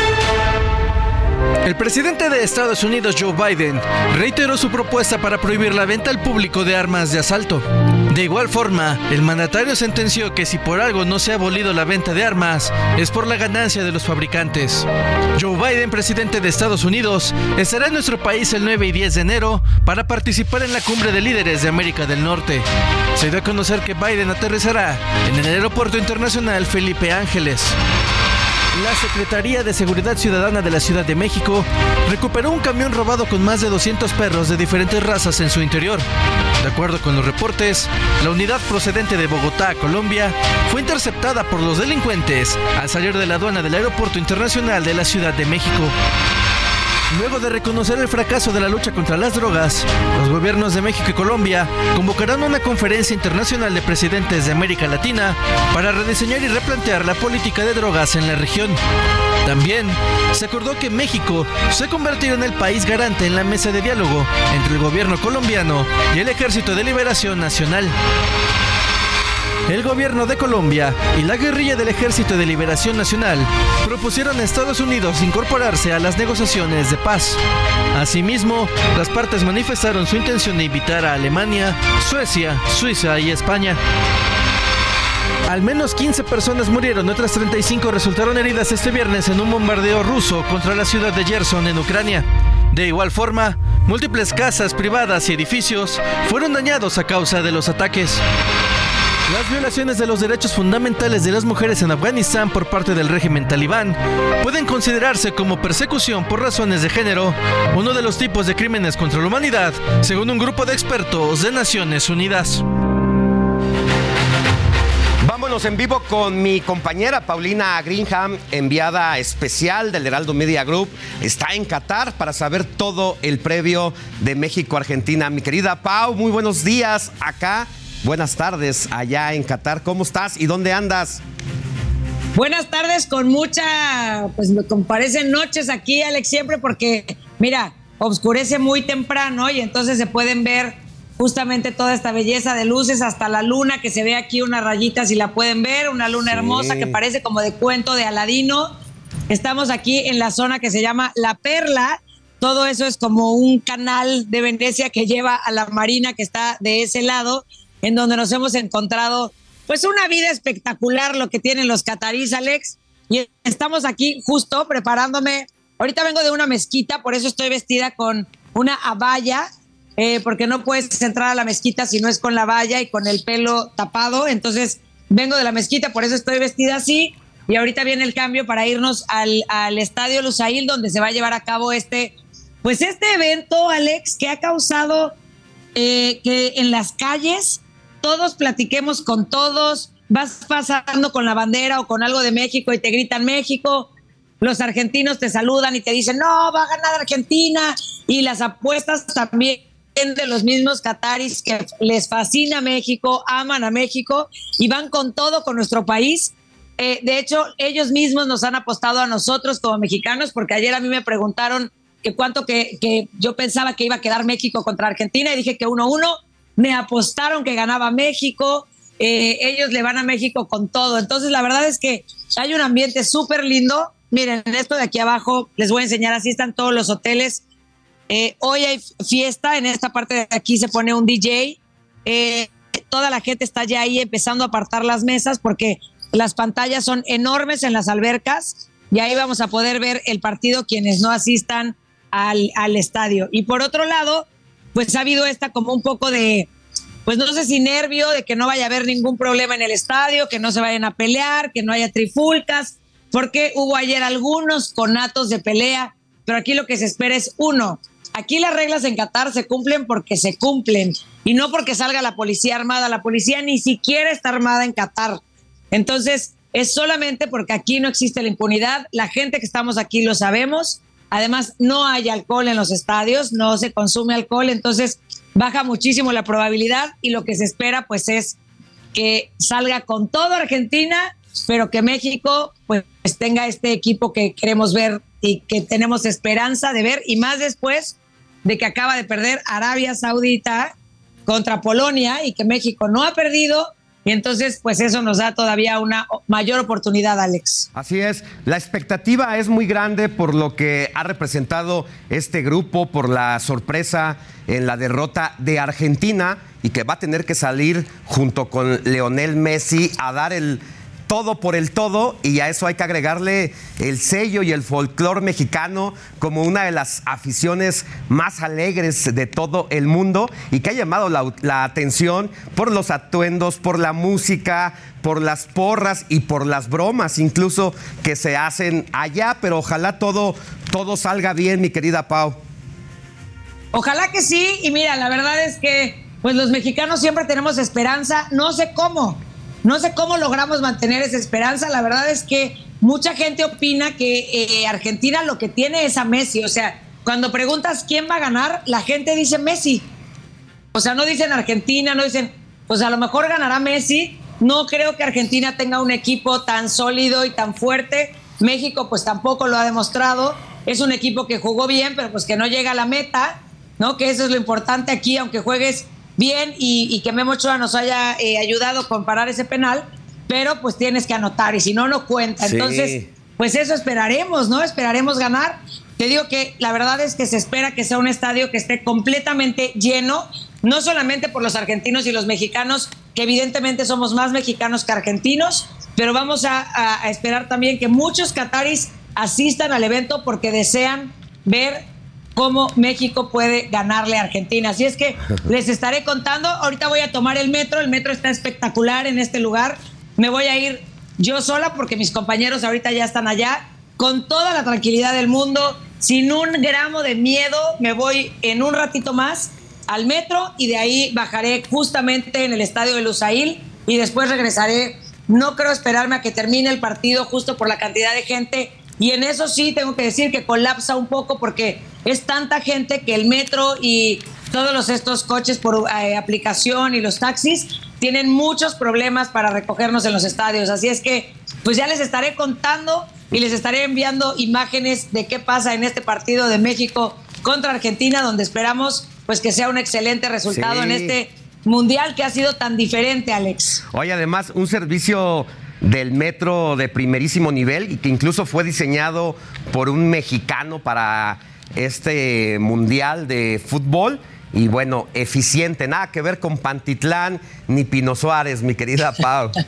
Speaker 45: El presidente de Estados Unidos, Joe Biden, reiteró su propuesta para prohibir la venta al público de armas de asalto. De igual forma, el mandatario sentenció que si por algo no se ha abolido la venta de armas, es por la ganancia de los fabricantes. Joe Biden, presidente de Estados Unidos, estará en nuestro país el 9 y 10 de enero para participar en la cumbre de líderes de América del Norte. Se dio a conocer que Biden aterrizará en el aeropuerto internacional Felipe Ángeles. La Secretaría de Seguridad Ciudadana de la Ciudad de México recuperó un camión robado con más de 200 perros de diferentes razas en su interior. De acuerdo con los reportes, la unidad procedente de Bogotá, Colombia, fue interceptada por los delincuentes al salir de la aduana del Aeropuerto Internacional de la Ciudad de México. Luego de reconocer el fracaso de la lucha contra las drogas, los gobiernos de México y Colombia convocarán una conferencia internacional de presidentes de América Latina para rediseñar y replantear la política de drogas en la región. También se acordó que México se convertirá en el país garante en la mesa de diálogo entre el gobierno colombiano y el Ejército de Liberación Nacional. El gobierno de Colombia y la guerrilla del Ejército de Liberación Nacional propusieron a Estados Unidos incorporarse a las negociaciones de paz. Asimismo, las partes manifestaron su intención de invitar a Alemania, Suecia, Suiza y España. Al menos 15 personas murieron, otras 35 resultaron heridas este viernes en un bombardeo ruso contra la ciudad de Gerson en Ucrania. De igual forma, múltiples casas privadas y edificios fueron dañados a causa de los ataques. Las violaciones de los derechos fundamentales de las mujeres en Afganistán por parte del régimen talibán pueden considerarse como persecución por razones de género, uno de los tipos de crímenes contra la humanidad, según un grupo de expertos de Naciones Unidas.
Speaker 6: Vámonos en vivo con mi compañera Paulina Greenham, enviada especial del Heraldo Media Group. Está en Qatar para saber todo el previo de México-Argentina. Mi querida Pau, muy buenos días acá. Buenas tardes allá en Qatar. ¿Cómo estás y dónde andas?
Speaker 38: Buenas tardes, con mucha, pues me parecen noches aquí, Alex, siempre porque, mira, oscurece muy temprano y entonces se pueden ver justamente toda esta belleza de luces, hasta la luna, que se ve aquí una rayita, si la pueden ver, una luna
Speaker 6: Sí.
Speaker 38: hermosa que parece como de cuento de Aladino. Estamos aquí en la zona que se llama La Perla. Todo eso es como un canal de Venecia que lleva a la marina que está de ese lado, en donde nos hemos encontrado pues una vida espectacular lo que tienen los catarís, Alex. Y estamos aquí justo preparándome. Ahorita vengo de una mezquita, por eso estoy vestida con una abaya, eh, porque no puedes entrar a la mezquita si no es con la valla y con el pelo tapado. Entonces vengo de la mezquita, por eso estoy vestida así. Y ahorita viene el cambio para irnos al, al estadio Lusail, donde se va a llevar a cabo este, pues este evento, Alex, que ha causado eh, que en las calles todos platiquemos con todos, vas pasando con la bandera o con algo de México y te gritan México, los argentinos te saludan y te dicen, no, va a ganar Argentina, y las apuestas también de los mismos cataris que les fascina México, aman a México y van con todo con nuestro país. Eh, de hecho, ellos mismos nos han apostado a nosotros como mexicanos, porque ayer a mí me preguntaron que cuánto que, yo pensaba que iba a quedar México contra Argentina y dije que 1-1. Me apostaron que ganaba México. eh, ellos le van a México con todo. Entonces, la verdad es que hay un ambiente súper lindo. Miren, esto de aquí abajo les voy a enseñar. Así están todos los hoteles. Eh, hoy hay fiesta. En esta parte de aquí se pone un DJ. Eh, toda la gente está ya ahí empezando a apartar las mesas porque las pantallas son enormes en las albercas y ahí vamos a poder ver el partido quienes no asistan al, al estadio. Y por otro lado, pues ha habido esta como un poco de, pues no sé si nervio de que no vaya a haber ningún problema en el estadio, que no se vayan a pelear, que no haya trifulcas, porque hubo ayer algunos conatos de pelea, pero aquí lo que se espera es uno. Aquí las reglas en Qatar se cumplen porque se cumplen y no porque salga la policía armada. La policía ni siquiera está armada en Qatar. Entonces, es solamente porque aquí no existe la impunidad. La gente que estamos aquí lo sabemos. Además, no hay alcohol en los estadios, no se consume alcohol, entonces baja muchísimo la probabilidad y lo que se espera pues es que salga con todo Argentina, pero que México pues tenga este equipo que queremos ver y que tenemos esperanza de ver y más después de que acaba de perder Arabia Saudita contra Polonia y que México no ha perdido y entonces, pues eso nos da todavía una mayor oportunidad, Alex.
Speaker 6: Así es, la expectativa es muy grande por lo que ha representado este grupo, por la sorpresa en la derrota de Argentina y que va a tener que salir junto con Leonel Messi a dar el todo por el todo y a eso hay que agregarle el sello y el folclor mexicano como una de las aficiones más alegres de todo el mundo y que ha llamado la, la atención por los atuendos, por la música, por las porras y por las bromas incluso que se hacen allá, pero ojalá todo, todo salga bien, mi querida Pau.
Speaker 38: Ojalá que sí, y mira, la verdad es que pues los mexicanos siempre tenemos esperanza, no sé cómo, no sé cómo logramos mantener esa esperanza. La verdad es que mucha gente opina que eh, Argentina lo que tiene es a Messi. O sea, cuando preguntas quién va a ganar, la gente dice Messi. O sea, no dicen Argentina, no dicen, pues a lo mejor ganará Messi. No creo que Argentina tenga un equipo tan sólido y tan fuerte. México pues tampoco lo ha demostrado. Es un equipo que jugó bien, pero pues que no llega a la meta, ¿no? Que eso es lo importante aquí, aunque juegues bien y, y que Memo Ochoa nos haya eh, ayudado con parar ese penal, pero pues tienes que anotar y si no, no cuenta.
Speaker 6: Sí.
Speaker 38: Entonces, pues eso esperaremos, ¿no? Esperaremos ganar. Te digo que la verdad es que se espera que sea un estadio que esté completamente lleno, no solamente por los argentinos y los mexicanos, que evidentemente somos más mexicanos que argentinos, pero vamos a, a- a esperar también que muchos cataris asistan al evento porque desean ver cómo México puede ganarle a Argentina. Así es que les estaré contando. Ahorita voy a tomar el metro. El metro está espectacular en este lugar. Me voy a ir yo sola porque mis compañeros ahorita ya están allá. Con toda la tranquilidad del mundo, sin un gramo de miedo, me voy en un ratito más al metro y de ahí bajaré justamente en el estadio de Lusail y después regresaré. No creo esperarme a que termine el partido justo por la cantidad de gente y en eso sí tengo que decir que colapsa un poco porque es tanta gente que el metro y todos los, estos coches por eh, aplicación y los taxis tienen muchos problemas para recogernos en los estadios. Así es que pues ya les estaré contando y les estaré enviando imágenes de qué pasa en este partido de México contra Argentina, donde esperamos pues que sea un excelente resultado
Speaker 6: Sí.
Speaker 38: en este mundial que ha sido tan diferente, Alex.
Speaker 6: Oye, además, un servicio del metro de primerísimo nivel y que incluso fue diseñado por un mexicano para este mundial de fútbol. Y bueno, eficiente, nada que ver con Pantitlán ni Pino Suárez, mi querida Pau.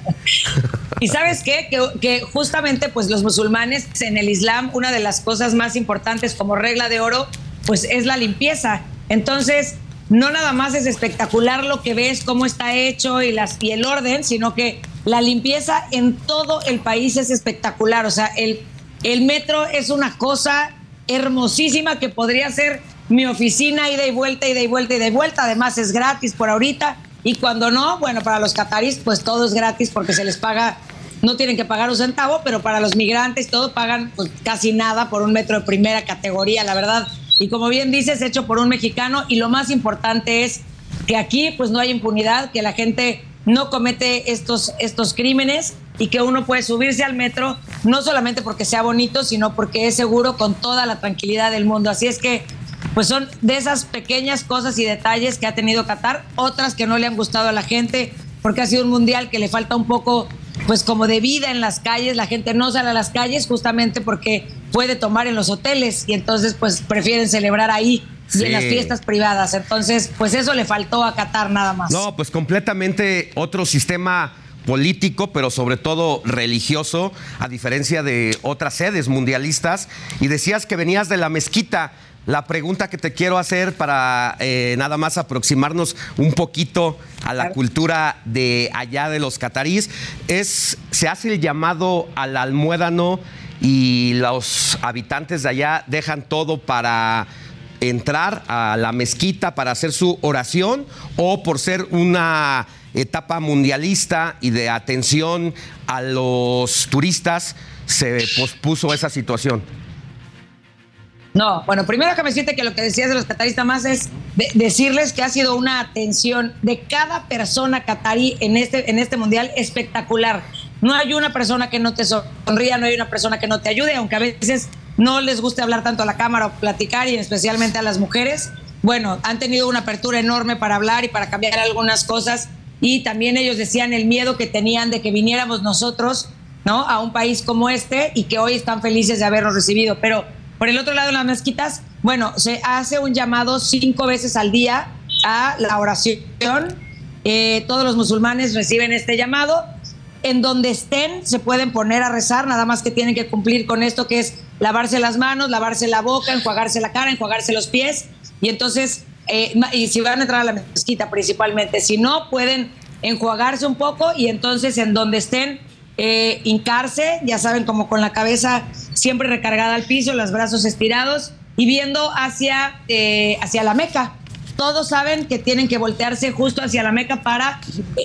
Speaker 38: Y sabes qué? Que, que justamente pues los musulmanes en el Islam, una de las cosas más importantes como regla de oro, pues es la limpieza. Entonces, no nada más es espectacular lo que ves, cómo está hecho y, las, y el orden, sino que la limpieza en todo el país es espectacular. O sea, el, el metro es una cosa hermosísima que podría ser mi oficina ida y vuelta, ida y vuelta, ida y vuelta. Además es gratis por ahorita. Y cuando no, bueno, para los catarís, pues todo es gratis porque se les paga, no tienen que pagar un centavo, pero para los migrantes todo pagan pues, casi nada por un metro de primera categoría, la verdad. Y como bien dices, hecho por un mexicano. Y lo más importante es que aquí pues no hay impunidad, que la gente no comete estos, estos crímenes y que uno puede subirse al metro no solamente porque sea bonito, sino porque es seguro con toda la tranquilidad del mundo. Así es que pues son de esas pequeñas cosas y detalles que ha tenido Qatar, otras que no le han gustado a la gente, porque ha sido un mundial que le falta un poco, pues como de vida en las calles, la gente no sale a las calles justamente porque puede tomar en los hoteles y entonces pues prefieren celebrar ahí y en las fiestas privadas. Entonces, pues eso le faltó a Qatar nada más.
Speaker 6: No, pues completamente otro sistema político, pero sobre todo religioso, a diferencia de otras sedes mundialistas. Y decías que venías de la mezquita. La pregunta que te quiero hacer para eh, nada más aproximarnos un poquito a la cultura de allá de los catarís es, se hace el llamado al almuédano y los habitantes de allá dejan todo para entrar a la mezquita para hacer su oración o por ser una etapa mundialista y de atención a los turistas se pospuso esa situación?
Speaker 38: No, bueno, primero que me siente que lo que decías de los cataristas más es de- decirles que ha sido una atención de cada persona catarí en este, en este mundial espectacular. No hay una persona que no te sonría, no hay una persona que no te ayude, aunque a veces no les guste hablar tanto a la cámara o platicar y especialmente a las mujeres. Bueno, han tenido una apertura enorme para hablar y para cambiar algunas cosas y también ellos decían el miedo que tenían de que viniéramos nosotros, ¿no? A un país como este y que hoy están felices de habernos recibido, pero por el otro lado, en las mezquitas, bueno, se hace un llamado cinco veces al día a la oración. Eh, todos los musulmanes reciben este llamado. En donde estén, se pueden poner a rezar, nada más que tienen que cumplir con esto que es lavarse las manos, lavarse la boca, enjuagarse la cara, enjuagarse los pies. Y entonces, eh, y si van a entrar a la mezquita principalmente, si no, pueden enjuagarse un poco y entonces en donde estén, eh, hincarse, ya saben, como con la cabeza siempre recargada al piso, los brazos estirados y viendo hacia, eh, hacia la Meca. Todos saben que tienen que voltearse justo hacia la Meca para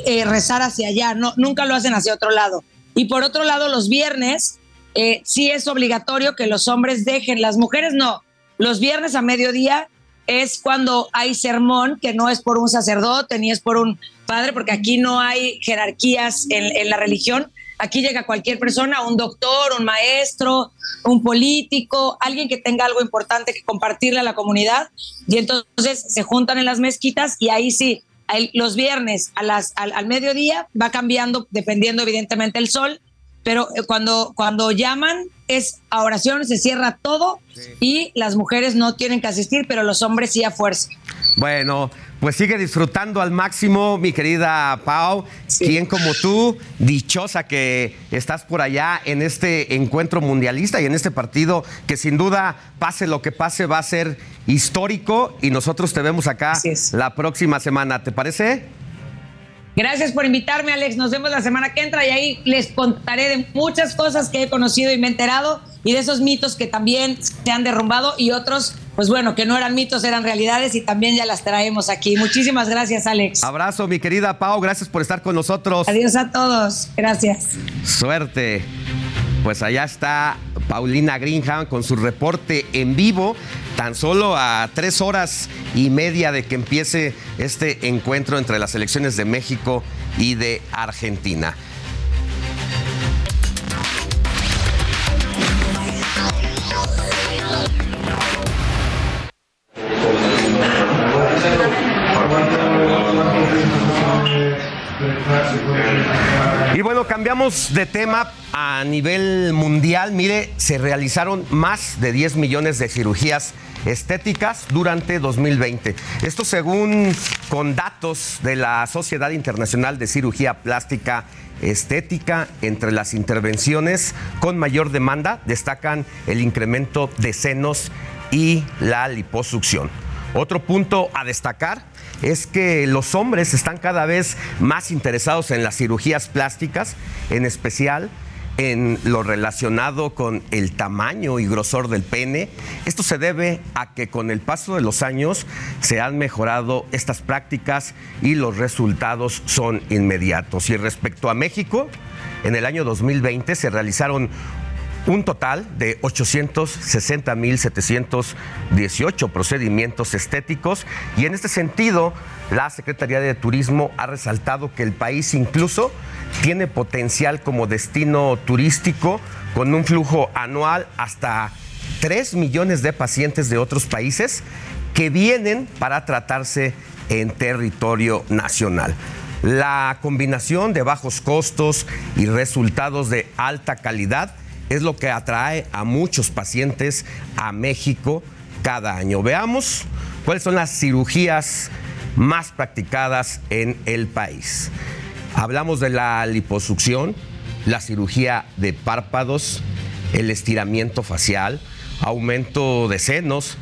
Speaker 38: eh, rezar hacia allá, no, nunca lo hacen hacia otro lado. Y por otro lado, los viernes eh, sí es obligatorio que los hombres dejen, las mujeres no. Los viernes a mediodía es cuando hay sermón, que no es por un sacerdote ni es por un padre, porque aquí no hay jerarquías en, la religión. Aquí llega cualquier persona, un doctor, un maestro, un político, alguien que tenga algo importante que compartirle a la comunidad. Y entonces se juntan en las mezquitas y ahí sí, los viernes a las, al, al mediodía va cambiando dependiendo evidentemente el sol, pero eh, cuando, cuando llaman es a oración, se cierra todo y las mujeres no tienen que asistir, pero los hombres sí a fuerza.
Speaker 6: Bueno, pues sigue disfrutando al máximo, mi querida Pau. Quien como tú, dichosa que estás por allá en este encuentro mundialista y en este partido que sin duda, pase lo que pase, va a ser histórico y nosotros te vemos acá la próxima semana. ¿Te parece?
Speaker 38: Gracias por invitarme, Alex. Nos vemos la semana que entra y ahí les contaré de muchas cosas que he conocido y me he enterado y de esos mitos que también se han derrumbado y otros, pues bueno, que no eran mitos, eran realidades y también ya las traemos aquí. Muchísimas gracias, Alex.
Speaker 6: Abrazo, mi querida Pau. Gracias por estar con nosotros.
Speaker 38: Adiós a todos. Gracias.
Speaker 6: Suerte. Pues allá está Paulina Greenham con su reporte en vivo, tan solo a tres horas y media de que empiece este encuentro entre las selecciones de México y de Argentina. Y bueno, cambiamos de tema a nivel mundial. Mire, se realizaron más de 10 millones de cirugías estéticas durante 2020. Esto según con datos de la Sociedad Internacional de Cirugía Plástica Estética, entre las intervenciones con mayor demanda destacan el incremento de senos y la liposucción. Otro punto a destacar es que los hombres están cada vez más interesados en las cirugías plásticas, en especial en lo relacionado con el tamaño y grosor del pene. Esto se debe a que con el paso de los años se han mejorado estas prácticas y los resultados son inmediatos. Y respecto a México, en el año 2020 se realizaron un total de 860.718 procedimientos estéticos y en este sentido la Secretaría de Turismo ha resaltado que el país incluso tiene potencial como destino turístico con un flujo anual hasta 3 millones de pacientes de otros países que vienen para tratarse en territorio nacional. La combinación de bajos costos y resultados de alta calidad es lo que atrae a muchos pacientes a México cada año. Veamos cuáles son las cirugías más practicadas en el país. Hablamos de la liposucción, la cirugía de párpados, el estiramiento facial, aumento de senos,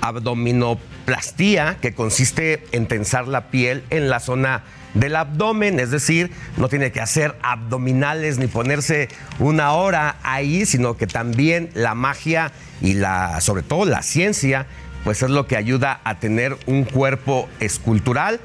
Speaker 6: abdominoplastía, que consiste en tensar la piel en la zona del abdomen, es decir, no tiene que hacer abdominales ni ponerse una hora ahí, sino que también la magia y la, sobre todo la ciencia, pues es lo que ayuda a tener un cuerpo escultural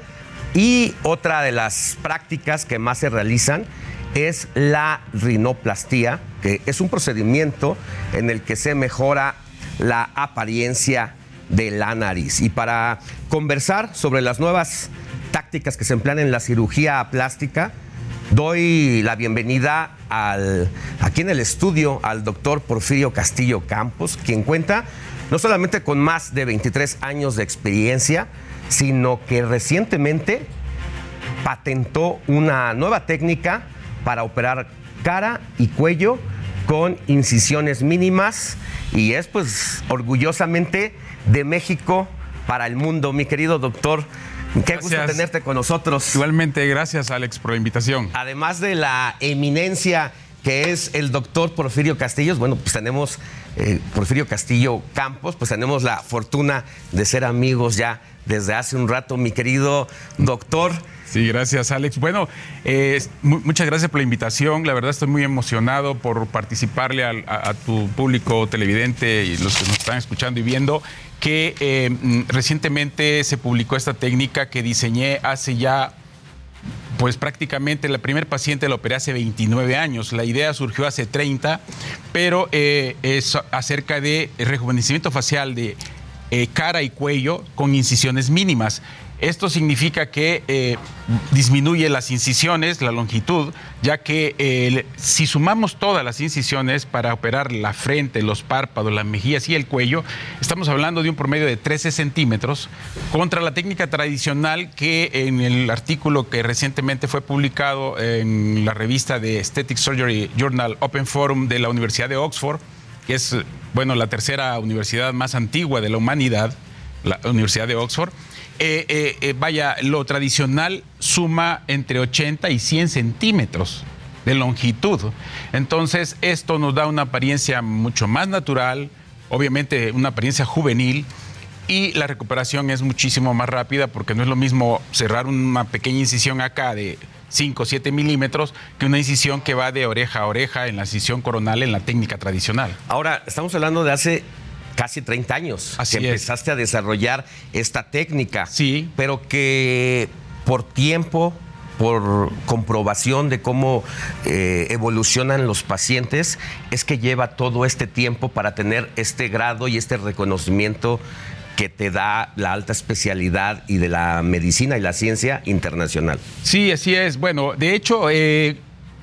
Speaker 6: Y otra de las prácticas que más se realizan es la rinoplastía, que es un procedimiento en el que se mejora la apariencia de la nariz. Y para conversar sobre las nuevas tácticas que se emplean en la cirugía plástica, doy la bienvenida al, aquí en el estudio al doctor Porfirio Castillo Campos, quien cuenta no solamente con más de 23 años de experiencia, sino que recientemente patentó una nueva técnica para operar cara y cuello con incisiones mínimas y es pues orgullosamente de México para el mundo. Mi querido doctor, qué gusto tenerte con nosotros.
Speaker 47: Igualmente, gracias Alex por la invitación.
Speaker 6: Además de la eminencia que es el doctor Porfirio Castillos, bueno, pues tenemos eh, Porfirio Castillo Campos, pues tenemos la fortuna de ser amigos ya desde hace un rato, mi querido doctor.
Speaker 47: Sí, gracias Alex. Bueno, eh, mu- muchas gracias por la invitación. La verdad estoy muy emocionado por participarle a tu público televidente y los que nos están escuchando y viendo que eh, mm, recientemente se publicó esta técnica que diseñé hace ya pues prácticamente la primer paciente la operé hace 29 años. La idea surgió hace 30, pero eh, es acerca de rejuvenecimiento facial de eh, cara y cuello con incisiones mínimas. Esto significa que eh, disminuye las incisiones, la longitud, ya que eh, si sumamos todas las incisiones para operar la frente, los párpados, las mejillas y el cuello, estamos hablando de un promedio de 13 centímetros contra la técnica tradicional que en el artículo que recientemente fue publicado en la revista de Aesthetic Surgery Journal Open Forum de la Universidad de Oxford, que es bueno, la tercera universidad más antigua de la humanidad, la Universidad de Oxford. Eh, eh, eh, vaya, lo tradicional suma entre 80 y 100 centímetros de longitud. Entonces, esto nos da una apariencia mucho más natural, obviamente una apariencia juvenil, y la recuperación es muchísimo más rápida porque no es lo mismo cerrar una pequeña incisión acá de 5 o 7 milímetros que una incisión que va de oreja a oreja en la incisión coronal en la técnica tradicional.
Speaker 6: Ahora, estamos hablando de hace casi 30 años
Speaker 47: Así
Speaker 6: que
Speaker 47: es.
Speaker 6: empezaste a desarrollar esta técnica.
Speaker 47: Sí.
Speaker 6: Pero que por tiempo, por comprobación de cómo eh, evolucionan los pacientes, es que lleva todo este tiempo para tener este grado y este reconocimiento que te da la alta especialidad y de la medicina y la ciencia internacional.
Speaker 47: Sí, así es. Bueno, de hecho, eh,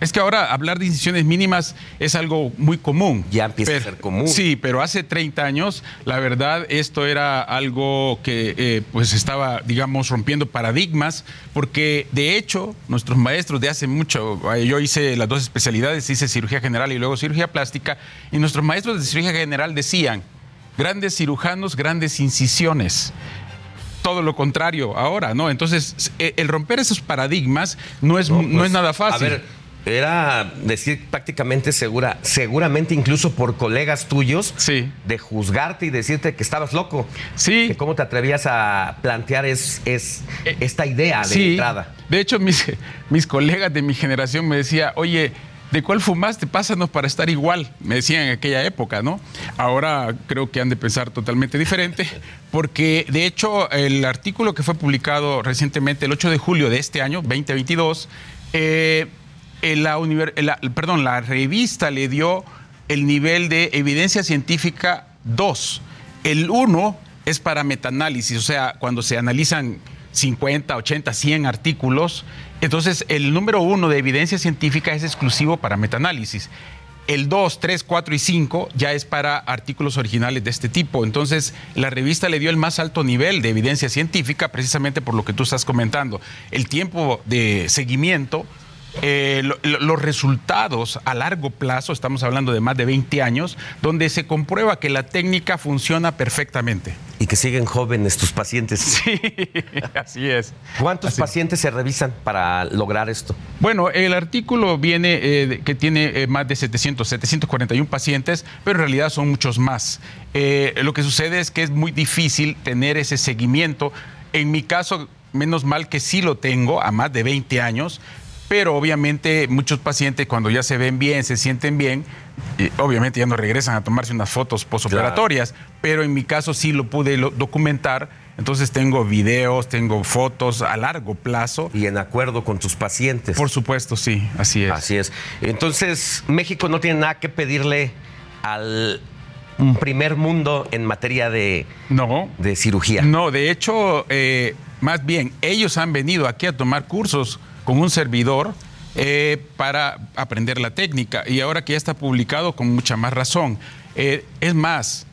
Speaker 47: es que ahora hablar de incisiones mínimas es algo muy común.
Speaker 6: Ya empieza
Speaker 47: Pero-
Speaker 6: a ser común.
Speaker 47: Sí, pero hace 30 años, la verdad, esto era algo que eh, pues estaba, digamos, rompiendo paradigmas, porque de hecho, nuestros maestros de hace mucho, eh, yo hice las dos especialidades, hice cirugía general y luego cirugía plástica, y nuestros maestros de cirugía general decían, grandes cirujanos, grandes incisiones todo lo contrario ahora, ¿no? Entonces, eh, el romper esos paradigmas no es, no,
Speaker 6: pues,
Speaker 47: es nada fácil.
Speaker 6: A ver, era decir prácticamente segura, seguramente incluso por colegas tuyos, de juzgarte y decirte que estabas loco.
Speaker 47: Sí.
Speaker 6: Que cómo te atrevías a plantear es, es esta idea de
Speaker 47: Sí.
Speaker 6: entrada.
Speaker 47: De hecho, mis, mis colegas de mi generación me decían, oye, ¿de cuál fumaste? Pásanos para estar igual. Me decían en aquella época, ¿no? Ahora creo que han de pensar totalmente diferente, porque de hecho el artículo que fue publicado recientemente, el 8 de julio de este año, 2022, eh, la, revista le dio el nivel de evidencia científica 2. El 1 es para metaanálisis, o sea, cuando se analizan 50, 80, 100 artículos, entonces el número 1 de evidencia científica es exclusivo para metaanálisis. El 2, 3, 4 y 5 ya es para artículos originales de este tipo. Entonces, la revista le dio el más alto nivel de evidencia científica precisamente por lo que tú estás comentando. El tiempo de seguimiento eh, lo- lo- los resultados a largo plazo, estamos hablando de más de 20 años, donde se comprueba que la técnica funciona perfectamente.
Speaker 6: Y que siguen jóvenes tus pacientes.
Speaker 47: Sí, así es.
Speaker 6: ¿Cuántos pacientes se revisan para lograr esto?
Speaker 47: Bueno, el artículo viene eh, que tiene eh, más de 700, 741 pacientes, pero en realidad son muchos más. Lo que sucede es que es muy difícil tener ese seguimiento. En mi caso, menos mal que sí lo tengo a más de 20 años, pero obviamente muchos pacientes cuando ya se ven bien, se sienten bien, obviamente ya no regresan a tomarse unas fotos postoperatorias, pero en mi caso sí lo pude documentar Entonces tengo videos, tengo fotos a largo plazo.
Speaker 6: Y en acuerdo con tus pacientes.
Speaker 47: Por supuesto, sí, así es.
Speaker 6: Así es. Entonces, México no tiene nada que pedirle al primer mundo en materia de,
Speaker 47: no,
Speaker 6: de cirugía.
Speaker 47: No, de hecho, eh, más bien, ellos han venido aquí a tomar cursos con un servidor eh, para aprender la técnica y ahora que ya está publicado con mucha más razón. Eh, es más,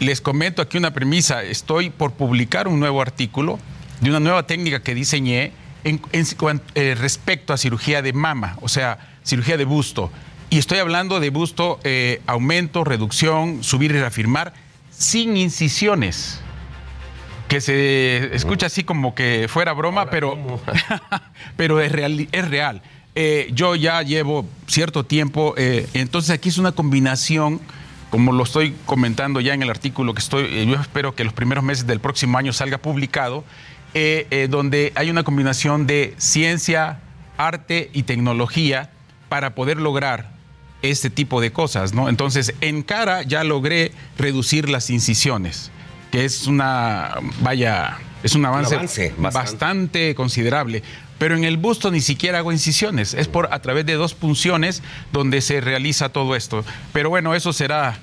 Speaker 47: les comento aquí una premisa, estoy por publicar un nuevo artículo de una nueva técnica que diseñé en, respecto a cirugía de mama, o sea, cirugía de busto. Y estoy hablando de busto, eh, aumento, reducción, subir y reafirmar, sin incisiones. Que se escucha así como que fuera broma, pero, pero es real. Es real. Eh, yo ya llevo cierto tiempo, eh, entonces aquí es una combinación, como lo estoy comentando ya en el artículo que estoy, yo espero que los primeros meses del próximo año salga publicado, donde hay una combinación de ciencia, arte y tecnología para poder lograr este tipo de cosas, ¿no? Entonces, en cara ya logré reducir las incisiones, que es una, vaya, es un avance, bastante. considerable. Pero en el busto ni siquiera hago incisiones, es por a través de dos punciones donde se realiza todo esto. Pero bueno, eso será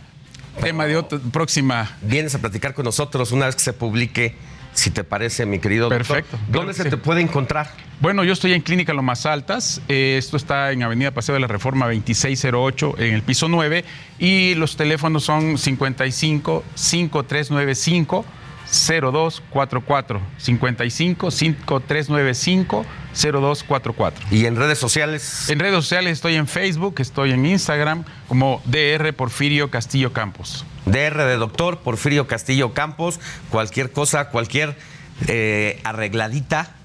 Speaker 47: tema de otra próxima.
Speaker 6: Vienes a platicar con nosotros una vez que se publique si te parece, mi querido
Speaker 47: Perfecto.
Speaker 6: ¿Dónde se te puede encontrar?
Speaker 47: Bueno, yo estoy en Clínica Lo Más Altas. Eh, esto está en Avenida Paseo de la Reforma 2608, en el piso 9. Y los teléfonos son 55 5395 0244 55 5395 0244.
Speaker 6: ¿Y en redes sociales?
Speaker 47: En redes sociales estoy en Facebook, estoy en Instagram como DR Porfirio Castillo Campos.
Speaker 6: DR de doctor Porfirio Castillo Campos. Cualquier cosa, cualquier eh, arregladita,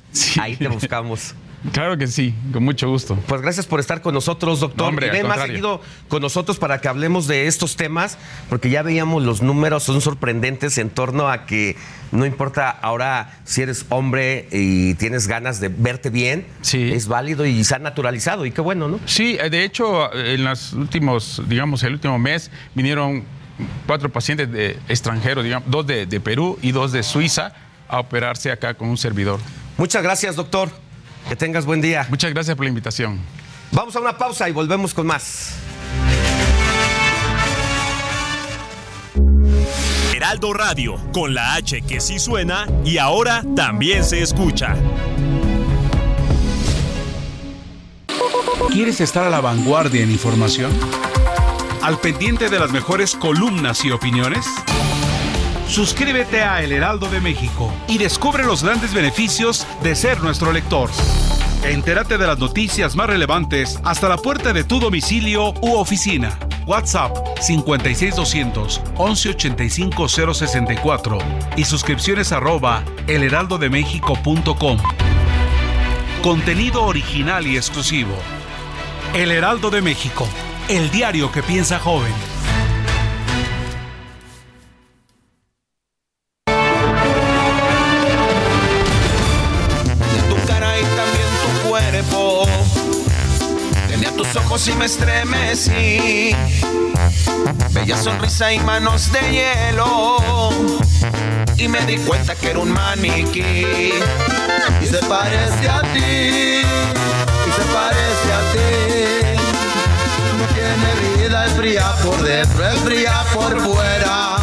Speaker 6: ahí te buscamos.
Speaker 47: Claro que sí, con mucho gusto.
Speaker 6: Pues gracias por estar con nosotros, doctor.
Speaker 47: hombre,
Speaker 6: y ven más seguido con nosotros para que hablemos de estos temas, porque ya veíamos los números, son sorprendentes en torno a que no importa ahora si eres hombre y tienes ganas de verte bien,
Speaker 47: sí.
Speaker 6: es válido y se ha naturalizado, y qué bueno, ¿no?
Speaker 47: Sí, de hecho, en los últimos, digamos, el último mes vinieron cuatro pacientes de extranjeros, digamos, dos de, de Perú y dos de Suiza a operarse acá con un servidor.
Speaker 6: Muchas gracias, doctor. Que tengas buen día.
Speaker 47: Muchas gracias por la invitación.
Speaker 6: Vamos a una pausa y volvemos con más.
Speaker 10: Heraldo Radio, con la H que sí suena y ahora también se escucha.
Speaker 48: ¿Quieres estar a la vanguardia en información? ¿Al pendiente de las mejores columnas y opiniones? Suscríbete a El Heraldo de México y descubre los grandes beneficios de ser nuestro lector. Entérate de las noticias más relevantes hasta la puerta de tu domicilio u oficina. WhatsApp 56200 1185 064 y suscripciones arroba elheraldodemexico.com. Contenido original y exclusivo. El Heraldo de México, el diario que piensa joven.
Speaker 33: ojos y me estremecí. Bella sonrisa y manos de hielo. Y me di cuenta que era un maniquí. Y se parece a ti. Y se parece a ti. Tiene vida, es fría por dentro, es fría por fuera.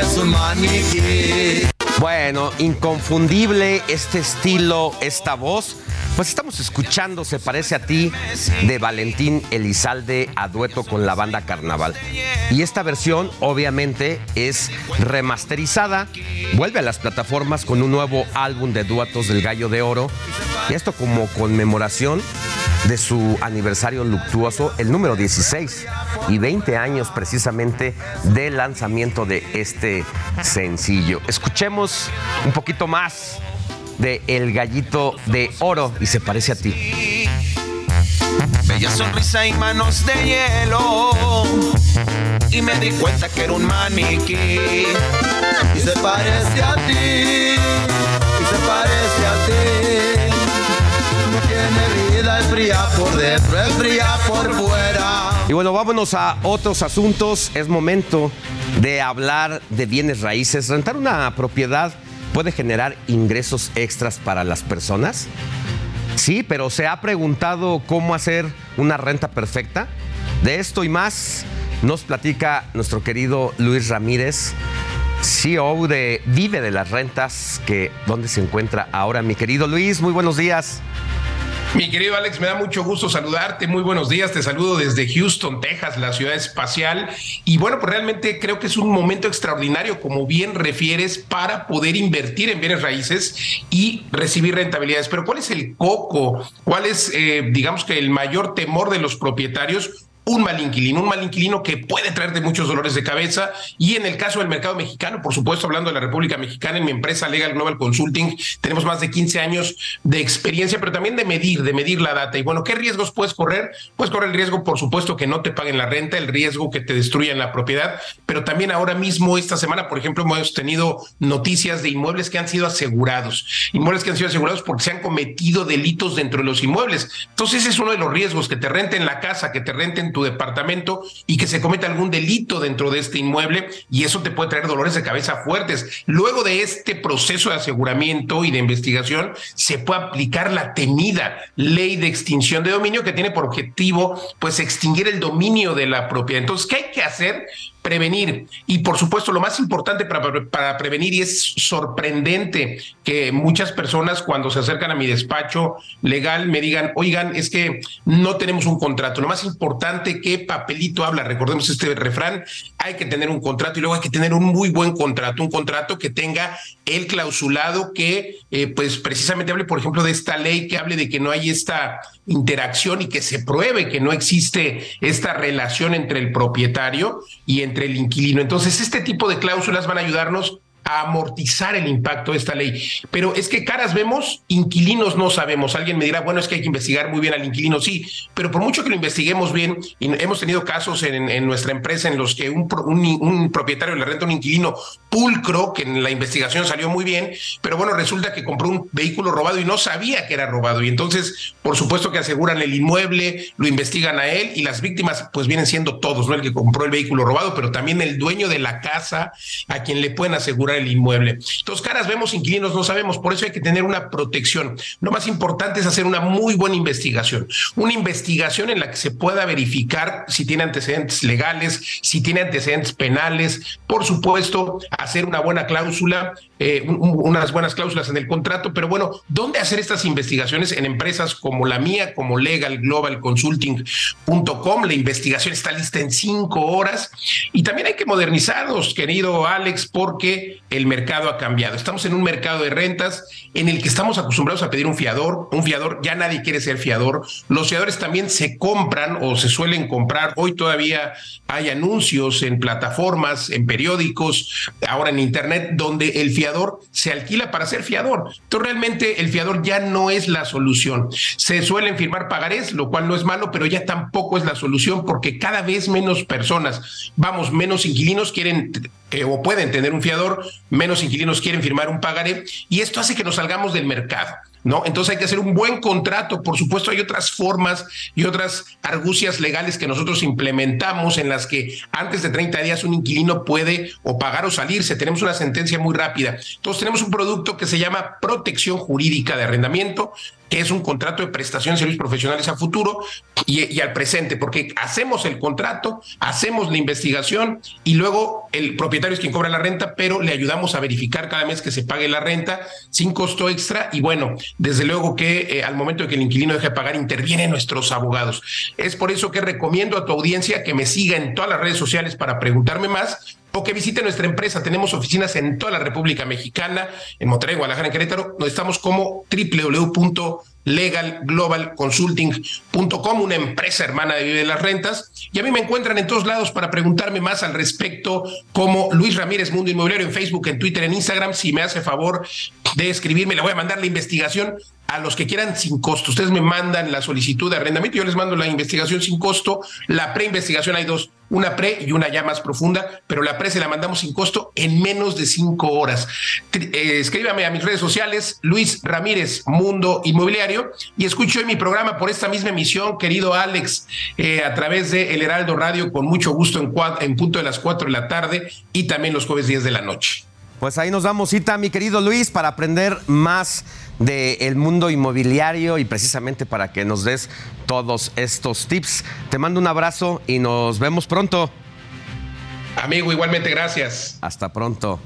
Speaker 33: Es un maniquí.
Speaker 6: Bueno, inconfundible este estilo, esta voz. Pues estamos escuchando Se parece a ti de Valentín Elizalde a dueto con la banda Carnaval. Y esta versión obviamente es remasterizada, vuelve a las plataformas con un nuevo álbum de duetos del Gallo de Oro. Y esto como conmemoración de su aniversario luctuoso, el número 16 y 20 años precisamente del lanzamiento de este sencillo. Escuchemos un poquito más de El Gallito de Oro y se parece a ti.
Speaker 33: Bella sonrisa y manos de hielo. Y me di cuenta que era un maniquí. Y se parece a ti. Y se parece a ti. No tiene vida, es fría por dentro, es fría por fuera.
Speaker 6: Y bueno, vámonos a otros asuntos. Es momento de hablar de bienes raíces. Rentar una propiedad puede generar ingresos extras para las personas. Sí, pero ¿se ha preguntado cómo hacer una renta perfecta? De esto y más nos platica nuestro querido Luis Ramírez, CEO de Vive de las Rentas, que dónde se encuentra ahora mi querido Luis. Muy buenos días.
Speaker 49: Mi querido Alex, me da mucho gusto saludarte. Muy buenos días. Te saludo desde Houston, Texas, la ciudad espacial. Y bueno, pues realmente creo que es un momento extraordinario, como bien refieres, para poder invertir en bienes raíces y recibir rentabilidades. Pero ¿cuál es el coco? ¿Cuál es, eh, digamos que, el mayor temor de los propietarios? Un mal inquilino, un mal inquilino que puede traerte muchos dolores de cabeza. Y en el caso del mercado mexicano, por supuesto, hablando de la República Mexicana, en mi empresa Legal Global Consulting, tenemos más de 15 años de experiencia, pero también de medir, de medir la data. Y bueno, ¿qué riesgos puedes correr? Puedes correr el riesgo, por supuesto, que no te paguen la renta, el riesgo que te destruyan la propiedad, pero también ahora mismo, esta semana, por ejemplo, hemos tenido noticias de inmuebles que han sido asegurados, inmuebles que han sido asegurados porque se han cometido delitos dentro de los inmuebles. Entonces, ese es uno de los riesgos, que te renten la casa, que te renten tu departamento y que se cometa algún delito dentro de este inmueble y eso te puede traer dolores de cabeza fuertes. Luego de este proceso de aseguramiento y de investigación se puede aplicar la temida ley de extinción de dominio que tiene por objetivo pues extinguir el dominio de la propiedad. Entonces, ¿qué hay que hacer? Prevenir. Y por supuesto, lo más importante para, para, prevenir, y es sorprendente que muchas personas cuando se acercan a mi despacho legal me digan, oigan, es que no tenemos un contrato. Lo más importante, ¿qué papelito habla? Recordemos este refrán, hay que tener un contrato y luego hay que tener un muy buen contrato, un contrato que tenga el clausulado que, eh, pues precisamente hable, por ejemplo, de esta ley que hable de que no hay esta interacción y que se pruebe que no existe esta relación entre el propietario y entre el inquilino. Entonces, este tipo de cláusulas van a ayudarnos a amortizar el impacto de esta ley. Pero es que caras vemos, inquilinos no sabemos. Alguien me dirá, bueno, es que hay que investigar muy bien al inquilino, sí, pero por mucho que lo investiguemos bien, y hemos tenido casos en, nuestra empresa en los que un, un, propietario le renta un inquilino pulcro, que en la investigación salió muy bien, pero bueno, resulta que compró un vehículo robado y no sabía que era robado. Y entonces, por supuesto que aseguran el inmueble, lo investigan a él y las víctimas pues vienen siendo todos, ¿no? El que compró el vehículo robado, pero también el dueño de la casa a quien le pueden asegurar el inmueble. Entonces, caras vemos, inquilinos no sabemos, por eso hay que tener una protección. Lo más importante es hacer una muy buena investigación, una investigación en la que se pueda verificar si tiene antecedentes legales, si tiene antecedentes penales, por supuesto, hacer una buena cláusula, eh, unas buenas cláusulas en el contrato, pero bueno, ¿dónde hacer estas investigaciones? En empresas como la mía, como Legal Global Consulting.com, la investigación está lista en cinco horas y también hay que modernizarlos, querido Alex, porque el mercado ha cambiado. Estamos en un mercado de rentas en el que estamos acostumbrados a pedir un fiador. Un fiador, ya nadie quiere ser fiador. Los fiadores también se compran o se suelen comprar. Hoy todavía hay anuncios en plataformas, en periódicos, ahora en Internet, donde el fiador se alquila para ser fiador. Entonces realmente el fiador ya no es la solución. Se suelen firmar pagarés, lo cual no es malo, pero ya tampoco es la solución porque cada vez menos personas, vamos, menos inquilinos quieren o pueden tener un fiador, menos inquilinos quieren firmar un pagaré y esto hace que nos salgamos del mercado. ¿No? Entonces hay que hacer un buen contrato. Por supuesto, hay otras formas y otras argucias legales que nosotros implementamos en las que antes de 30 días un inquilino puede o pagar o salirse. Tenemos una sentencia muy rápida. Entonces tenemos un producto que se llama protección jurídica de arrendamiento que es un contrato de prestación de servicios profesionales a futuro y, al presente, porque hacemos el contrato, hacemos la investigación y luego el propietario es quien cobra la renta, pero le ayudamos a verificar cada mes que se pague la renta sin costo extra y bueno, desde luego que eh, al momento de que el inquilino deje de pagar intervienen nuestros abogados. Es por eso que recomiendo a tu audiencia que me siga en todas las redes sociales para preguntarme más o que visite nuestra empresa. Tenemos oficinas en toda la República Mexicana, en Monterrey, Guadalajara, en Querétaro, donde estamos como www.legalglobalconsulting.com, una empresa hermana de Vive de las Rentas. Y a mí me encuentran en todos lados para preguntarme más al respecto, como Luis Ramírez Mundo Inmobiliario en Facebook, en Twitter, en Instagram. Si me hace favor de escribirme, le voy a mandar la investigación a los que quieran sin costo. Ustedes me mandan la solicitud de arrendamiento, yo les mando la investigación sin costo. La preinvestigación hay dos, una pre y una ya más profunda, pero la pre se la mandamos sin costo en menos de cinco horas. Eh, escríbame a mis redes sociales, Luis Ramírez, Mundo Inmobiliario, y escucho en mi programa por esta misma emisión, querido Alex, eh, a través de El Heraldo Radio, con mucho gusto en, en punto de las cuatro de la tarde y también los jueves 10 de la noche.
Speaker 6: Pues ahí nos damos cita, mi querido Luis, para aprender más del mundo inmobiliario y precisamente para que nos des todos estos tips. Te mando un abrazo y nos vemos pronto.
Speaker 49: Amigo, igualmente gracias.
Speaker 6: Hasta pronto.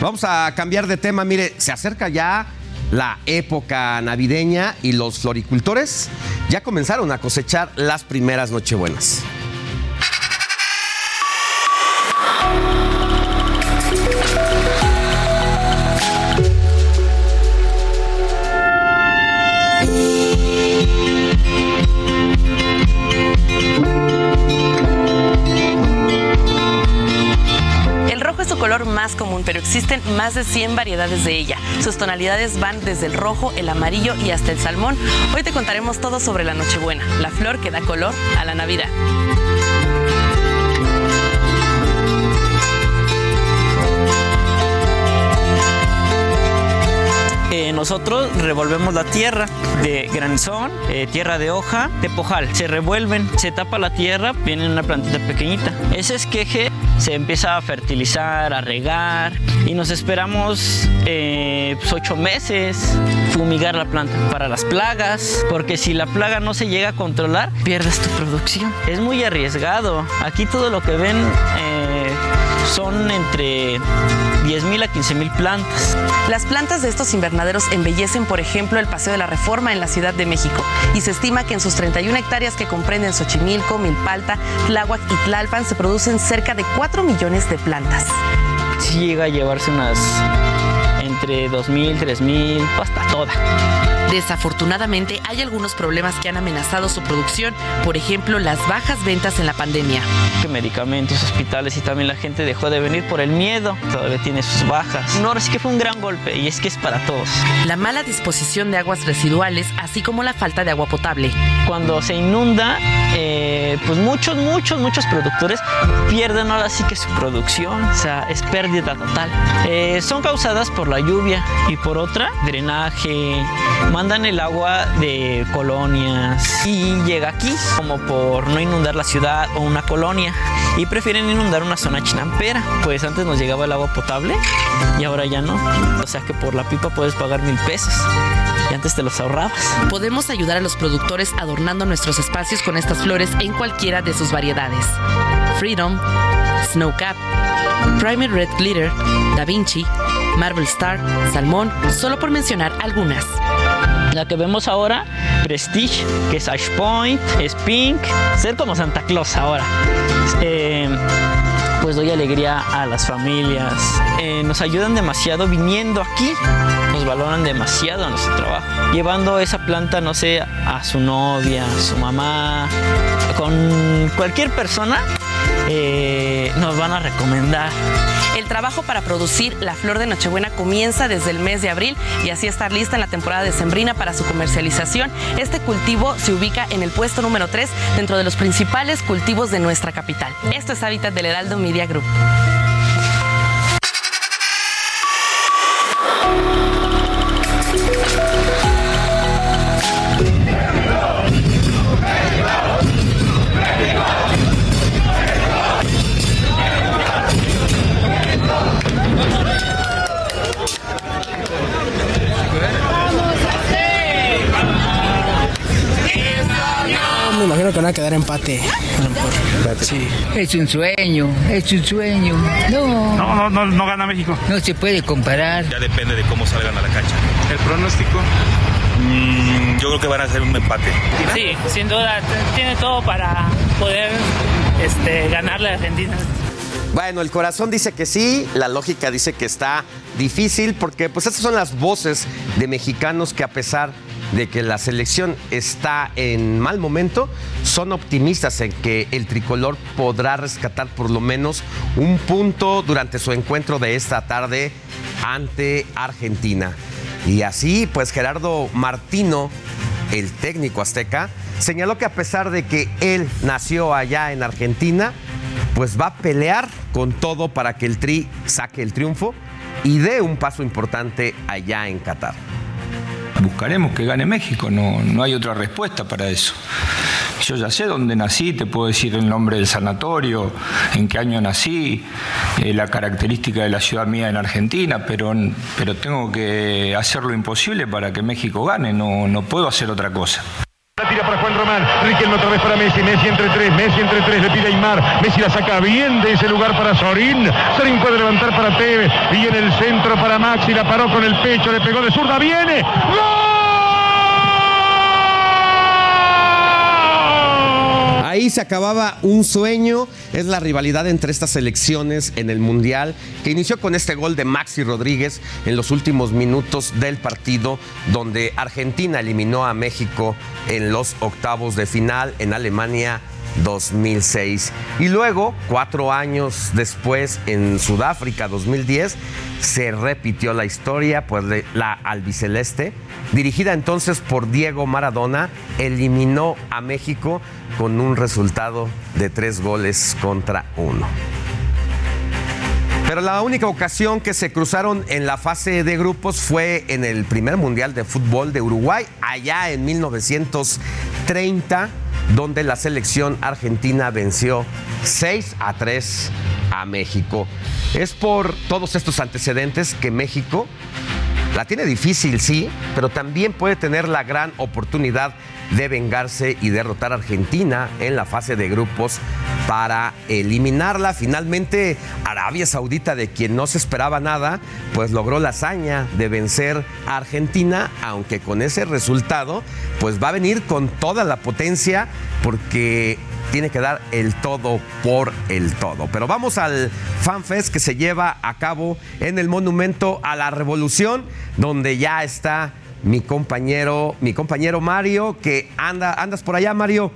Speaker 6: Vamos a cambiar de tema. Mire, se acerca ya la época navideña y los floricultores ya comenzaron a cosechar las primeras nochebuenas.
Speaker 5: Más común, pero existen más de 100 variedades de ella. Sus tonalidades van desde el rojo, el amarillo y hasta el salmón. Hoy te contaremos todo sobre la Nochebuena, la flor que da color a la Navidad.
Speaker 50: Eh, nosotros revolvemos la tierra de granizón, eh, tierra de hoja, de pojal. Se revuelven, se tapa la tierra, viene una plantita pequeñita. Ese esqueje se empieza a fertilizar, a regar y nos esperamos eh, pues, ocho meses fumigar la planta para las plagas, porque si la plaga no se llega a controlar, pierdes tu producción. Es muy arriesgado. Aquí todo lo que ven son entre 10.000 a 15.000 plantas.
Speaker 5: Las plantas de estos invernaderos embellecen, por ejemplo, el Paseo de la Reforma en la Ciudad de México y se estima que en sus 31 hectáreas que comprenden Xochimilco, Milpalta, Tláhuac y Tlalpan se producen cerca de 4 millones de plantas.
Speaker 50: Sí llega a llevarse unas entre 2.000, 3.000, hasta toda.
Speaker 5: Desafortunadamente hay algunos problemas que han amenazado su producción, por ejemplo las bajas ventas en la pandemia.
Speaker 50: Medicamentos, hospitales y también la gente dejó de venir por el miedo, todavía tiene sus bajas. No, es que fue un gran golpe y es que es para todos.
Speaker 5: La mala disposición de aguas residuales, así como la falta de agua potable.
Speaker 50: Cuando se inunda, eh, pues muchos, muchos, muchos productores pierden ahora sí que su producción, o sea, es pérdida total. Eh, son causadas por la lluvia y por otra, drenaje, mandan el agua de colonias y llega aquí como por no inundar la ciudad o una colonia y prefieren inundar una zona chinampera. Pues antes nos llegaba el agua potable y ahora ya no. O sea que por la pipa puedes pagar mil pesos y antes te los ahorrabas.
Speaker 5: Podemos ayudar a los productores adornando nuestros espacios con estas flores en cualquiera de sus variedades. Freedom, Snowcap, Primer Red Glitter, Da Vinci, Marble Star, Salmón, solo por mencionar algunas.
Speaker 50: La que vemos ahora, Prestige, que es Ash Point, es Pink, ser como Santa Claus ahora. Eh, pues doy alegría a las familias. Eh, nos ayudan demasiado viniendo aquí. Nos valoran demasiado nuestro trabajo. Llevando esa planta, no sé, a su novia, a su mamá, con cualquier persona, eh, nos van a recomendar.
Speaker 5: El trabajo para producir la flor de Nochebuena comienza desde el mes de abril y así estar lista en la temporada de Sembrina para su comercialización. Este cultivo se ubica en el puesto número 3 dentro de los principales cultivos de nuestra capital. Esto es Hábitat del Heraldo Media Group.
Speaker 51: A quedar empate. Sí.
Speaker 52: Es un sueño, es un sueño. No.
Speaker 53: No, no, no, no gana México.
Speaker 52: No se puede comparar.
Speaker 54: Ya depende de cómo salgan a la cancha.
Speaker 53: ¿El pronóstico?
Speaker 54: Mm, yo creo que van a ser un empate.
Speaker 55: Sí, sin duda. Tiene todo para poder este, ganarle a Argentina.
Speaker 6: Bueno, el corazón dice que sí, la lógica dice que está difícil, porque pues estas son las voces de mexicanos que a pesar de que la selección está en mal momento, son optimistas en que el tricolor podrá rescatar por lo menos un punto durante su encuentro de esta tarde ante Argentina. Y así, pues Gerardo Martino, el técnico azteca, señaló que a pesar de que él nació allá en Argentina, pues va a pelear con todo para que el Tri saque el triunfo y dé un paso importante allá en Qatar.
Speaker 56: Buscaremos que gane México, no, no hay otra respuesta para eso. Yo ya sé dónde nací, te puedo decir el nombre del sanatorio, en qué año nací, eh, la característica de la ciudad mía en Argentina, pero, pero tengo que hacer lo imposible para que México gane, no, no puedo hacer otra cosa.
Speaker 57: Para Juan Román, Riquelme otra vez para Messi, Messi entre tres, Messi entre tres, le pide a Aymar, Messi la saca bien de ese lugar para Sorín, Sorín puede levantar para Tevez, y en el centro para Maxi, la paró con el pecho, le pegó de zurda, viene, ¡Gol!
Speaker 6: Ahí se acababa un sueño, es la rivalidad entre estas selecciones en el Mundial, que inició con este gol de Maxi Rodríguez en los últimos minutos del partido, donde Argentina eliminó a México en los octavos de final en Alemania 2006. Y luego, cuatro años después, en Sudáfrica 2010, se repitió la historia, pues la albiceleste, dirigida entonces por Diego Maradona, eliminó a México con un resultado de tres goles contra uno. Pero la única ocasión que se cruzaron en la fase de grupos fue en el primer Mundial de Fútbol de Uruguay, allá en 1930 donde la selección argentina venció 6 a 3 a México. Es por todos estos antecedentes que México la tiene difícil, sí, pero también puede tener la gran oportunidad de vengarse y derrotar a Argentina en la fase de grupos para eliminarla. Finalmente, Arabia Saudita, de quien no se esperaba nada, pues logró la hazaña de vencer a Argentina, aunque con ese resultado, pues va a venir con toda la potencia porque tiene que dar el todo por el todo. Pero vamos al FanFest que se lleva a cabo en el Monumento a la Revolución, donde ya está mi compañero, mi compañero Mario, que anda, andas por allá, Mario.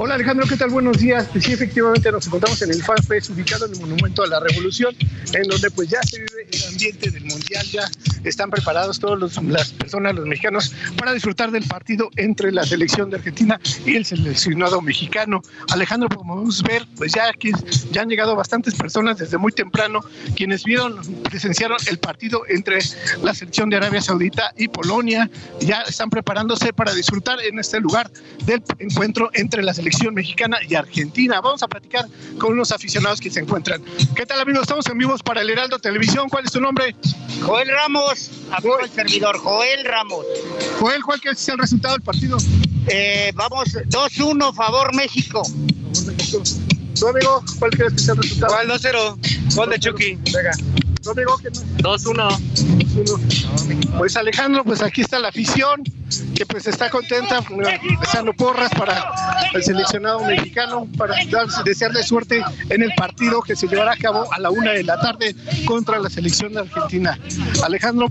Speaker 40: Hola Alejandro, ¿qué tal? Buenos días. Pues sí, efectivamente nos encontramos en el FanFest ubicado en el Monumento a la Revolución, en donde pues ya se vive el ambiente del Mundial, ya están preparados todas las personas, los mexicanos, para disfrutar del partido entre la selección de Argentina y el seleccionado mexicano. Alejandro, como podemos ver, pues ya aquí ya han llegado bastantes personas desde muy temprano, quienes vieron, presenciaron el partido entre la selección de Arabia Saudita y Polonia, ya están preparándose para disfrutar en este lugar del encuentro entre la selección mexicana y argentina. Vamos a platicar con unos aficionados que se encuentran. ¿Qué tal amigos? Estamos en vivos para el Heraldo Televisión. ¿Cuál es tu nombre?
Speaker 41: Joel Ramos, amigo el servidor, Joel Ramos.
Speaker 40: Joel, ¿cuál que es el resultado del partido?
Speaker 41: Eh, vamos, 2-1, favor México.
Speaker 40: ¿Tu amigo? ¿Cuál crees que es el resultado?
Speaker 41: ¿Cuál 2-0? Gol de Chucky.
Speaker 40: Venga. ¿Tu amigo?
Speaker 41: 2-1.
Speaker 40: Pues Alejandro, pues aquí está la afición que pues está contenta, echando porras para el seleccionado mexicano, para desearle suerte en el partido que se llevará a cabo a la una de la tarde contra la selección de Argentina. Alejandro,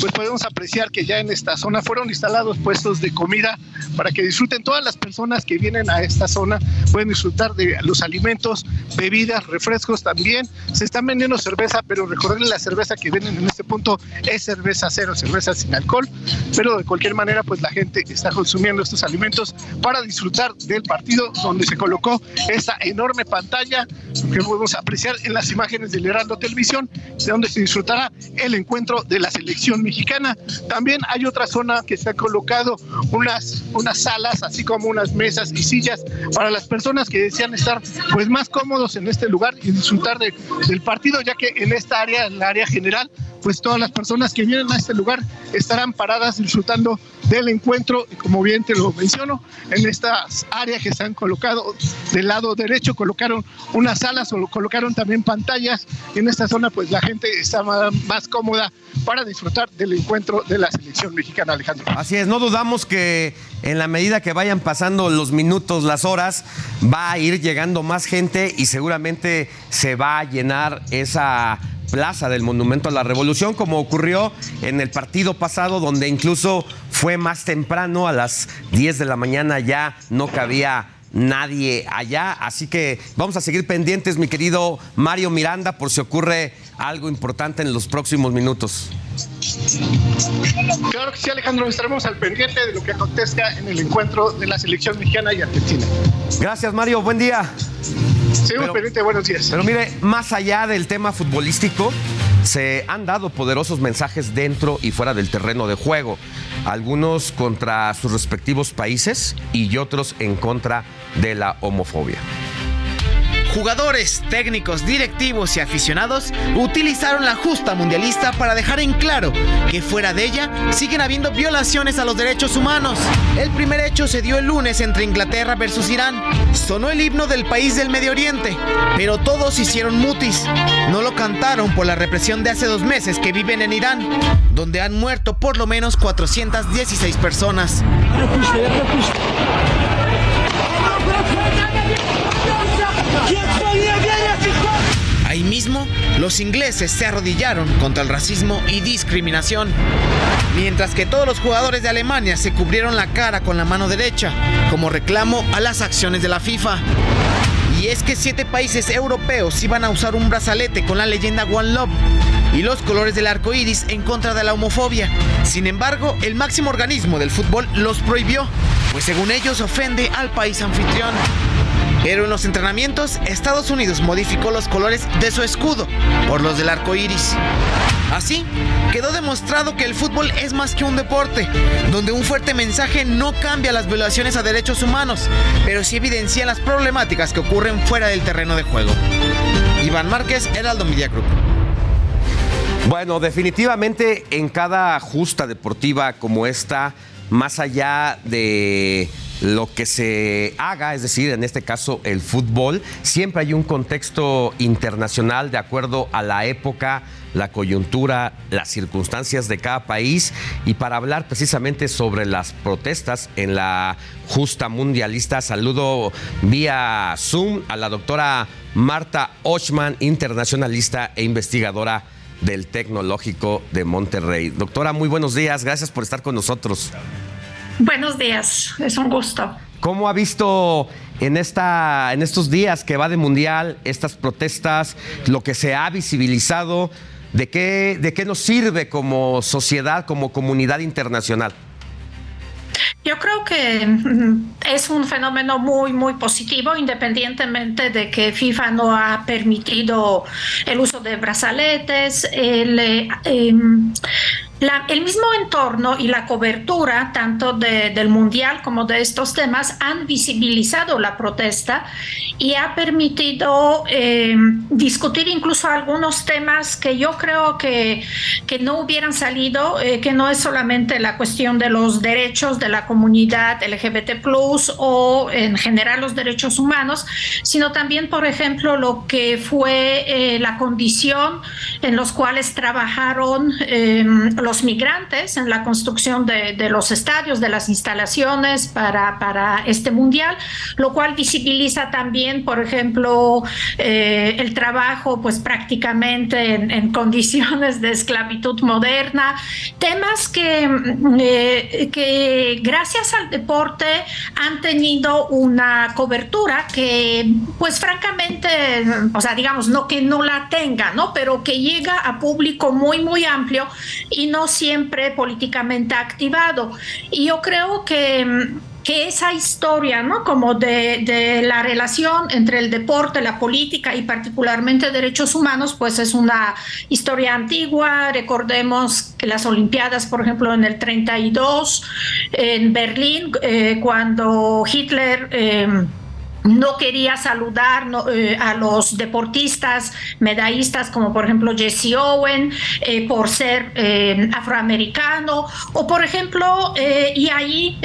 Speaker 40: pues podemos apreciar que ya en esta zona fueron instalados puestos de comida para que disfruten todas las personas que vienen a esta zona, pueden disfrutar de los alimentos, bebidas, refrescos también. Se están vendiendo cerveza, pero la cerveza que venden en este punto es cerveza cero, cerveza sin alcohol, pero de cualquier manera pues la gente está consumiendo estos alimentos para disfrutar del partido donde se colocó esa enorme pantalla que podemos apreciar en las imágenes del Heraldo Televisión, de donde se disfrutará el encuentro de la selección mexicana. También hay otra zona que se ha colocado unas, unas salas, así como unas mesas y sillas para las personas que desean estar pues más cómodos en este lugar y disfrutar de, del partido, ya que en esta área, en la área general, pues todas las personas que vienen a este lugar estarán paradas disfrutando del encuentro como bien te lo menciono, en estas áreas que se han colocado del lado derecho colocaron unas salas o colocaron también pantallas en esta zona pues la gente está más cómoda para disfrutar del encuentro de la selección mexicana, Alejandro.
Speaker 6: Así es, no dudamos que en la medida que vayan pasando los minutos, las horas, va a ir llegando más gente y seguramente se va a llenar esa plaza del Monumento a la Revolución, como ocurrió en el partido pasado, donde incluso fue más temprano, a las 10 de la mañana ya no cabía nadie allá. Así que vamos a seguir pendientes, mi querido Mario Miranda, por si ocurre algo importante en los próximos minutos.
Speaker 40: Claro que sí, Alejandro, estaremos al pendiente de lo que acontezca en el encuentro de la selección mexicana y argentina.
Speaker 6: Gracias, Mario. Buen día.
Speaker 40: Seguimos pendiente, buenos días.
Speaker 6: Pero mire, más allá del tema futbolístico, se han dado poderosos mensajes dentro y fuera del terreno de juego. Algunos contra sus respectivos países y otros en contra de la homofobia.
Speaker 17: Jugadores, técnicos, directivos y aficionados utilizaron la justa mundialista para dejar en claro que fuera de ella siguen habiendo violaciones a los derechos humanos. El primer hecho se dio el lunes entre Inglaterra versus Irán. Sonó el himno del país del Medio Oriente, pero todos hicieron mutis. No lo cantaron por la represión de hace dos meses que viven en Irán, donde han muerto por lo menos 416 personas. Ahí mismo, los ingleses se arrodillaron contra el racismo y discriminación, mientras que todos los jugadores de Alemania se cubrieron la cara con la mano derecha, como reclamo a las acciones de la FIFA. Y es que siete países europeos iban a usar un brazalete con la leyenda One Love y los colores del arco iris en contra de la homofobia. Sin embargo, el máximo organismo del fútbol los prohibió, pues según ellos ofende al país anfitrión. Pero en los entrenamientos, Estados Unidos modificó los colores de su escudo por los del arco iris. Así, quedó demostrado que el fútbol es más que un deporte, donde un fuerte mensaje no cambia las violaciones a derechos humanos, pero sí evidencia las problemáticas que ocurren fuera del terreno de juego. Iván Márquez, Heraldo Media Group.
Speaker 6: Bueno, definitivamente en cada justa deportiva como esta, más allá de lo que se haga, es decir, en este caso el fútbol, siempre hay un contexto internacional de acuerdo a la época, la coyuntura, las circunstancias de cada país y para hablar precisamente sobre las protestas en la justa mundialista, saludo vía Zoom a la doctora Marta Ochman, internacionalista e investigadora del Tecnológico de Monterrey. Doctora, muy buenos días, gracias por estar con nosotros.
Speaker 58: Buenos días, es un gusto.
Speaker 6: ¿Cómo ha visto en, esta, en estos días que va de mundial estas protestas, lo que se ha visibilizado? ¿De qué, ¿De qué nos sirve como sociedad, como comunidad internacional?
Speaker 58: Yo creo que mm, es un fenómeno muy, muy positivo, independientemente de que FIFA no ha permitido el uso de brazaletes. El, eh, em, la- el mismo entorno y la cobertura, tanto de- del Mundial como de estos temas, han visibilizado la protesta y ha permitido eh, discutir incluso algunos temas que yo creo que, que no hubieran salido, eh, que no es solamente la cuestión de los derechos de la comunidad LGBT o en general los derechos humanos, sino también, por ejemplo, lo que fue eh, la condición en los cuales trabajaron eh, los migrantes en la construcción de, de los estadios, de las instalaciones para, para este mundial, lo cual visibiliza también, por ejemplo, eh, el trabajo pues prácticamente en, en condiciones de esclavitud moderna, temas que, mm, eh, que gracias al deporte han tenido una cobertura que pues francamente, o sea, digamos, no que no la tenga, ¿no? Pero que llega a público muy, muy amplio y no siempre políticamente activado. Y yo creo que mm, que esa historia, ¿no? Como de, la relación entre el deporte, la política y particularmente derechos humanos, pues es una historia antigua. Recordemos que las Olimpiadas, por ejemplo, en el 32, en Berlín, eh, cuando Hitler... eh, no quería saludar eh, a los deportistas medallistas como por ejemplo Jesse Owen eh, por ser eh, afroamericano o por ejemplo y ahí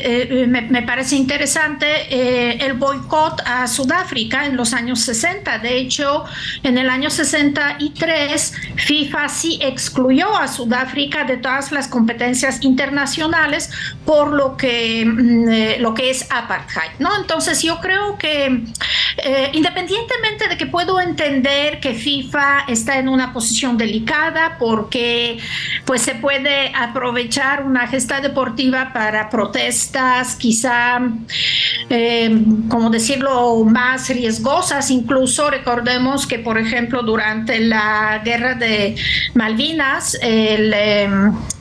Speaker 58: me, me parece interesante el boicot a Sudáfrica en los años 60 de hecho en el año 63 FIFA sí excluyó a Sudáfrica de todas las competencias internacionales por lo que mm, lo que es apartheid no entonces yo creo que eh, independientemente de que puedo entender que FIFA está en una posición delicada porque pues se puede aprovechar una gesta deportiva para protestas quizá, eh, como decirlo, más riesgosas. Incluso recordemos que, por ejemplo, durante la guerra de Malvinas, el,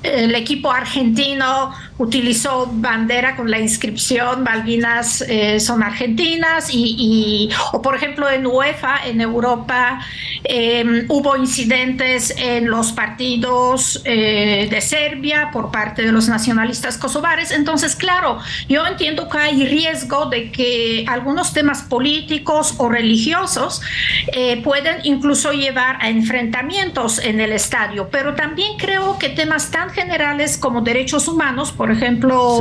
Speaker 58: el equipo argentino utilizó bandera con la inscripción Malvinas eh, son argentinas y, o por ejemplo en UEFA en Europa em, hubo incidentes en los partidos eh, de Serbia por parte de los nacionalistas kosovares. Entonces claro yo entiendo que hay riesgo de que algunos temas políticos o religiosos eh, pueden incluso llevar a enfrentamientos en el estadio. Pero también creo que temas tan generales como derechos humanos por ejemplo,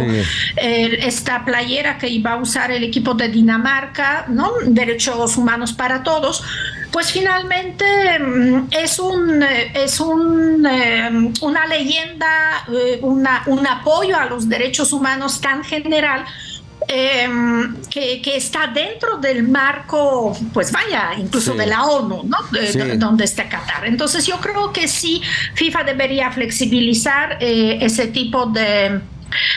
Speaker 58: esta playera que iba a usar el equipo de Dinamarca, ¿no? Derechos humanos para todos, pues finalmente mm, es un es un, em, una leyenda, eh, una, un apoyo a los derechos humanos tan general. Em, que, está dentro del marco, pues vaya, incluso de la ONU, ¿no? donde está Qatar. Entonces yo creo que sí, FIFA debería flexibilizar eh, ese tipo de,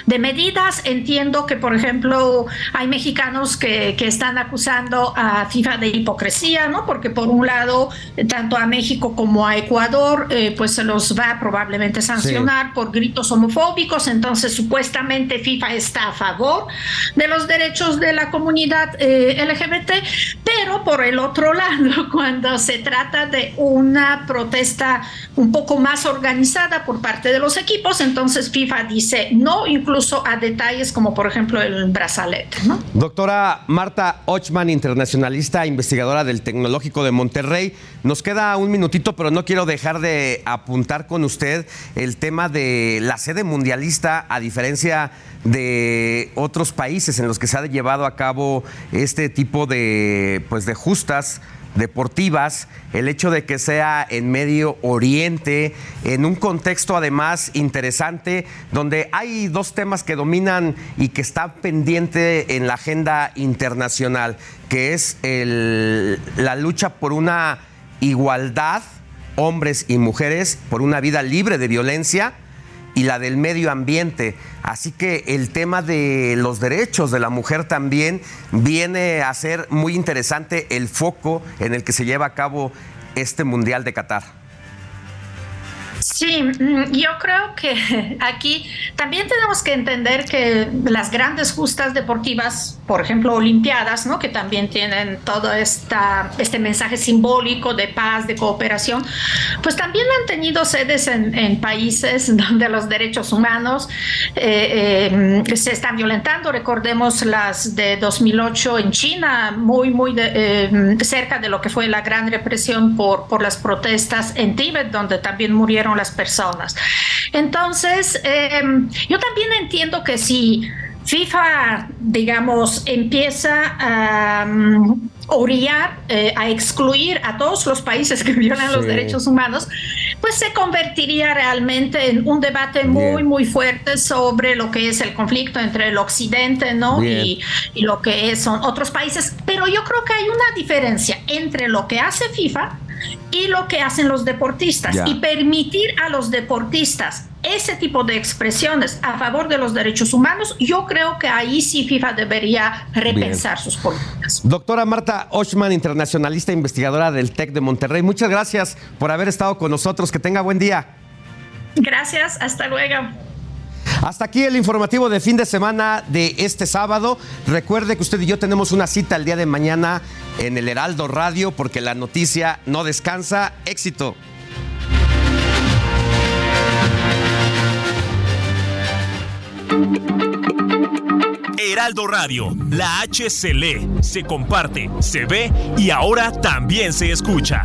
Speaker 58: de medidas. Entiendo que, por ejemplo, hay mexicanos que, que, están acusando a FIFA de hipocresía, ¿no? Porque por un lado, tanto a México como a Ecuador, eh, pues se los va probablemente sancionar por gritos homofóbicos. Entonces, supuestamente FIFA está a favor de los derechos de la comunidad eh, LGBT, pero por el otro lado, cuando se trata de una protesta un poco más organizada por parte de los equipos, entonces FIFA dice no incluso a detalles como por ejemplo el brazalete. ¿no?
Speaker 6: Doctora Marta Ochman, internacionalista, investigadora del Tecnológico de Monterrey, nos queda un minutito, pero no quiero dejar de apuntar con usted el tema de la sede mundialista, a diferencia de otros países en los que se ha llevado a cabo este tipo de, pues, de justas deportivas, el hecho de que sea en Medio Oriente, en un contexto además interesante, donde hay dos temas que dominan y que están pendiente en la agenda internacional, que es la lucha por una igualdad, hombres y mujeres, por una vida libre de violencia y la del medio ambiente. Así que el tema de los derechos de la mujer también viene a ser muy interesante el foco en el que se lleva a cabo este Mundial de Qatar.
Speaker 58: Sí, mm, yo creo que aquí también tenemos que entender que las grandes justas deportivas, por ejemplo, Olimpiadas, ¿no? que también tienen todo este mensaje simbólico de paz, de cooperación, pues también han tenido sedes en, países donde los derechos humanos eh, eh, se están violentando. Recordemos las de 2008 en China, muy, muy eh, cerca de lo que fue la gran represión por, por las protestas en Tíbet, donde también murieron las personas. Entonces, em, yo también entiendo que si FIFA, digamos, empieza a um, orillar, eh, a excluir a todos los países que violan los derechos humanos, pues se convertiría realmente en un debate muy, muy fuerte sobre lo que es el conflicto entre el occidente, ¿no? Y, y, lo que son otros países. Pero yo creo que hay una diferencia entre lo que hace FIFA y lo que hacen los deportistas y permitir a los deportistas ese tipo de expresiones a favor de los derechos humanos, yo creo que ahí sí FIFA debería repensar sus políticas.
Speaker 6: Doctora Marta Ochman, internacionalista e investigadora del TEC de Monterrey, muchas gracias por haber estado con nosotros. Que tenga buen día.
Speaker 58: Gracias, hasta luego.
Speaker 6: Hasta aquí el informativo de fin de semana de este sábado. Recuerde que usted y yo tenemos una cita el día de mañana en el Heraldo Radio porque la noticia no descansa. Éxito.
Speaker 10: Heraldo Radio, la H se lee, se comparte, se ve y ahora también se escucha.